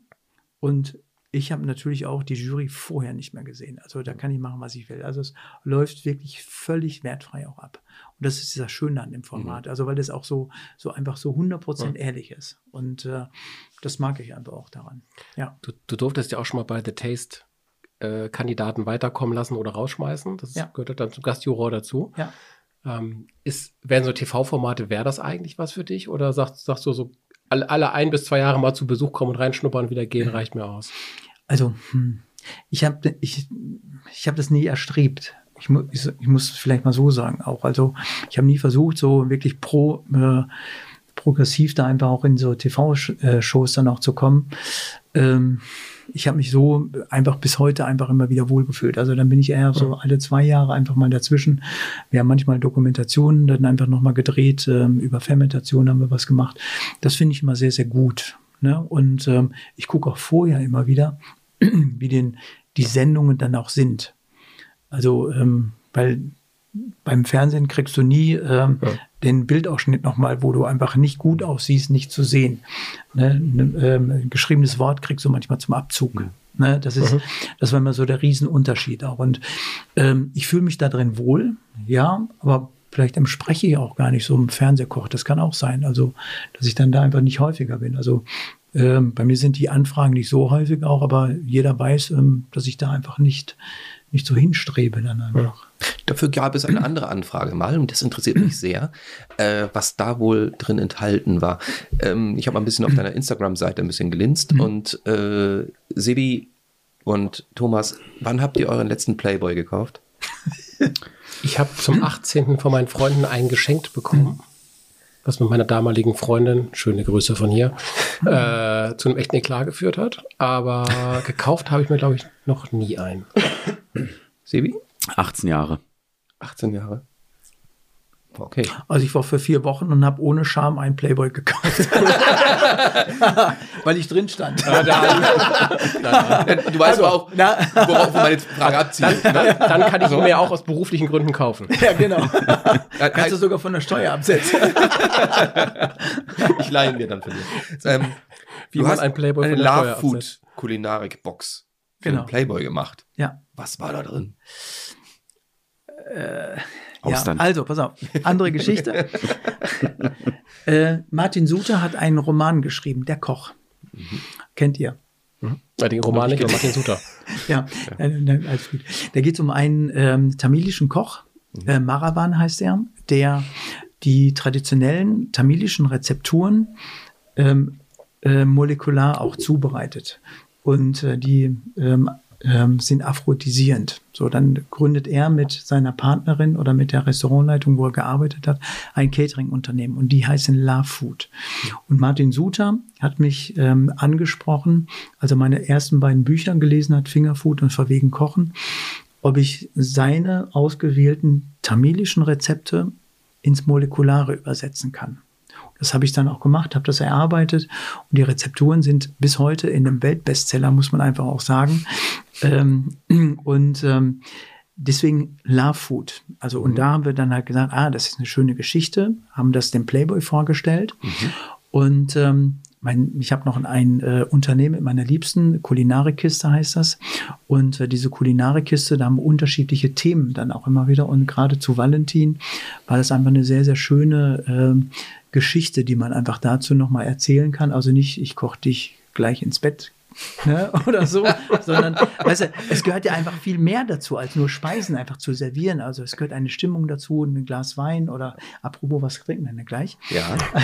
und ich habe natürlich auch die Jury vorher nicht mehr gesehen. Also da kann ich machen, was ich will. Also es läuft wirklich völlig wertfrei auch ab. Und das ist das Schöne an dem Format. Mhm. Also weil das auch so, so einfach so 100% ja. ehrlich ist. Und äh, das mag ich einfach auch daran. Ja. Du, du durftest ja auch schon mal bei The Taste äh, Kandidaten weiterkommen lassen oder rausschmeißen. Das ja. gehört dann zum Gastjuror dazu. Ja. Ähm, ist, wären so TV-Formate, wäre das eigentlich was für dich? Oder sagst, sagst du so, alle, alle ein bis zwei Jahre mal zu Besuch kommen und reinschnuppern und wieder gehen, reicht mir aus. Also, hm, ich habe ich, ich hab das nie erstrebt. Ich, mu ich, ich muss vielleicht mal so sagen auch. Also, ich habe nie versucht, so wirklich pro, äh, progressiv da einfach auch in so TV-Shows dann auch zu kommen. Ähm, ich habe mich so einfach bis heute einfach immer wieder wohlgefühlt. Also dann bin ich eher so alle zwei Jahre einfach mal dazwischen. Wir haben manchmal Dokumentationen dann einfach nochmal gedreht. Ähm, über Fermentation haben wir was gemacht. Das finde ich immer sehr, sehr gut. Ne? Und ähm, ich gucke auch vorher immer wieder, wie denn die Sendungen dann auch sind. Also, ähm, weil beim Fernsehen kriegst du nie ähm, ja. den Bildausschnitt nochmal, wo du einfach nicht gut aussiehst, nicht zu sehen. Ne? Ne, ähm, geschriebenes Wort kriegst du manchmal zum Abzug. Ja. Ne? Das ist, mhm. das war immer so der Riesenunterschied auch. Und ähm, ich fühle mich da drin wohl, ja, aber vielleicht spreche ich auch gar nicht so im Fernsehkoch. Das kann auch sein. Also, dass ich dann da einfach nicht häufiger bin. Also ähm, bei mir sind die Anfragen nicht so häufig auch, aber jeder weiß, ähm, dass ich da einfach nicht, nicht so hinstrebe dann einfach. Ja. Dafür gab es eine andere Anfrage mal und das interessiert mich sehr, äh, was da wohl drin enthalten war. Ähm, ich habe ein bisschen auf deiner Instagram-Seite ein bisschen gelinst mhm. und äh, Sebi Und Thomas, wann habt ihr euren letzten Playboy gekauft? Ich habe zum 18. von meinen Freunden ein geschenkt bekommen, was mit meiner damaligen Freundin, schöne Grüße von hier, äh, zu einem echten Eklat geführt hat. Aber gekauft habe ich mir, glaube ich, noch nie einen. Sebi? 18 Jahre. 18 Jahre. Okay. Also ich war für vier Wochen und habe ohne Scham einen Playboy gekauft. Weil ich drin stand. Du weißt aber auch, Na, worauf meine Frage abzielt. Ne? Dann kann ich ihn mir auch aus beruflichen Gründen kaufen. ja, genau. Äh, Kannst du sogar von der Steuer absetzen. ich leihe dir dann für dich. Ähm, Wie du man hast einen Playboy eine von der Steuer Love Food absetzt. Kulinarik-Box für Genau. den Playboy gemacht. Ja. Was war da drin? Austern. Ja, also, pass auf. Andere Geschichte. äh, Martin Suter hat einen Roman geschrieben, Der Koch. Kennt ihr? Ja, den Roman nicht, aber Martin Suter. Ja, äh, ne, alles gut. Da geht es um einen ähm, tamilischen Koch, äh, Maravan heißt er, der die traditionellen tamilischen Rezepturen ähm, äh, molekular auch zubereitet. Und äh, die ähm, ähm, sind aphrodisierend. So, dann gründet er mit seiner Partnerin oder mit der Restaurantleitung, wo er gearbeitet hat, ein Catering-Unternehmen und die heißen Love Food. Und Martin Suter hat mich ähm, angesprochen, als er meine ersten beiden Bücher gelesen hat, Fingerfood und Verwegen Kochen, ob ich seine ausgewählten tamilischen Rezepte ins Molekulare übersetzen kann. Das habe ich dann auch gemacht, habe das erarbeitet und die Rezepturen sind bis heute in einem Weltbestseller, muss man einfach auch sagen. Ähm, und ähm, deswegen Love Food. Also und da haben wir dann halt gesagt, ah, das ist eine schöne Geschichte, haben das dem Playboy vorgestellt und ähm, mein, ich habe noch ein äh, Unternehmen mit meiner Liebsten, Kulinarikkiste heißt das. Und äh, diese Kulinarikkiste, da haben wir unterschiedliche Themen dann auch immer wieder. Und gerade zu Valentin war das einfach eine sehr, sehr schöne ähm, Geschichte, die man einfach dazu nochmal erzählen kann. Also nicht, ich koche dich gleich ins Bett. Ne, oder so, sondern weißt du, es gehört ja einfach viel mehr dazu, als nur Speisen einfach zu servieren. Also es gehört eine Stimmung dazu, ein Glas Wein oder apropos, was trinken wir denn gleich? Ja.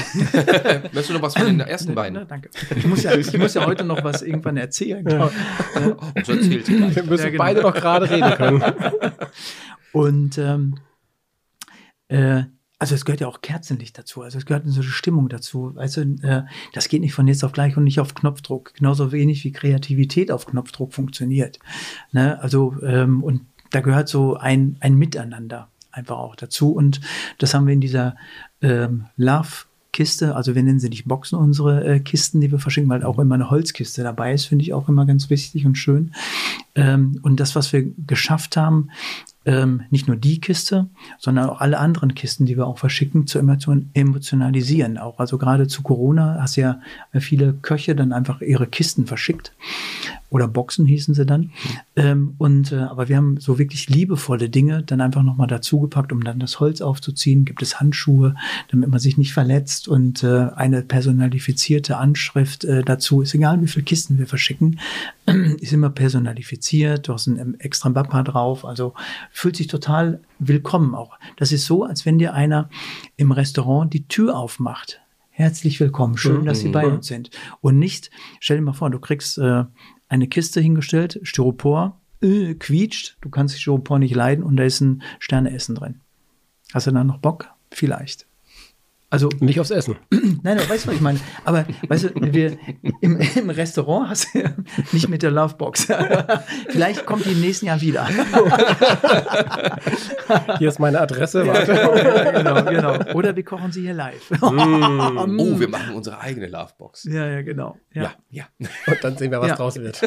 Möchtest du noch was von den ersten Na, beiden? danke. Ich muss, ja, ich muss ja heute noch was irgendwann erzählen. Genau. Oh, so erzählt sie gleich. Wir müssen Ja, genau. beide noch gerade reden können. Und ähm, äh, also es gehört ja auch Kerzenlicht dazu, also es gehört so eine Stimmung dazu. Weißt du, äh, das geht nicht von jetzt auf gleich und nicht auf Knopfdruck. Genauso wenig wie Kreativität auf Knopfdruck funktioniert. Ne? Also ähm, und da gehört so ein, ein Miteinander einfach auch dazu. Und das haben wir in dieser ähm, Love Kiste, also wir nennen sie nicht Boxen, unsere äh, Kisten, die wir verschicken, weil auch immer eine Holzkiste dabei ist, finde ich auch immer ganz wichtig und schön. Ähm, und das, was wir geschafft haben, ähm, nicht nur die Kiste, sondern auch alle anderen Kisten, die wir auch verschicken, zu emotion emotionalisieren. Auch also gerade zu Corona hast ja viele Köche dann einfach ihre Kisten verschickt oder Boxen hießen sie dann. Ähm, und äh, aber wir haben so wirklich liebevolle Dinge dann einfach noch mal dazugepackt, um dann das Holz aufzuziehen. Gibt es Handschuhe, damit man sich nicht verletzt und äh, eine personalifizierte Anschrift äh, dazu. Ist egal, wie viele Kisten wir verschicken, ist immer personalifiziert. Du hast ein extra Bappa drauf, also fühlt sich total willkommen auch. Das ist so, als wenn dir einer im Restaurant die Tür aufmacht. Herzlich willkommen, schön, dass Sie bei uns sind. Und nicht, stell dir mal vor, du kriegst äh, eine Kiste hingestellt, Styropor, äh, quietscht, du kannst Styropor nicht leiden und da ist ein Sterneessen drin. Hast du da noch Bock? Vielleicht. Also, Nicht aufs Essen. nein, weißt du, was ich meine? Aber weißt du, wir, im, im Restaurant hast du ja nicht mit der Lovebox. Vielleicht kommt die im nächsten Jahr wieder. Hier ist meine Adresse. Warte. genau, genau. Oder wir kochen sie hier live. Oh, wir machen unsere eigene Lovebox. ja, ja, genau. Ja, Ja, ja. ja. Und dann sehen wir, was Ja. draus wird.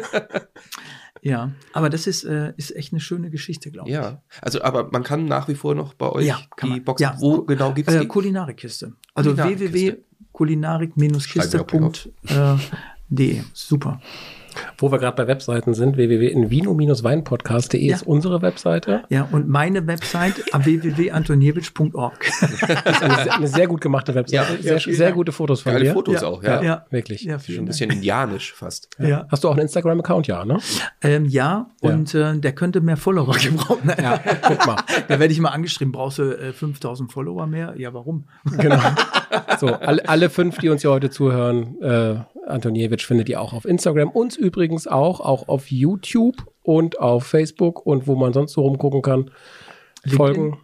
Aber das ist, äh, ist echt eine schöne Geschichte, glaube ich. Ja, also aber man kann nach wie vor noch bei euch Ja, die. Box. Ja. Wo genau gibt es Äh, die? Kulinarikkiste. Also Kulinarikkiste. www.kulinarik-kiste.de. Super. Wo wir gerade bei Webseiten sind, www.invino-weinpodcast.de Ja. ist unsere Webseite. Ja, und meine Website www.antoniewicz.org. Das ist eine, sehr- eine sehr gut gemachte Webseite. Ja, sehr, vielen sehr gute Fotos von Geile dir. Fotos Ja, auch, ja. ja. Wirklich. Ja, Schon ein Dank. bisschen indianisch fast. Ja. Hast du auch einen Instagram-Account? Ja, ne? Ähm, ja, und äh, der könnte mehr Follower gebrauchen. Ja, guck mal. Da werde ich mal angeschrieben, brauchst du äh, 5000 Follower mehr? Ja, warum? Genau. So, alle, alle fünf, die uns hier heute zuhören, äh, Antoniewicz findet ihr auch auf Instagram. Uns übrigens auch, auch auf YouTube und auf Facebook und wo man sonst so rumgucken kann. LinkedIn? Folgen.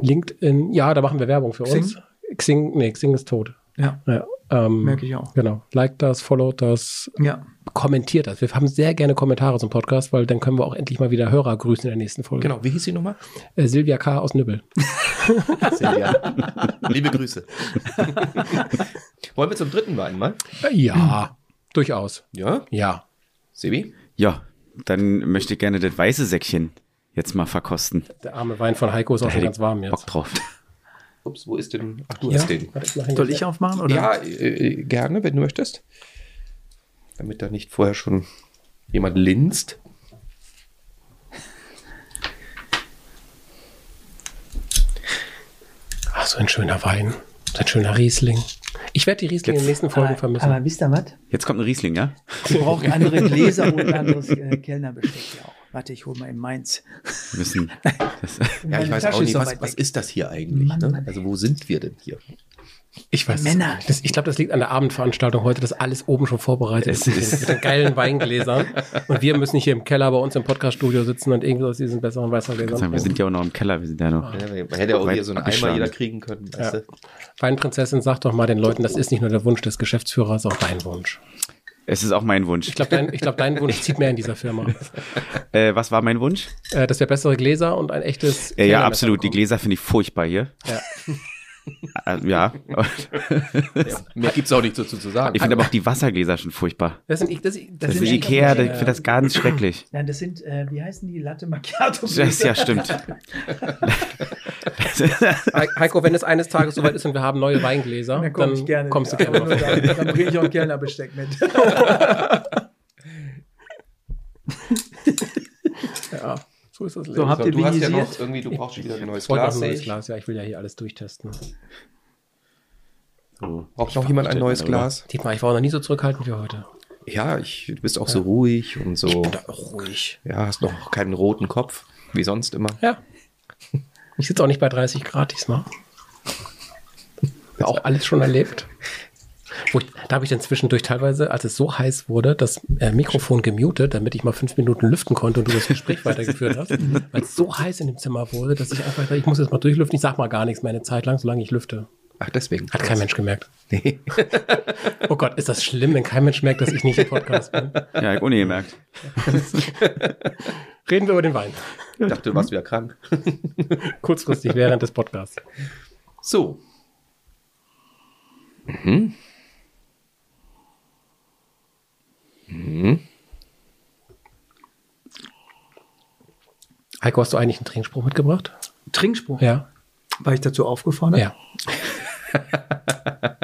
LinkedIn. Ja, da machen wir Werbung für Xing? uns. Xing, nee, Xing ist tot. Ja, Ja, ähm, merke ich auch. Genau. Like das, follow das, Ja. kommentiert das. Wir haben sehr gerne Kommentare zum Podcast, weil dann können wir auch endlich mal wieder Hörer grüßen in der nächsten Folge. Genau, wie hieß sie nochmal? Äh, Silvia K. aus Nübbel. Silvia. Liebe Grüße. Wollen wir zum dritten Wein mal? Äh, ja, durchaus. Ja, Ja. Sebi? Ja, dann möchte ich gerne das weiße Säckchen jetzt mal verkosten. Der arme Wein von Heiko ist auch Da schon hätte ganz warm Bock jetzt. drauf. Ups, wo ist denn? Ach, du Ja, hast den. Soll jetzt. ich aufmachen? Oder? Ja, äh, gerne, wenn du möchtest. Damit da nicht vorher schon jemand linst. Ach, so ein schöner Wein. So ein schöner Riesling. Ich werde die Riesling in den nächsten Folgen aber, vermissen. aber wisst ihr was? Jetzt kommt ein Riesling, ja? Wir brauchen andere Gläser und ein anderes äh, Kellnerbesteck ja auch. Warte, ich hole mal in Mainz. Müssen. Das, Ja, ich weiß Tasche auch nicht, was, was ist das hier eigentlich? Mann, ne? Mann. Also wo sind wir denn hier? Ich weiß. Männer. Das, ich glaube, das liegt an der Abendveranstaltung heute, dass alles oben schon vorbereitet ist. Mit den, mit den geilen Weingläsern. Und wir müssen nicht hier im Keller bei uns im Podcaststudio sitzen und irgendwie aus diesen besseren Weißergläsern. wir sind ja auch noch im Keller, wir sind ja noch. Ja, man hätte auch hier so einen Eimer jeder kriegen können. Weißt Ja. du? Weinprinzessin, sag doch mal den Leuten, das ist nicht nur der Wunsch des Geschäftsführers, auch dein Wunsch. Es ist auch mein Wunsch. Ich glaube, dein, ich glaub, dein Wunsch zieht mehr in dieser Firma. Äh, was war mein Wunsch? Äh, dass wir bessere Gläser und ein echtes. Äh, ja, absolut. Die bekommen. Gläser finde ich furchtbar hier. Ja. Äh, ja. Mehr gibt es auch nicht dazu zu sagen. Ich finde aber auch die Wassergläser schon furchtbar. Das sind, das, das, Das ist sind echt Ikea, ich finde das ganz schrecklich. Nein, das sind, äh, wie heißen die? Latte Macchiato. Das, ja, stimmt. He- Heiko, wenn es eines Tages soweit ist und wir haben neue Weingläser, Dann komme dann ich gerne. kommst du wieder. gerne nur vorbei. dann, dann bringe ich auch ein Kellnerbesteck mit. Ja, so ist das Leben. So, habt ihr du hast ja noch irgendwie, du brauchst schon wieder ein neues Ich auch Glas. ein neues ich. Glas, ja, ich will ja hier alles durchtesten. So. Braucht noch jemand ein neues Darüber. Glas? Dietmar, ich war noch nie so zurückhaltend wie heute. Ja, ich, du bist auch so ruhig und so. bin da auch ruhig. Ja, hast noch keinen roten Kopf, wie sonst immer. Ja. Ich sitze auch nicht bei 30 Grad diesmal. Auch alles schon erlebt. Ich, da habe ich dann zwischendurch teilweise, als es so heiß wurde, das äh, Mikrofon gemutet, damit ich mal fünf Minuten lüften konnte und du das Gespräch weitergeführt hast. Weil es so heiß in dem Zimmer wurde, dass ich einfach, dachte, ich muss jetzt mal durchlüften. Ich sag mal gar nichts mehr eine Zeit lang, solange ich lüfte. Ach, deswegen. Hat kein Mensch gemerkt. Nee. Oh Gott, ist das schlimm, wenn kein Mensch merkt, dass ich nicht im Podcast bin? Ja, ich ohne gemerkt. Reden wir über den Wein. Ich dachte, du warst wieder krank. Kurzfristig während des Podcasts. So. Mhm. Heiko, hast du eigentlich einen Trinkspruch mitgebracht? Trinkspruch. Ja. War ich dazu aufgefordert? Ja.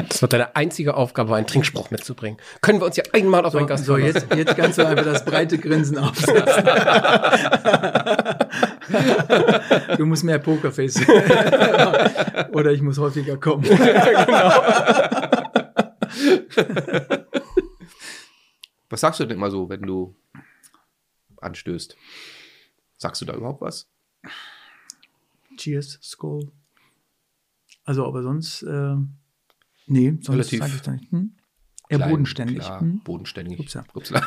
Das wird deine einzige Aufgabe, einen Trinkspruch mitzubringen. Können wir uns ja einmal auf einen So, Gast so jetzt, jetzt kannst du einfach das breite Grinsen aufsetzen. du musst mehr Pokerface. Oder ich muss häufiger kommen. Was sagst du denn immer so, wenn du anstößt? Sagst du da überhaupt was? Cheers, Skull. Also, aber sonst, äh, nee, sonst Relativ sage ich da nicht. Hm? Eher Klein, bodenständig. Klar, Hm? bodenständig. Upsa. Upsala.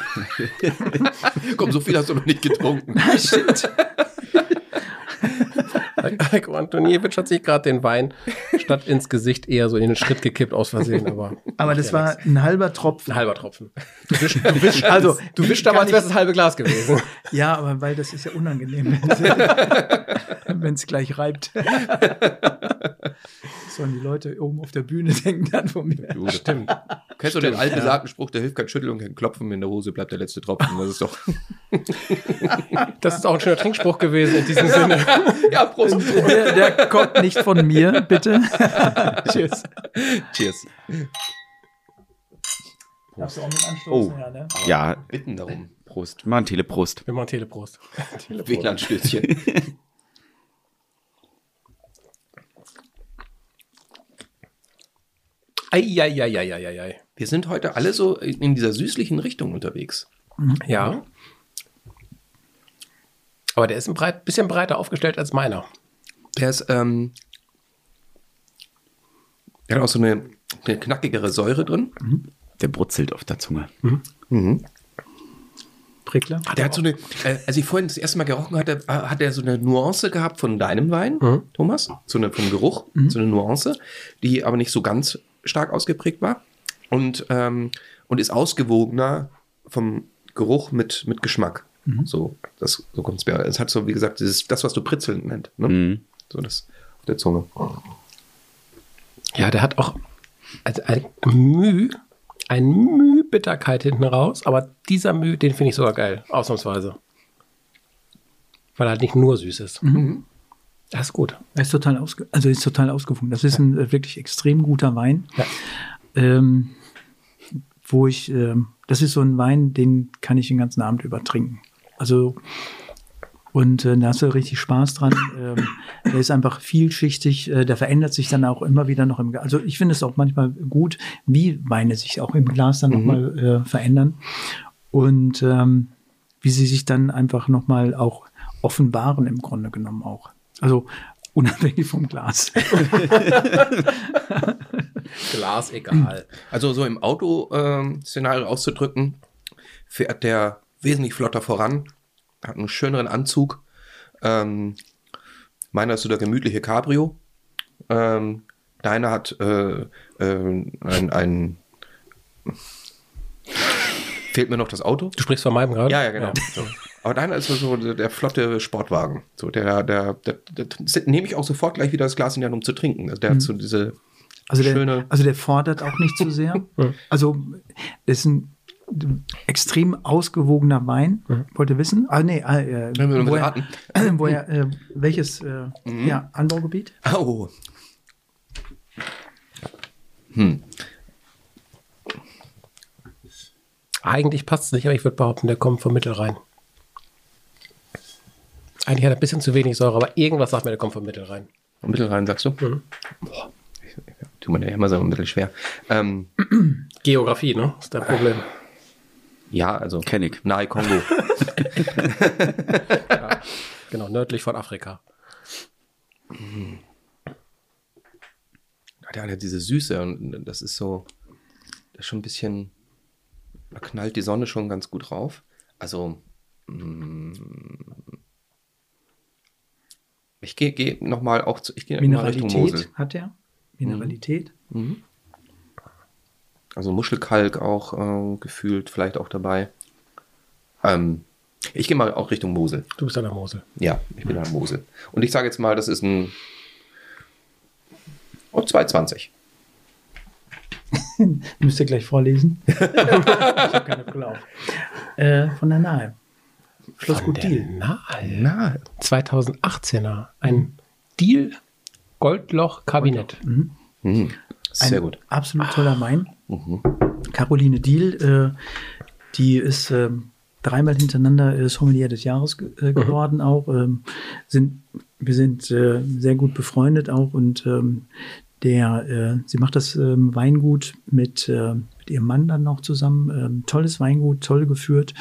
Komm, so viel hast du noch nicht getrunken. Stimmt. Heiko Antoniewicz hat sich gerade den Wein statt ins Gesicht eher so in den Schritt gekippt aus Versehen, aber Aber das war ein halber Tropfen. ein halber Tropfen. Du wischst, du wischst, also, du wischst aber, als wäre es das halbe Glas gewesen. Ja, aber weil das ist ja unangenehm, wenn es gleich reibt. Sollen die Leute oben auf der Bühne denken dann von mir. Du, Stimmt. Kennst du den altbesagten Spruch, der hilft kein Schütteln und kein Klopfen, in der Hose bleibt der letzte Tropfen. Das ist doch. Das ist auch ein schöner Trinkspruch gewesen in diesem Sinne. ja, Prost. Der, der kommt nicht von mir, bitte. Cheers. Cheers. Darfst du auch mit anstoßen? Oh. Ja, ne? Ja, Bitten darum. Prost. Mal ein Teleprost. Wir machen Teleprost. Teleprost. WLAN-Stößchen. Eieieiei. Wir sind heute alle so in dieser süßlichen Richtung unterwegs. Ja. Aber der ist ein breit, bisschen breiter aufgestellt als meiner. Der ist, ähm, der hat auch so eine, eine knackigere Säure drin. Der brutzelt auf der Zunge. Prickler. Der hat so eine, äh, als ich vorhin das erste Mal gerochen hatte, äh, hat er so eine Nuance gehabt von deinem Wein, Thomas. So eine vom Geruch, so eine Nuance, die aber nicht so ganz stark ausgeprägt war. Und, ähm, und ist ausgewogener vom Geruch mit, mit Geschmack. So, das, so kommt es mir. Es hat so, wie gesagt, dieses, das, was du pritzelnd nennt. Ne? Mhm. So das auf der Zunge. Ja, der hat auch also ein Müh, ein Müh Bitterkeit hinten raus, aber dieser Müh, den finde ich sogar geil, ausnahmsweise. Weil er halt nicht nur süß ist. Das ist gut. Er ist total ausge also ist total ausgewogen. Das ist ein äh, wirklich extrem guter Wein. Ähm, wo ich, ähm, das ist so ein Wein, den kann ich den ganzen Abend über trinken. Also und äh, da hast du richtig Spaß dran. Ähm, der ist einfach vielschichtig. Äh, der verändert sich dann auch immer wieder noch im. Glas. Also ich finde es auch manchmal gut, wie Weine sich auch im Glas dann nochmal äh, verändern und ähm, wie sie sich dann einfach nochmal auch offenbaren im Grunde genommen auch. Also unabhängig vom Glas. Glas egal. Also so im Auto-Szenario auszudrücken, fährt der wesentlich flotter voran, hat einen schöneren Anzug. Ähm, meiner ist so der gemütliche Cabrio. Ähm, deiner hat äh, äh, ein, ein Fehlt mir noch das Auto? Du sprichst von meinem gerade? Ja, ja, genau. So. Aber deiner ist so, so der, der flotte Sportwagen. So, der, der, der, der, der nehme ich auch sofort gleich wieder das Glas in die Hand, um zu trinken. Also der hat so diese Also der, schöne. also der fordert auch nicht zu sehr. Also das ist ein extrem ausgewogener Wein. Wollt ihr wissen? Ah, nee, äh, äh, Wenn wir mal woher, raten. woher, äh, welches äh, ja, Anbaugebiet? Oh. Hm. Eigentlich passt es nicht, aber ich würde behaupten, der kommt vom Mittelrhein. Eigentlich hat er ein bisschen zu wenig Säure, aber irgendwas sagt mir, der kommt vom Mittelrhein. Vom Mittelrhein, sagst du? Boah. Ich, tu mir ja immer so ein bisschen schwer. Ähm, Geografie, ne? Ist das Problem. Ja, also. Kenn ich. Nahe Kongo. Genau, nördlich von Afrika. Der hat ja diese Süße und das ist so. Das ist schon ein bisschen. Da knallt die Sonne schon ganz gut drauf. Also. mm, Ich gehe geh nochmal auch zu. Ich gehe mal Richtung Mosel. Mineralität hat er. Mineralität. Also Muschelkalk auch äh, gefühlt, vielleicht auch dabei. Ähm, ich gehe mal auch Richtung Mosel. Du bist an der Mosel. Ja, ich bin an der Mosel. Und ich sage jetzt mal, das ist ein oh, 220. Müsst ihr gleich vorlesen. ich habe keine Brille auf. Äh, von der Nahe. Schloss Von Gut der Deal. Nahe. Na, 2018er. Ein Deal Goldloch-Kabinett. Mhm. hm, sehr Ein gut. Absolut toller Wein. Caroline Diel, äh, die ist ähm, dreimal hintereinander äh, Sommelier des Jahres äh, geworden auch. Ähm, sind, wir sind äh, sehr gut befreundet auch und ähm, der, äh, sie macht das ähm, Weingut mit, äh, mit ihrem Mann dann noch zusammen. Ähm, tolles Weingut, toll geführt.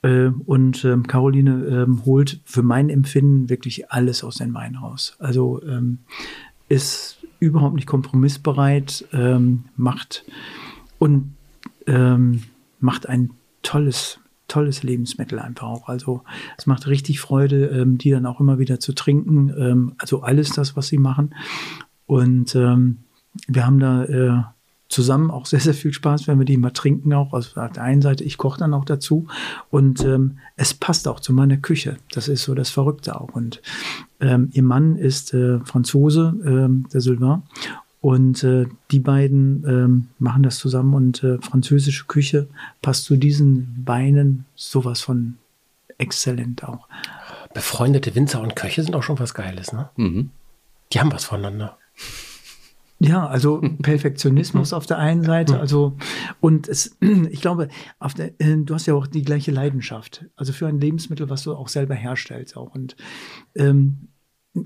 Äh, und ähm, Caroline ähm, holt für mein Empfinden wirklich alles aus den Wein raus. Also ist überhaupt nicht kompromissbereit, ähm, macht und ähm, macht ein tolles, tolles Lebensmittel einfach auch. Also es macht richtig Freude, ähm, die dann auch immer wieder zu trinken. Ähm, also alles das, was sie machen. Und ähm, wir haben da äh, zusammen auch sehr, sehr viel Spaß, wenn wir die mal trinken auch. Also auf der einen Seite, ich koche dann auch dazu und ähm, es passt auch zu meiner Küche. Das ist so das Verrückte auch. Und ähm, ihr Mann ist äh, Franzose, ähm, der Sylvain. Und äh, die beiden ähm, machen das zusammen und äh, französische Küche passt zu diesen Weinen sowas von exzellent auch. Befreundete Winzer und Köche sind auch schon was Geiles, ne? Mhm. Die haben was voneinander. Ja, also Perfektionismus auf der einen Seite, also und es, ich glaube, der, äh, du hast ja auch die gleiche Leidenschaft, also für ein Lebensmittel, was du auch selber herstellst auch und ähm,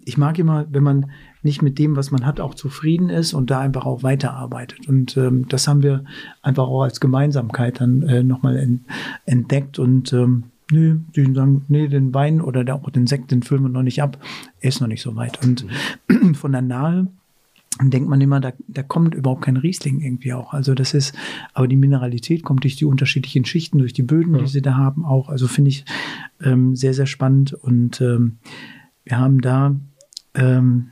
ich mag immer, wenn man nicht mit dem, was man hat, auch zufrieden ist und da einfach auch weiterarbeitet. Und ähm, das haben wir einfach auch als Gemeinsamkeit dann äh, nochmal en entdeckt. Und ähm, nö, die sagen, nee, den Wein oder der, auch den Sekt, den füllen wir noch nicht ab. Er ist noch nicht so weit. Und von der Nahe dann denkt man immer, da, da kommt überhaupt kein Riesling irgendwie auch. Also das ist, aber die Mineralität kommt durch die unterschiedlichen Schichten, durch die Böden, die sie da haben auch. Also finde ich ähm, sehr, sehr spannend. Und ähm, wir haben da, ähm,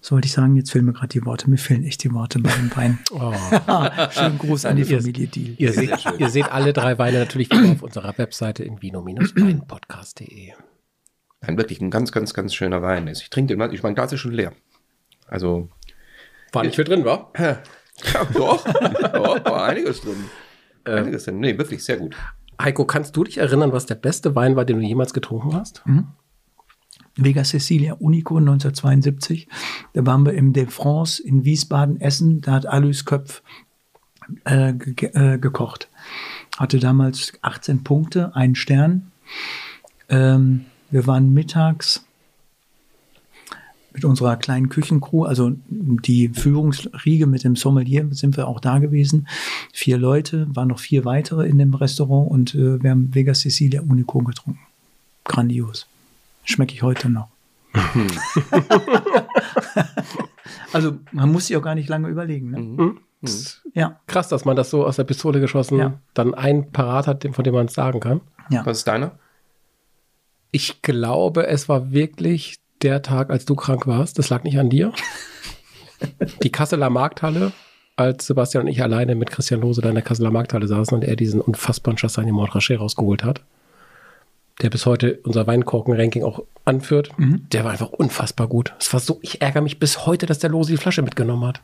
was wollte ich sagen, jetzt fehlen mir gerade die Worte. Mir fehlen echt die Worte bei dem Wein. Oh. Schönen Gruß an die Familie Deal. Ihr, seht, ihr seht alle drei Weine natürlich wieder auf unserer Webseite in vino-weinpodcast.de. Ein wirklich ein ganz, ganz, ganz schöner Wein ist. Ich trinke den ich mein Glas ist schon leer. Also, War nicht viel drin, war? ja, doch, doch, war einiges drin. Einiges drin. Nee, wirklich sehr gut. Heiko, kannst du dich erinnern, was der beste Wein war, den du jemals getrunken hast? Vega Cecilia Unico 1972. Da waren wir im De France in Wiesbaden essen. Da hat Alois Köpf äh, ge äh, gekocht. Hatte damals 18 Punkte, einen Stern. Ähm, wir waren mittags mit unserer kleinen Küchencrew, also die Führungsriege mit dem Sommelier sind wir auch da gewesen. Vier Leute, waren noch vier weitere in dem Restaurant und äh, wir haben Vega Cecilia Unico getrunken. Grandios. Schmecke ich heute noch. also man muss sich auch gar nicht lange überlegen. Ne? Mhm. Ja, Krass, dass man das so aus der Pistole geschossen Ja. dann einen parat hat, von dem man es sagen kann. ja. Was ist deiner? Ich glaube, es war wirklich der Tag, als du krank warst. Das lag nicht an dir. Die Kasseler Markthalle, als Sebastian und ich alleine mit Christian Lose da in der Kasseler Markthalle saßen und er diesen unfassbaren Chassagne Montrachet rausgeholt hat, der bis heute unser Weinkorken-Ranking auch anführt. Der war einfach unfassbar gut. Es war so, ich ärgere mich bis heute, dass der Lose die Flasche mitgenommen hat.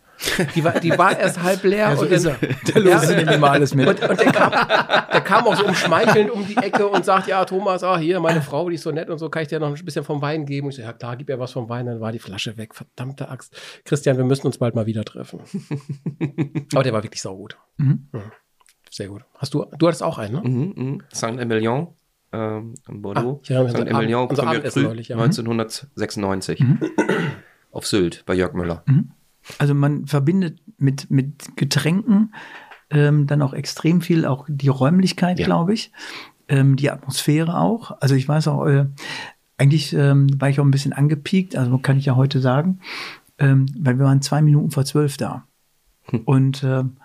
Die war, die war erst halb leer. so und ist dann- er. Der Lose nimmt immer alles mit. Und, und der, kam, der kam auch so umschmeichelnd um die Ecke und sagt, ja, Thomas, ah, hier, meine Frau, die ist so nett und so, kann ich dir noch ein bisschen vom Wein geben? Und ich so, ja klar, gib ihr was vom Wein, dann war die Flasche weg. Verdammte Axt. Christian, wir müssen uns bald mal wieder treffen. Aber der war wirklich saugut. Mhm. Ja. Sehr gut. Hast du, du hattest auch einen, ne? Mhm, mhm. Saint-Emilion ähm, in Bordeaux. Ah, ich erinnere mich an Saint-Emilion, unser Premier Abendessen Cru, neulich, ja. Mhm. 1996. Auf Sylt bei Jörg Müller. Also man verbindet mit, mit Getränken ähm, dann auch extrem viel, auch die Räumlichkeit, Ja. glaube ich, ähm, die Atmosphäre auch. Also ich weiß auch, äh, eigentlich ähm, war ich auch ein bisschen angepiekt, also kann ich ja heute sagen, ähm, weil wir waren zwei Minuten vor zwölf da. Und ähm,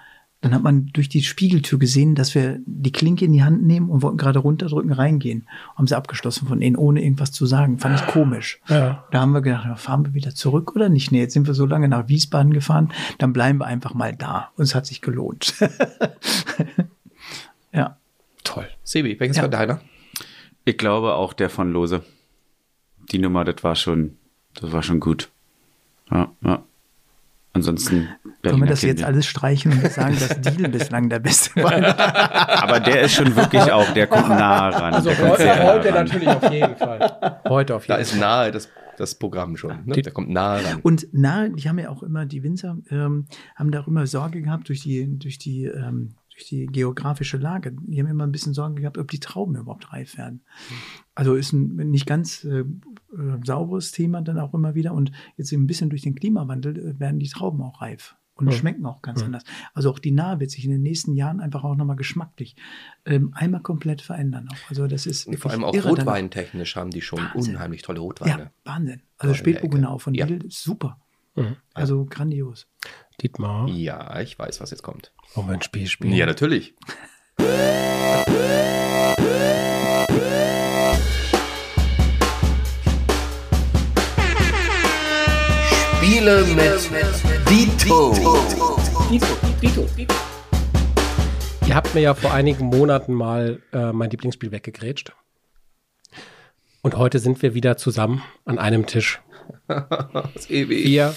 dann hat man durch die Spiegeltür gesehen, dass wir die Klinke in die Hand nehmen und wollten gerade runterdrücken, reingehen. Haben sie abgeschlossen von innen, ohne irgendwas zu sagen. Fand ich komisch. Ja. Da haben wir gedacht, ja, fahren wir wieder zurück oder nicht? Nee, jetzt sind wir so lange nach Wiesbaden gefahren, dann bleiben wir einfach mal da. Und es hat sich gelohnt. ja. Toll. Sebi, welches Ja. war deiner? Ich glaube auch der von Lose. Die Nummer, das war schon, das war schon gut. Ja, ja. Ansonsten. Können wir das jetzt Kinder. alles streichen und sagen, dass Deal bislang der beste war? Aber der ist schon wirklich auch, der kommt nah ran. Also heute, heute ran. natürlich auf jeden Fall. Heute auf Da jeden ist nahe das, das Programm schon. Ne? Die- Der kommt nahe ran. Und nahe, die haben ja auch immer, die Winzer ähm, haben da auch immer Sorge gehabt durch die, durch die, ähm, durch die geografische Lage. Die haben immer ein bisschen Sorge gehabt, ob die Trauben überhaupt reif werden. Also ist ein nicht ganz äh, äh, sauberes Thema dann auch immer wieder. Und jetzt ein bisschen durch den Klimawandel äh, werden die Trauben auch reif und Ja. schmecken auch ganz anders. Also auch die Nahe wird sich in den nächsten Jahren einfach auch nochmal geschmacklich ähm, einmal komplett verändern. Auch. Also das ist vor allem auch rotweintechnisch haben die schon Wahnsinn. unheimlich tolle Ja, Rotweine. Wahnsinn. Also Ecke. von Ja. Ist super. Mhm. Also grandios. Dietmar, Ja, ich weiß, was jetzt kommt. wollen wir ein Spiel spielen? Ja, natürlich. Spiele mit Dito. Ihr habt mir ja vor einigen Monaten mal äh, mein Lieblingsspiel weggegrätscht. Und heute sind wir wieder zusammen an einem Tisch. Sebi. Wir,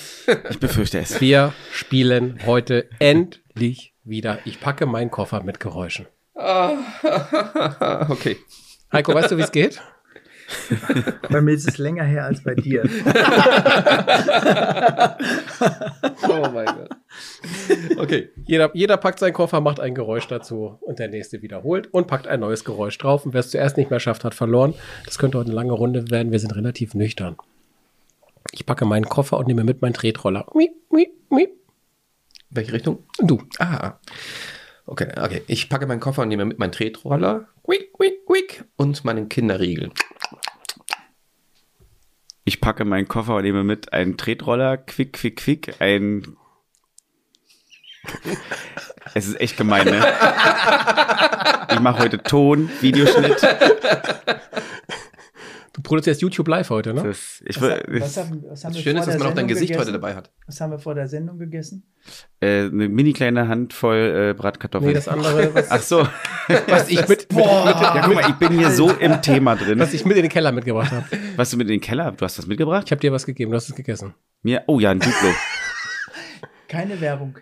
Ich befürchte es. wir spielen heute endlich wieder. Ich packe meinen Koffer mit Geräuschen. okay. Heiko, weißt du, wie es geht? Bei mir ist es länger her als bei dir. Oh mein Gott. Okay. Jeder, jeder packt seinen Koffer, macht ein Geräusch dazu und der nächste wiederholt und packt ein neues Geräusch drauf. Und wer es zuerst nicht mehr schafft, hat verloren. Das könnte heute eine lange Runde werden. Wir sind relativ nüchtern. Ich packe meinen Koffer und nehme mit meinen Tretroller. Miep, miep, miep. Welche Richtung? Du. Ah. Okay, okay. Ich packe meinen Koffer und nehme mit meinen Tretroller. Quick, quick, quick. Und meinen Kinderriegel. Ich packe meinen Koffer und nehme mit einen Tretroller, quick, quick, quick, ein. Es ist echt gemein, ne? Ich mache heute Ton, Videoschnitt. Du produzierst YouTube live heute, ne? Das, ich, Was, will- was haben, was haben wir Schön vor ist, dass der man auch dein Sendung Gesicht gegessen? heute dabei hat. Was haben wir vor der Sendung gegessen? äh, eine mini kleine Handvoll äh, Bratkartoffeln. Nee, das andere, was, Ach so. was ich mit, mit, Ja, guck mal, ich bin hier so im Thema drin. was ich mit in den Keller mitgebracht habe. Was du mit in den Keller? Du hast was mitgebracht? Ich habe dir was gegeben, du hast es gegessen. Mir? Oh ja, ein Duplo. Keine Werbung.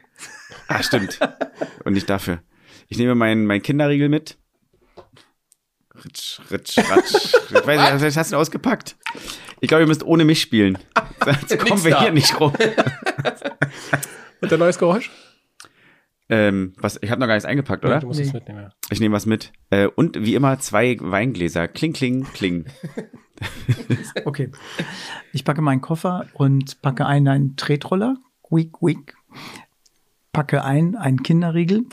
Ah, stimmt. Und nicht dafür. Ich nehme meinen mein Kinderriegel mit. Ritsch, ritsch, ratsch. Ich weiß nicht, was hast du denn ausgepackt? Ich glaube, ihr müsst ohne mich spielen. Sonst kommen wir da. hier nicht rum. Und ein neues Geräusch? Ähm, was, ich habe noch gar nichts eingepackt, oder? Du musst Nee. es mitnehmen. ja. Ich nehme was mit. Äh, und wie immer zwei Weingläser. Kling, kling, kling. Okay. Ich packe meinen Koffer und packe ein einen Tretroller. Quick, quick. Packe ein einen Kinderriegel.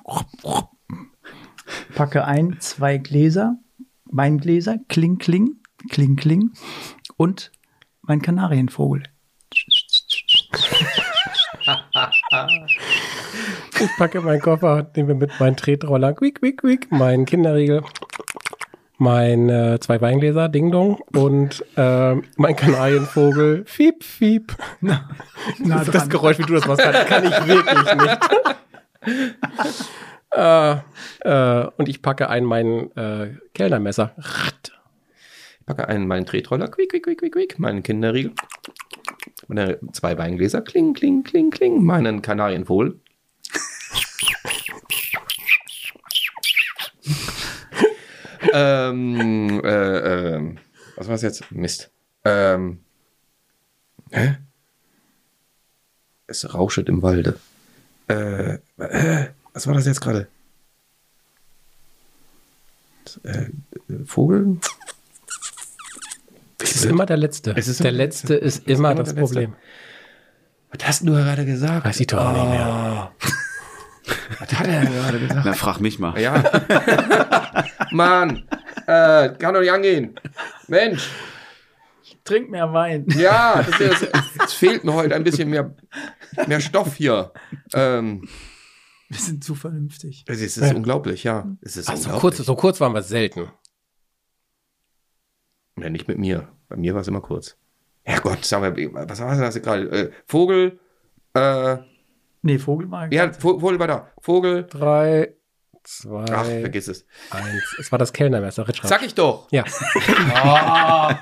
Packe ein zwei Gläser, Weingläser. Kling, kling, kling, kling. Und mein Kanarienvogel. Ich packe meinen Koffer, nehme mit meinen Tretroller, quick, quick, quick, meinen Kinderriegel, mein äh, zwei Weingläser, Ding Dong und äh, mein Kanarienvogel, fiep, fiep. Na das, das dran. Geräusch, wie du das machst, kann, kann ich wirklich nicht. äh, äh, und ich packe ein mein äh, Kellnermesser. Ich packe einen meinen Tretroller, quick, quick, quick, quick, quick, meinen Kinderriegel, meine zwei Weingläser, kling, kling, kling, kling, meinen Kanarienvogel. ähm, äh, ähm, was war es jetzt? Mist. Ähm, hä? Es rauschet im Walde. Äh, äh, was war das jetzt gerade? Äh, Vogel? Es ist immer der Letzte. Es ist der Letzte ist immer das. Problem. Was hast du gerade gesagt? Weiß ich doch auch nicht mehr. Was hat er gerade gesagt? Na, frag mich mal. Ja. Mann, äh, kann doch nicht angehen. Mensch, Trink mehr Wein. ja, das ist, es fehlt mir heute ein bisschen mehr, mehr Stoff hier. Ähm, Wir sind zu vernünftig. es ist, es ist unglaublich, ja. Es ist Ach, so, unglaublich. kurz, so kurz waren wir selten. Ja, nicht mit mir. Bei mir war es immer kurz. Herrgott, sag mal, was war das gerade? Äh, Vogel, äh, Nee, Vogel war ja, Vo- Vogel war da. Vogel, Drei, zwei, ach, vergiss es. eins. Es war das Kellnermesser, Ritschrad. Sag ich doch. Ja.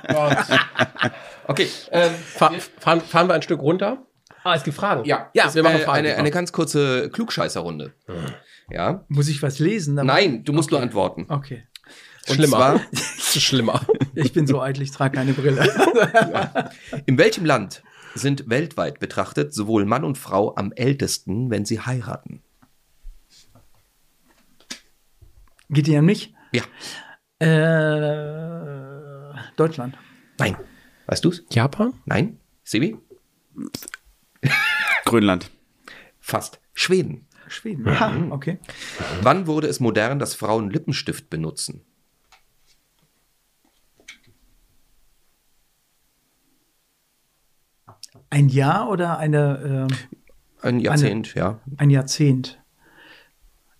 Okay, ähm, Fahr, fahren, fahren wir ein Stück runter? Ah, es gibt Fragen. ja, ja wir machen Fragen. eine, eine ganz kurze Klugscheißerrunde. Ja, Muss ich was lesen? nein, du musst nur antworten. Okay. Und Schlimmer. zwar, schlimmer. Ich bin so eitel, ich trage keine Brille. in welchem Land sind weltweit betrachtet sowohl Mann und Frau am ältesten, wenn sie heiraten? Geht ihr an mich? Ja, Äh, Deutschland. nein. Weißt du's? Japan? Nein? Sebi? Grönland. Fast. Schweden. Schweden. Ha, okay. Wann wurde es modern, dass Frauen Lippenstift benutzen? Ein Jahr oder eine, äh, Ein Jahrzehnt, ja. ein Jahrzehnt?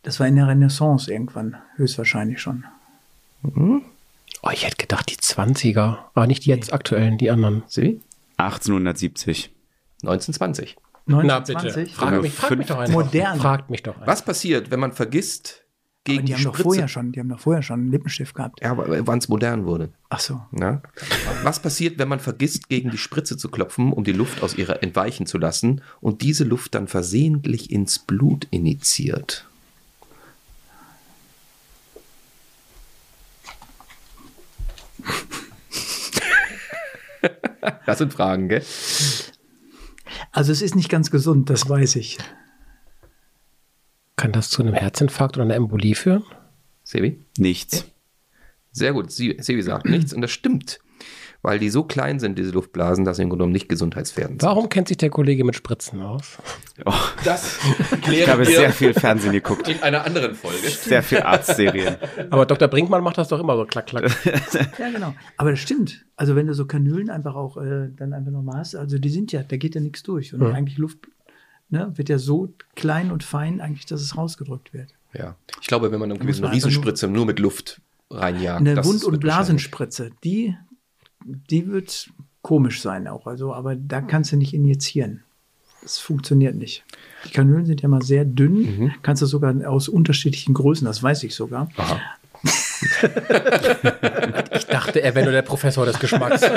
Das war in der Renaissance irgendwann, höchstwahrscheinlich schon. Oh, ich hätte gedacht, die 20er. Aber nicht die jetzt aktuellen, die anderen. Sebi? 1870. 1920. 1920? Frag mich, frag mich doch einfach. Modern. Fragt mich doch einfach. Was passiert, wenn man vergisst, gegen Aber die haben doch Spritze... vorher schon, die haben doch vorher schon einen Lippenstift gehabt. Ja, aber wann es modern wurde. Ach so. Na? Was passiert, wenn man vergisst, gegen die Spritze zu klopfen, um die Luft aus ihrer entweichen zu lassen und diese Luft dann versehentlich ins Blut initiiert? Das sind Fragen, gell? Also es ist nicht ganz gesund, das weiß ich. Kann das zu einem Herzinfarkt oder einer Embolie führen? Sebi? Nichts. Sehr gut. Sie- Sebi sagt nichts und das stimmt. Weil die so klein sind, diese Luftblasen, dass sie im Grunde genommen nicht gesundheitsfährdend sind. Warum kennt sich der Kollege mit Spritzen aus? Oh, Das ich habe sehr viel Fernsehen geguckt. in einer anderen Folge. Sehr viel Arztserien. Aber Dr. Brinkmann macht das doch immer so klack, klack. Ja, genau. Aber das stimmt. Also wenn du so Kanülen einfach auch äh, dann einfach noch hast, also die sind ja, da geht ja nichts durch. Und Mhm. eigentlich Luft ne, wird ja so klein und fein eigentlich, dass es rausgedrückt wird. Ja. Ich glaube, wenn man wir eine Riesenspritze nur mit Luft reinjagt. Eine das Wund- und Blasenspritze, die, die wird komisch sein auch. Also, aber da kannst du nicht injizieren. Das funktioniert nicht. Die Kanülen sind ja mal sehr dünn, Mhm. kannst du sogar aus unterschiedlichen Größen, das weiß ich sogar. Aha. Ich dachte, er wäre nur der Professor des Geschmacks.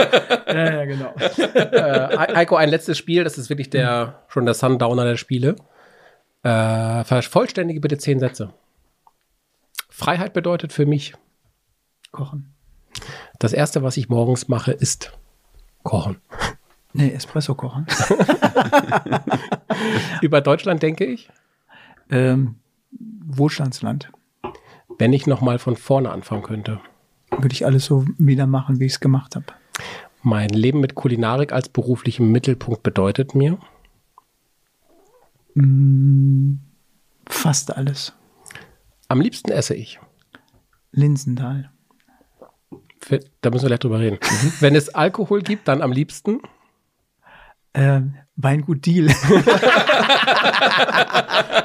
Ja, ja, genau. äh, Eiko, ein letztes Spiel, das ist wirklich der, schon der Sundowner der Spiele. Äh, vervollständige bitte zehn Sätze. Freiheit bedeutet für mich, Kochen. Das erste, was ich morgens mache, ist kochen. Nee, Espresso kochen. Über Deutschland denke ich, ähm, Wohlstandsland. wenn ich nochmal von vorne anfangen könnte. Würde ich alles so wieder machen, wie ich es gemacht habe. Mein Leben mit Kulinarik als beruflichem Mittelpunkt bedeutet mir, Fast alles. am liebsten esse ich. Linsenthal. Da müssen wir gleich drüber reden. Wenn es Alkohol gibt, dann am liebsten. Ähm, Weingut Deal.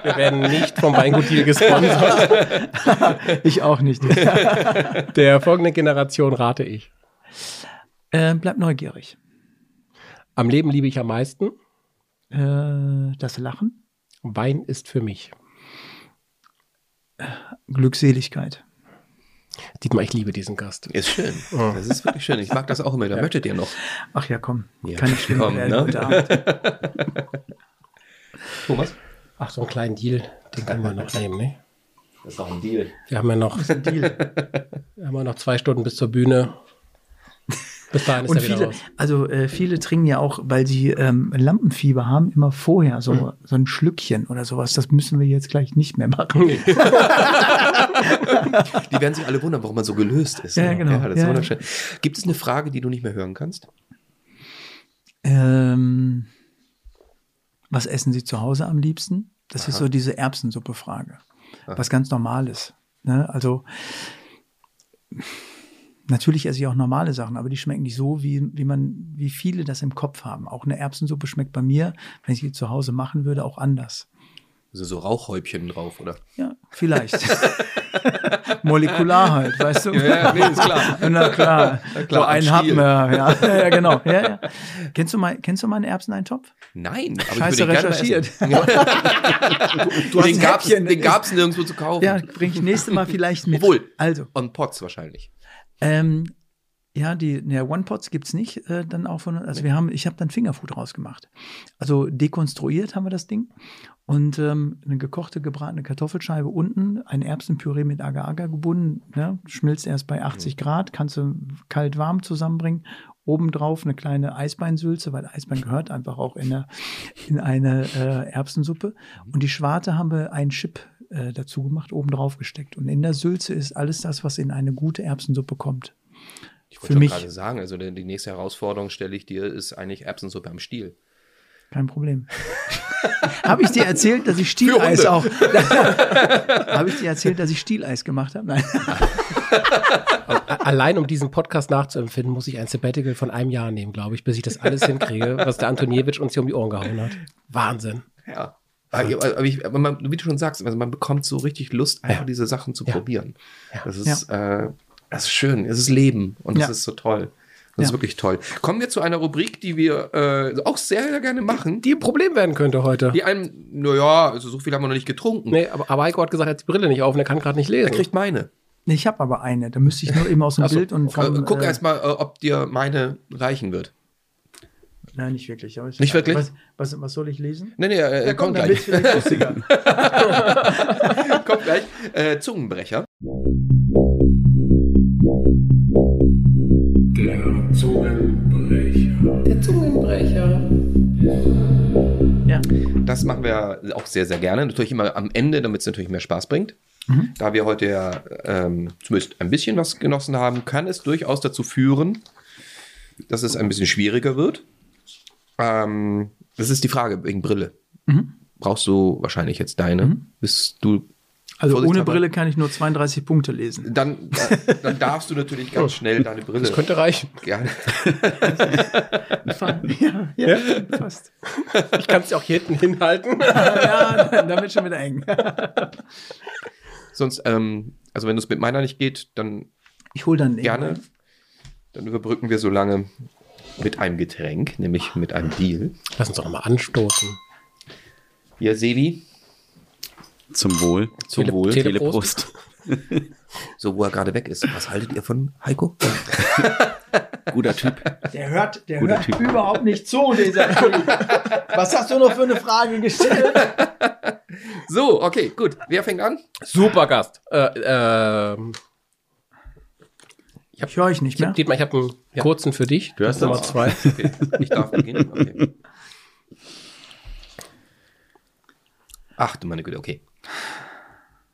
Wir werden nicht vom Weingut Deal gesponsert. ich auch nicht. Der folgenden Generation rate ich. ähm, bleib neugierig. Am Leben liebe ich am meisten. Äh, das Lachen. Wein ist für mich. Glückseligkeit. Dietmar, ich liebe diesen Gast. Ist schön. Das ist wirklich schön. Ich mag das auch immer. Da möchtet ihr noch. Ach ja, komm. Ja, Kann nicht schlimm komm, werden ne? heute Abend. Thomas? Ach, so einen kleinen Deal, den können wir noch nehmen, ne? Das ist auch ein Deal. Wir haben ja noch, Deal. wir haben ja noch zwei Stunden bis zur Bühne. Bis dahin ist Und er wieder viele, raus. also äh, viele trinken ja auch, weil sie ähm, Lampenfieber haben, immer vorher so, Mhm. so ein Schlückchen oder sowas. Das müssen wir jetzt gleich nicht mehr machen. Die werden sich alle wundern, warum man so gelöst ist. Ja, ne? genau. Ja, das ist Ja. wunderschön. Gibt es eine Frage, die du nicht mehr hören kannst? Ähm, was essen Sie zu Hause am liebsten? Das ist so diese Erbsensuppe-Frage. Was ganz Normales. Ne? Also natürlich esse ich auch normale Sachen, aber die schmecken nicht so, wie, wie man, wie viele das im Kopf haben. Auch eine Erbsensuppe schmeckt bei mir, wenn ich die zu Hause machen würde, auch anders. Also so Rauchhäubchen drauf, oder? Ja, vielleicht. Molekular halt, weißt du? Ja, nee, ist klar. Na klar. klar, so Stiel. wir, ja. ja, ja genau. Ja, ja. Kennst du mal, kennst du mal einen Erbseneintopf? Nein, aber Scheiße ich recherchiert. essen. du, den ein den gab's nirgendwo zu kaufen. Ja, bring ich nächste Mal vielleicht mit. Obwohl. Also, On Pots wahrscheinlich. Ähm, ja, die ja, One-Pots gibt's nicht äh, dann auch von, also wir haben, ich habe dann Fingerfood rausgemacht. Also dekonstruiert haben wir das Ding und ähm, eine gekochte, gebratene Kartoffelscheibe unten, ein Erbsenpüree mit Agar-Agar gebunden, ne? schmilzt erst bei 80 Grad, kannst du kalt-warm zusammenbringen. Obendrauf eine kleine Eisbeinsülze, weil Eisbein gehört einfach auch in, eine, in eine äh, Erbsensuppe. Und die Schwarte haben wir einen Chip äh, dazu gemacht, oben drauf gesteckt. Und in der Sülze ist alles das, was in eine gute Erbsensuppe kommt. Ich Für wollte gerade sagen, also die die nächste Herausforderung stelle ich dir, ist eigentlich Erbsensuppe am Stiel. Kein Problem. habe ich dir erzählt, dass ich Stieleis auch. habe ich dir erzählt, dass ich Stieleis gemacht habe? Nein. Allein um diesen Podcast nachzuempfinden, muss ich ein Sabbatical von einem Jahr nehmen, glaube ich, bis ich das alles hinkriege, was der Antoniewicz uns hier um die Ohren gehauen hat. Wahnsinn. Ja. Aber, aber, ich, aber man, wie du schon sagst, also man bekommt so richtig Lust, einfach Ja. diese Sachen zu Ja. probieren. Ja. Das, ist, äh, das ist schön, es ist Leben und das Ja. ist so toll. Das ist wirklich toll. Kommen wir zu einer Rubrik, die wir äh, auch sehr, sehr gerne machen. Die ein Problem werden könnte heute. Die einem, naja, also so viel haben wir noch nicht getrunken. Nee, aber, aber Heiko hat gesagt, er hat die Brille nicht auf und er kann gerade nicht lesen. Er kriegt meine. Nee, Ich habe aber eine. Da müsste ich nur eben aus dem Ach so. Bild und vom. äh, guck äh, erst mal, äh, ob dir meine reichen wird. Nein, nicht wirklich. Aber ich- Nicht wirklich? Was, was, was soll ich lesen? Nee, nee, äh, Ja, kommt dann gleich. wird's vielleicht lustiger. kommt gleich. Äh, Zungenbrecher. Der Zungenbrecher. ja. Das machen wir auch sehr, sehr gerne. Natürlich immer am Ende, damit es natürlich mehr Spaß bringt. Mhm. Da wir heute ja ähm, zumindest ein bisschen was genossen haben, kann es durchaus dazu führen, dass es ein bisschen schwieriger wird. Ähm, das ist die Frage wegen Brille. Brauchst du wahrscheinlich jetzt deine? Bist du Also ohne. Brille kann ich nur 32 Punkte lesen. dann, dann darfst du natürlich ganz schnell deine Brille Das könnte reichen. gerne. ja, ja, fast. Ich kann es ja auch hier hinten hinhalten. ja, dann wird schon wieder eng. Sonst, ähm, also wenn es mit meiner nicht geht, dann Ich hole dann gerne. Dann überbrücken wir so lange mit einem Getränk, nämlich mit einem Deal. Lass uns doch nochmal anstoßen. Hier, Sebi, Zum Wohl. zum Tele- Wohl. Tele- Teleprost. So, wo er gerade weg ist. Was haltet ihr von Heiko? Guter Typ. Der hört, der Guter hört Typ. überhaupt nicht zu, dieser Was hast du noch für eine Frage gestellt? So, okay, gut. Wer fängt an? Super Gast. Äh, ähm, Ich höre euch nicht ich mehr. hab, Dietmar, ich habe einen kurzen für dich. Du hast Nummer das. zwei. Okay, ich darf beginnen. Okay. Ach du meine Güte, okay.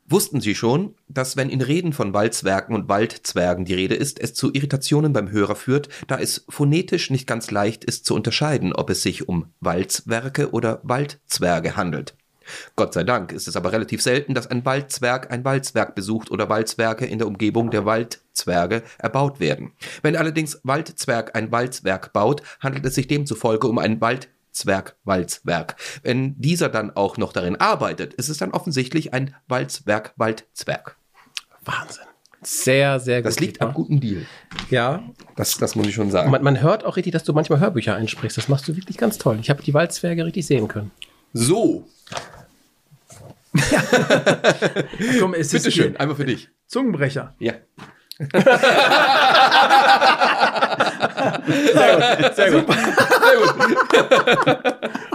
Wussten Sie schon, dass wenn in Reden von Waldzwergen und Waldzwergen die Rede ist, es zu Irritationen beim Hörer führt, da es phonetisch nicht ganz leicht ist zu unterscheiden, ob es sich um Waldzwerge oder Waldzwerge handelt. Gott sei Dank ist es aber relativ selten, dass ein Waldzwerg ein Waldzwerg besucht oder Waldzwerge in der Umgebung der Waldzwerge erbaut werden. Wenn allerdings Waldzwerg ein Waldzwerg baut, handelt es sich demzufolge um ein Waldzwerg Waldzwerg. Wenn dieser dann auch noch darin arbeitet, ist es dann offensichtlich ein Waldzwerg Waldzwerg. Wahnsinn. Sehr, sehr gut. Das liegt am guten Deal. Ja. Das, das muss ich schon sagen. Man, man hört auch richtig, dass du manchmal Hörbücher einsprichst. Das machst du wirklich ganz toll. Ich habe die Waldzwerge richtig sehen können. So, Komm, es ist bitteschön, einmal für dich. Zungenbrecher. Ja. Sehr gut.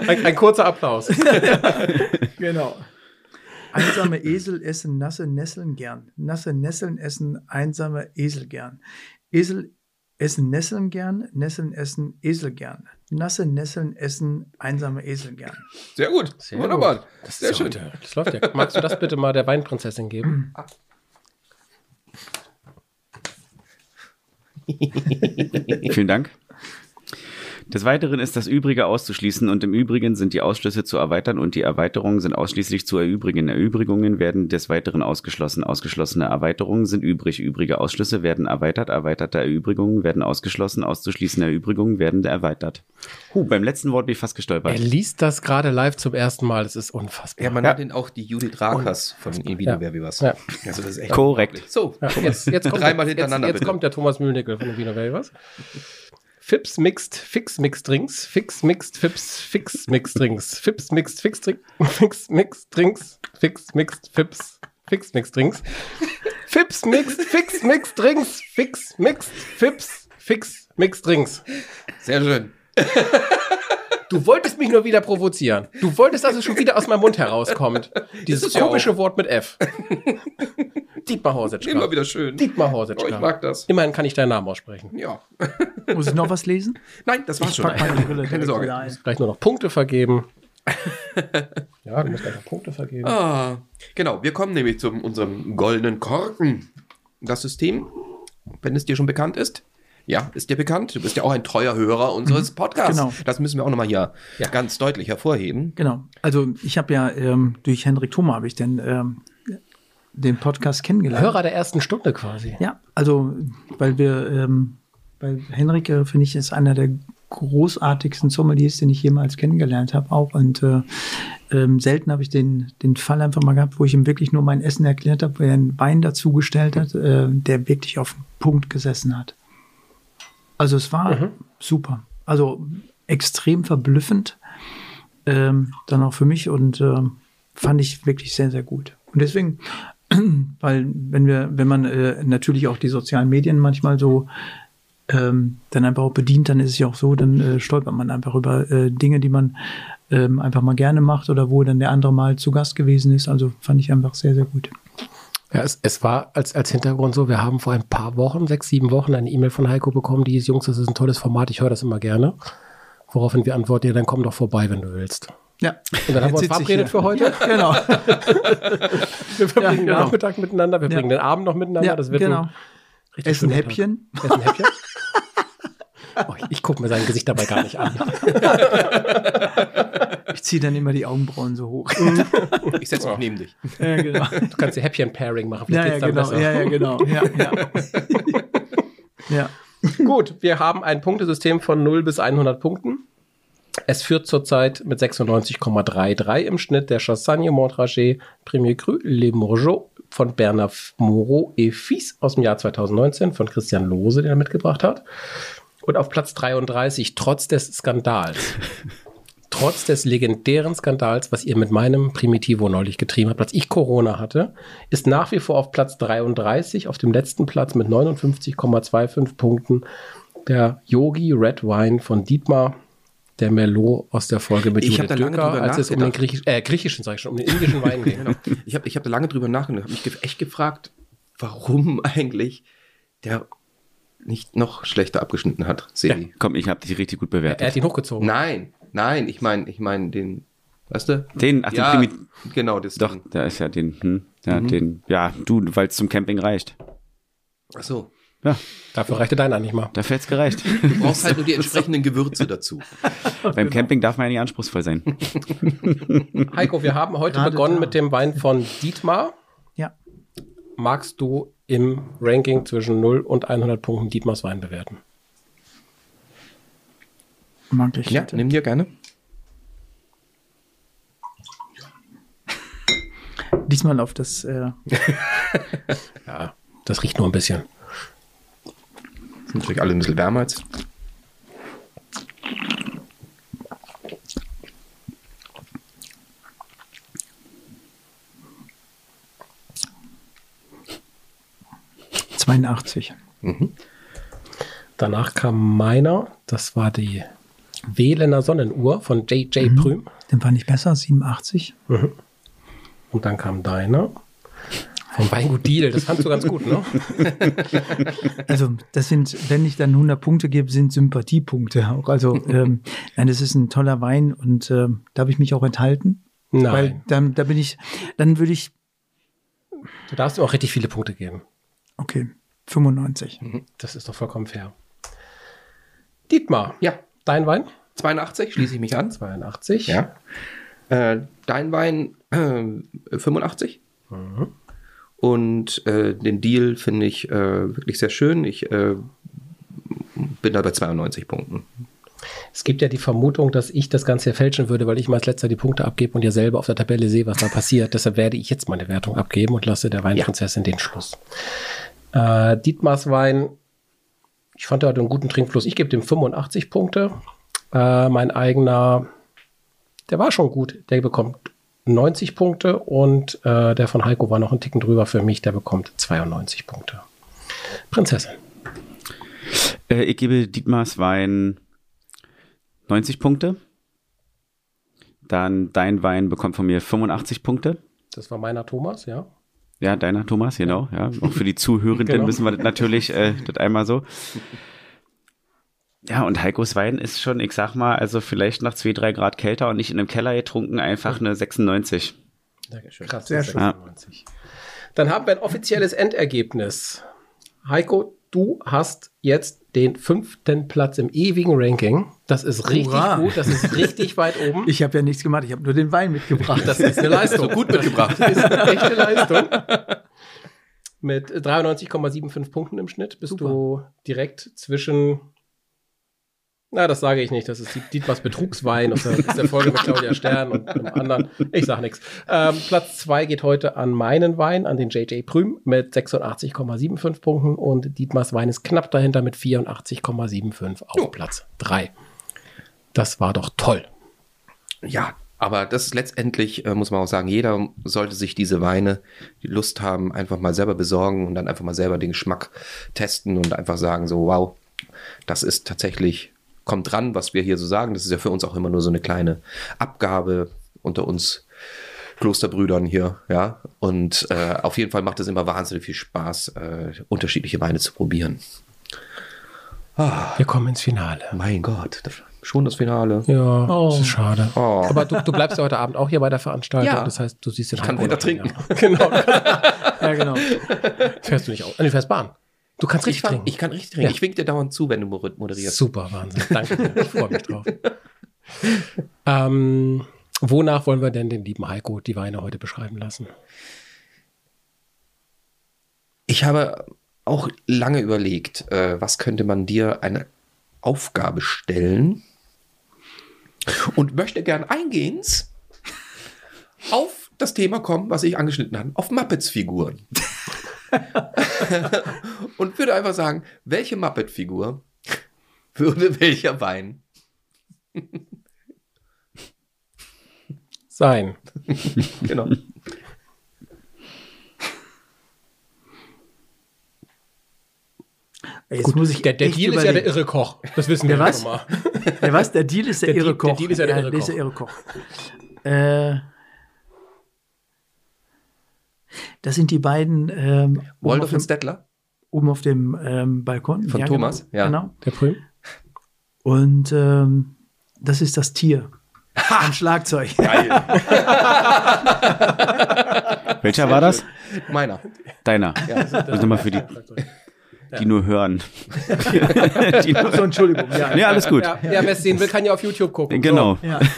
Ein, ein kurzer Applaus. Genau. Einsame Esel essen nasse Nesseln gern. Nasse Nesseln essen einsame Esel gern. Esel essen Nesseln gern. Nesseln essen Esel gern. Nasse Nesseln essen einsame Esel gern. Sehr gut. Wunderbar. Das Sehr ist schön. heute- Das läuft ja. Magst du das bitte mal der Weinprinzessin geben? Vielen Dank. Des Weiteren ist das Übrige auszuschließen und im Übrigen sind die Ausschlüsse zu erweitern und die Erweiterungen sind ausschließlich zu erübrigen. Erübrigungen werden des Weiteren ausgeschlossen. Ausgeschlossene Erweiterungen sind übrig. Übrige Ausschlüsse werden erweitert. Erweiterte Erübrigungen werden ausgeschlossen. Auszuschließende Erübrigungen werden erweitert. Huh, beim letzten Wort bin ich fast Er gestolpert. liest das gerade live zum ersten Mal. Das ist unfassbar. Ja, man nennt ihn auch die Judith Rakers von Invino Ja. Wer was. Ja. Also das ist echt Korrekt. So, Ja, jetzt, jetzt kommt, Dreimal jetzt, hintereinander, Jetzt, kommt der Thomas Mühlnickel von Wiener Welt, was? Fips Mixed Fix Mixed Drinks. Fix Mixed Fips Fix Mixed Drinks. Fips Mixed Fix Drink. Fix Mixed Drinks. Fix Mixed Fips Fix Mixed Drinks. Fips Mixed Fix Mixed Drinks. Fix Mixed Fips Fix Mixed Drinks. sehr schön. Du wolltest mich nur wieder provozieren. Du wolltest, dass es schon wieder aus meinem Mund herauskommt. Dieses ja komische Wort mit F. Dietmar Horsetschka. Immer wieder schön. Dietmar Oh, Horsetschka. ich mag das. Immerhin kann ich deinen Namen aussprechen. Ja. Muss ich noch was lesen? Nein, das war's schon. Meine Brille Keine Sorge. Gleich nur noch Punkte vergeben. ja, du musst gleich noch Punkte vergeben. Ah, genau, wir kommen nämlich zu unserem goldenen Korken. Das System, wenn es dir schon bekannt ist. Ja, ist dir bekannt. Du bist ja auch ein treuer Hörer unseres Podcasts. genau. Das müssen wir auch nochmal hier ganz deutlich hervorheben. Genau. Also ich habe ja ähm, durch Henrik Thoma habe ich den, ähm, den Podcast kennengelernt. Hörer der ersten Stunde quasi. Ja, also weil wir, ähm, weil Henrik, äh, finde ich, ist einer der großartigsten Sommeliers, den ich jemals kennengelernt habe auch. Und äh, ähm, selten habe ich den, den Fall einfach mal gehabt, wo ich ihm wirklich nur mein Essen erklärt habe, wo er einen Wein dazugestellt hat, äh, der wirklich auf den Punkt gesessen hat. Also es war super. Also extrem verblüffend. Ähm, dann auch für mich und ähm, fand ich wirklich sehr, sehr gut. Und deswegen, weil wenn wir, wenn man äh, natürlich auch die sozialen Medien manchmal so ähm, dann einfach auch bedient, dann ist es ja auch so, dann äh, stolpert man einfach über äh, Dinge, die man ähm, einfach mal gerne macht oder wo dann der andere mal zu Gast gewesen ist. Also fand ich einfach sehr, sehr gut. Ja, es, es war als, als Hintergrund so, wir haben vor ein paar Wochen, sechs, sieben Wochen, eine E-Mail von Heiko bekommen, die hieß, Jungs, das ist ein tolles Format, ich höre das immer gerne. Woraufhin wir antworten, ja, dann komm doch vorbei, wenn du willst. Ja. Und dann haben wir uns Jetzt sitze ich verabredet für heute. Ja, genau. Wir verbringen den genau. Nachmittag miteinander, wir Ja. bringen den Abend noch miteinander. Ja, das wird genau. ein richtig Essen Häppchen. Essen Häppchen. Oh, ich ich gucke mir sein Gesicht dabei gar nicht an. Ich ziehe dann immer die Augenbrauen so hoch. Ich setze mich neben dich. ja, genau. Du kannst dir Häppchen-Pairing machen. Ja, vielleicht ja, geht's dann genau. besser. Ja, ja, genau. Ja, ja. ja. Gut, wir haben ein Punktesystem von 0 bis 100 Punkten. Es führt zurzeit mit 96,33 im Schnitt der Chassagne Montrachet Premier Cru Le Morgeau von Bernard Moreau et Fils aus dem Jahr 2019 von Christian Lose, den er mitgebracht hat. Und auf Platz 33, trotz des Skandals, trotz des legendären Skandals, was ihr mit meinem Primitivo neulich getrieben habt, als ich Corona hatte, ist nach wie vor auf Platz 33, auf dem letzten Platz mit 59,25 Punkten der Yogi Red Wine von Dietmar, der Merlot aus der Folge mit Ich Judith Döker, als es um den. Griechisch, äh, griechischen, sag ich schon, um den indischen Wein ging. Genau. Ich habe ich hab da lange drüber nachgedacht, habe mich echt gefragt, warum eigentlich der nicht noch schlechter abgeschnitten hat, Sebi. Komm, ich habe dich richtig gut Er bewertet. hat ihn hochgezogen. Nein, nein, ich meine, ich meine den, weißt du? Den, ach, den ja, Primit genau, das Doch, da ist ja den, hm, ja, Mhm. den, ja, du, weil es zum Camping reicht. Ach so. Ja, Dafür reichte deiner nicht mal. da fällt's gereicht. Du brauchst halt nur die entsprechenden Gewürze dazu. Beim Camping darf man ja nicht anspruchsvoll sein. Heiko, wir haben heute Gerade begonnen da. mit dem Wein von Dietmar. Magst du im Ranking zwischen 0 und 100 Punkten Dietmars Wein bewerten? Mag ich. Ja, nimm dir gerne. Diesmal auf das. Äh, Ja, das riecht nur ein bisschen. Sind natürlich alle ein bisschen wärmer jetzt. Äh, 82. Danach kam meiner, das war die Wählener Sonnenuhr von J.J. Prüm. Dann war nicht besser, 87. Und dann kam deiner vom Weingut Diel. Das fandst du ganz gut, ne? Also, das sind, wenn ich dann 100 Punkte gebe, sind Sympathiepunkte auch. Also, ähm, nein, das ist ein toller Wein und ähm, darf ich mich auch enthalten? Nein. Weil dann, da bin ich, dann würde ich, Du darfst ihm auch richtig viele Punkte geben. Okay, 95. Das ist doch vollkommen fair. Dietmar, Ja, dein Wein? 82, schließe ich mich an. 82. Ja. Äh, dein Wein äh, 85. Und äh, den Deal finde ich äh, wirklich sehr schön. Ich äh, bin da bei 92 Punkten. Es gibt ja die Vermutung, dass ich das Ganze hier fälschen würde, weil ich mal als letzter die Punkte abgebe und ja selber auf der Tabelle sehe, was da passiert. Deshalb werde ich jetzt meine Wertung abgeben und lasse der Weinprinzessin den Schluss. Äh, Dietmars Wein, ich fand er hatte einen guten Trinkfluss. Ich gebe dem 85 Punkte. Äh, mein eigener, der war schon gut. Der bekommt 90 Punkte und äh, der von Heiko war noch ein Ticken drüber für mich. Der bekommt 92 Punkte. Prinzessin. Äh, ich gebe Dietmars Wein 90 Punkte. Dann dein Wein bekommt von mir 85 Punkte. Das war meiner Thomas, ja. Ja, deiner Thomas, genau. Ja, auch für die Zuhörenden Genau. müssen wir das natürlich äh, das einmal so. Ja, und Heikos Wein ist schon, ich sag mal, also vielleicht nach 2, 3 Grad kälter und nicht in einem Keller getrunken, einfach eine 96. Krass, Sehr schön. 96. Dann haben wir ein offizielles Endergebnis. Heiko, du hast jetzt den fünften Platz im ewigen Ranking. Das ist richtig Hurra. gut, das ist richtig weit oben. Ich habe ja nichts gemacht, ich habe nur den Wein mitgebracht. Das ist eine Leistung. gut mitgebracht. Das ist eine echte Leistung. Mit 93,75 Punkten im Schnitt bist Super. du direkt zwischen. Na, das sage ich nicht. Das ist Diet- Dietmars Betrugswein aus der, aus der Folge mit Claudia Stern und einem anderen. Ich sage nichts. Ähm, Platz zwei geht heute an meinen Wein, an den JJ Prüm mit 86,75 Punkten und Dietmars Wein ist knapp dahinter mit 84,75 auf Platz drei. Das war doch toll. Ja, aber das ist letztendlich, äh, muss man auch sagen, jeder sollte sich diese Weine, die Lust haben, einfach mal selber besorgen und dann einfach mal selber den Geschmack testen und einfach sagen, so, wow, das ist tatsächlich, kommt dran, was wir hier so sagen. Das ist ja für uns auch immer nur so eine kleine Abgabe unter uns Klosterbrüdern hier, ja. Und äh, auf jeden Fall macht es immer wahnsinnig viel Spaß, äh, unterschiedliche Weine zu probieren. Wir kommen ins Finale. Mein Gott, das, schon das Finale. Ja, Oh. das ist schade. Oh. Aber du, du bleibst ja heute Abend auch hier bei der Veranstaltung. Ja. Das heißt, du siehst den Ich kann weiter trinken. Genau. ja, genau. Fährst du nicht auch? Nee, Du fährst Bahn. Du kannst Ich, richtig fang, trinken. ich kann richtig trinken. Ja. Ich wink dir dauernd zu, wenn du moder- moderierst. Super, Wahnsinn. Danke. Ich freue mich drauf. ähm, wonach wollen wir denn den lieben Heiko die Weine heute beschreiben lassen? Ich habe auch lange überlegt, äh, was könnte man dir eine Aufgabe stellen und möchte gern eingehend auf das Thema kommen, was ich angeschnitten habe, auf Muppets-Figuren. und würde einfach sagen, welche Muppet-Figur würde welcher Wein Sein. genau. Jetzt muss ich Der, der Deal ist ja der überlegen. irre Koch. Das wissen Der wir was? schon mal. Der was? Der Deal ist der, Der irre Deal- der Koch. Deal ist ja der irre ist der Koch. irre Koch. Äh, das sind die beiden ähm, oben, Waldorf auf und dem, Stettler? oben auf dem ähm, Balkon. Von Thomas, genau, ja. Genau. Der Prüm? Und ähm, das ist das Tier am Schlagzeug. Geil. Welcher war das? Meiner. Deiner. Ja. Also nochmal für die, die nur hören. die nur, so, Entschuldigung. Ja. nee, alles gut. Ja, ja wer es sehen will, kann ja auf YouTube gucken. Genau. Ja.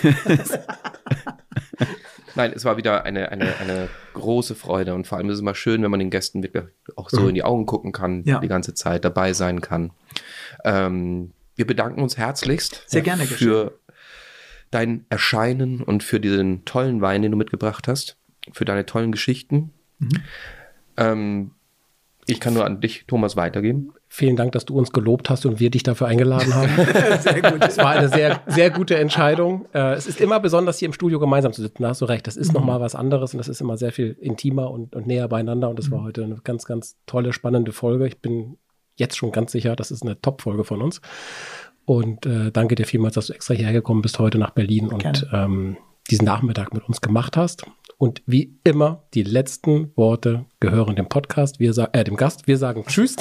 Nein, es war wieder eine, eine, eine große Freude und vor allem ist es immer schön, wenn man den Gästen wirklich auch so in die Augen gucken kann, Ja. die ganze Zeit dabei sein kann. Ähm, wir bedanken uns herzlichst Sehr gerne für dein Erscheinen und für diesen tollen Wein, den du mitgebracht hast, für deine tollen Geschichten. Mhm. Ähm, ich kann nur an dich, Thomas, weitergeben. Vielen Dank, dass du uns gelobt hast und wir dich dafür eingeladen haben. Sehr gut. Es war eine sehr, sehr gute Entscheidung. Äh, es ist immer besonders, hier im Studio gemeinsam zu sitzen. Da hast du recht. Das ist noch mal was anderes und das ist immer sehr viel intimer und, und näher beieinander. Und das war heute eine ganz, ganz tolle, spannende Folge. Ich bin jetzt schon ganz sicher, das ist eine Top-Folge von uns. Und äh, danke dir vielmals, dass du extra hierher gekommen bist heute nach Berlin und Gerne. ähm, diesen Nachmittag mit uns gemacht hast. Und wie immer, die letzten Worte gehören dem Podcast, wir sagen, äh, dem Gast. Wir sagen Tschüss.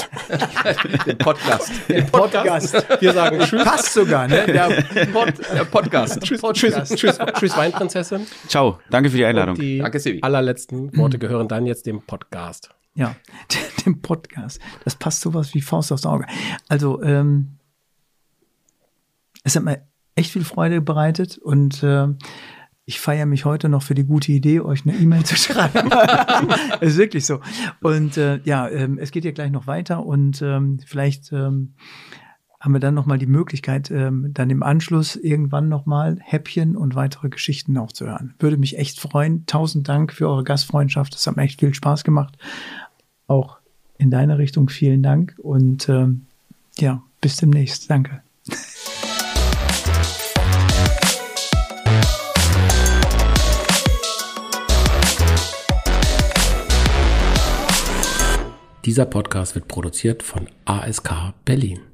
Den Podcast. Podcast. Wir sagen Tschüss. Passt sogar, ne? Der Pod, der Podcast. Tschüss, tschüss, tschüss, tschüss, Weinprinzessin. Ciao. Danke für die Einladung. Und die Danke, Sebi. allerletzten Worte gehören dann jetzt dem Podcast. Ja, dem Podcast. Das passt sowas wie Faust aufs Auge. Also, ähm, es hat mir echt viel Freude bereitet und ähm, ich feiere mich heute noch für die gute Idee, euch eine E-Mail zu schreiben. ist wirklich so. Und äh, ja, ähm, es geht ja gleich noch weiter und ähm, vielleicht ähm, haben wir dann noch mal die Möglichkeit, ähm, dann im Anschluss irgendwann noch mal Häppchen und weitere Geschichten auch zu hören. Würde mich echt freuen. Tausend Dank für eure Gastfreundschaft. Das hat mir echt viel Spaß gemacht. Auch in deine Richtung vielen Dank und ähm, ja, bis demnächst. Danke. Dieser Podcast wird produziert von ASK Berlin.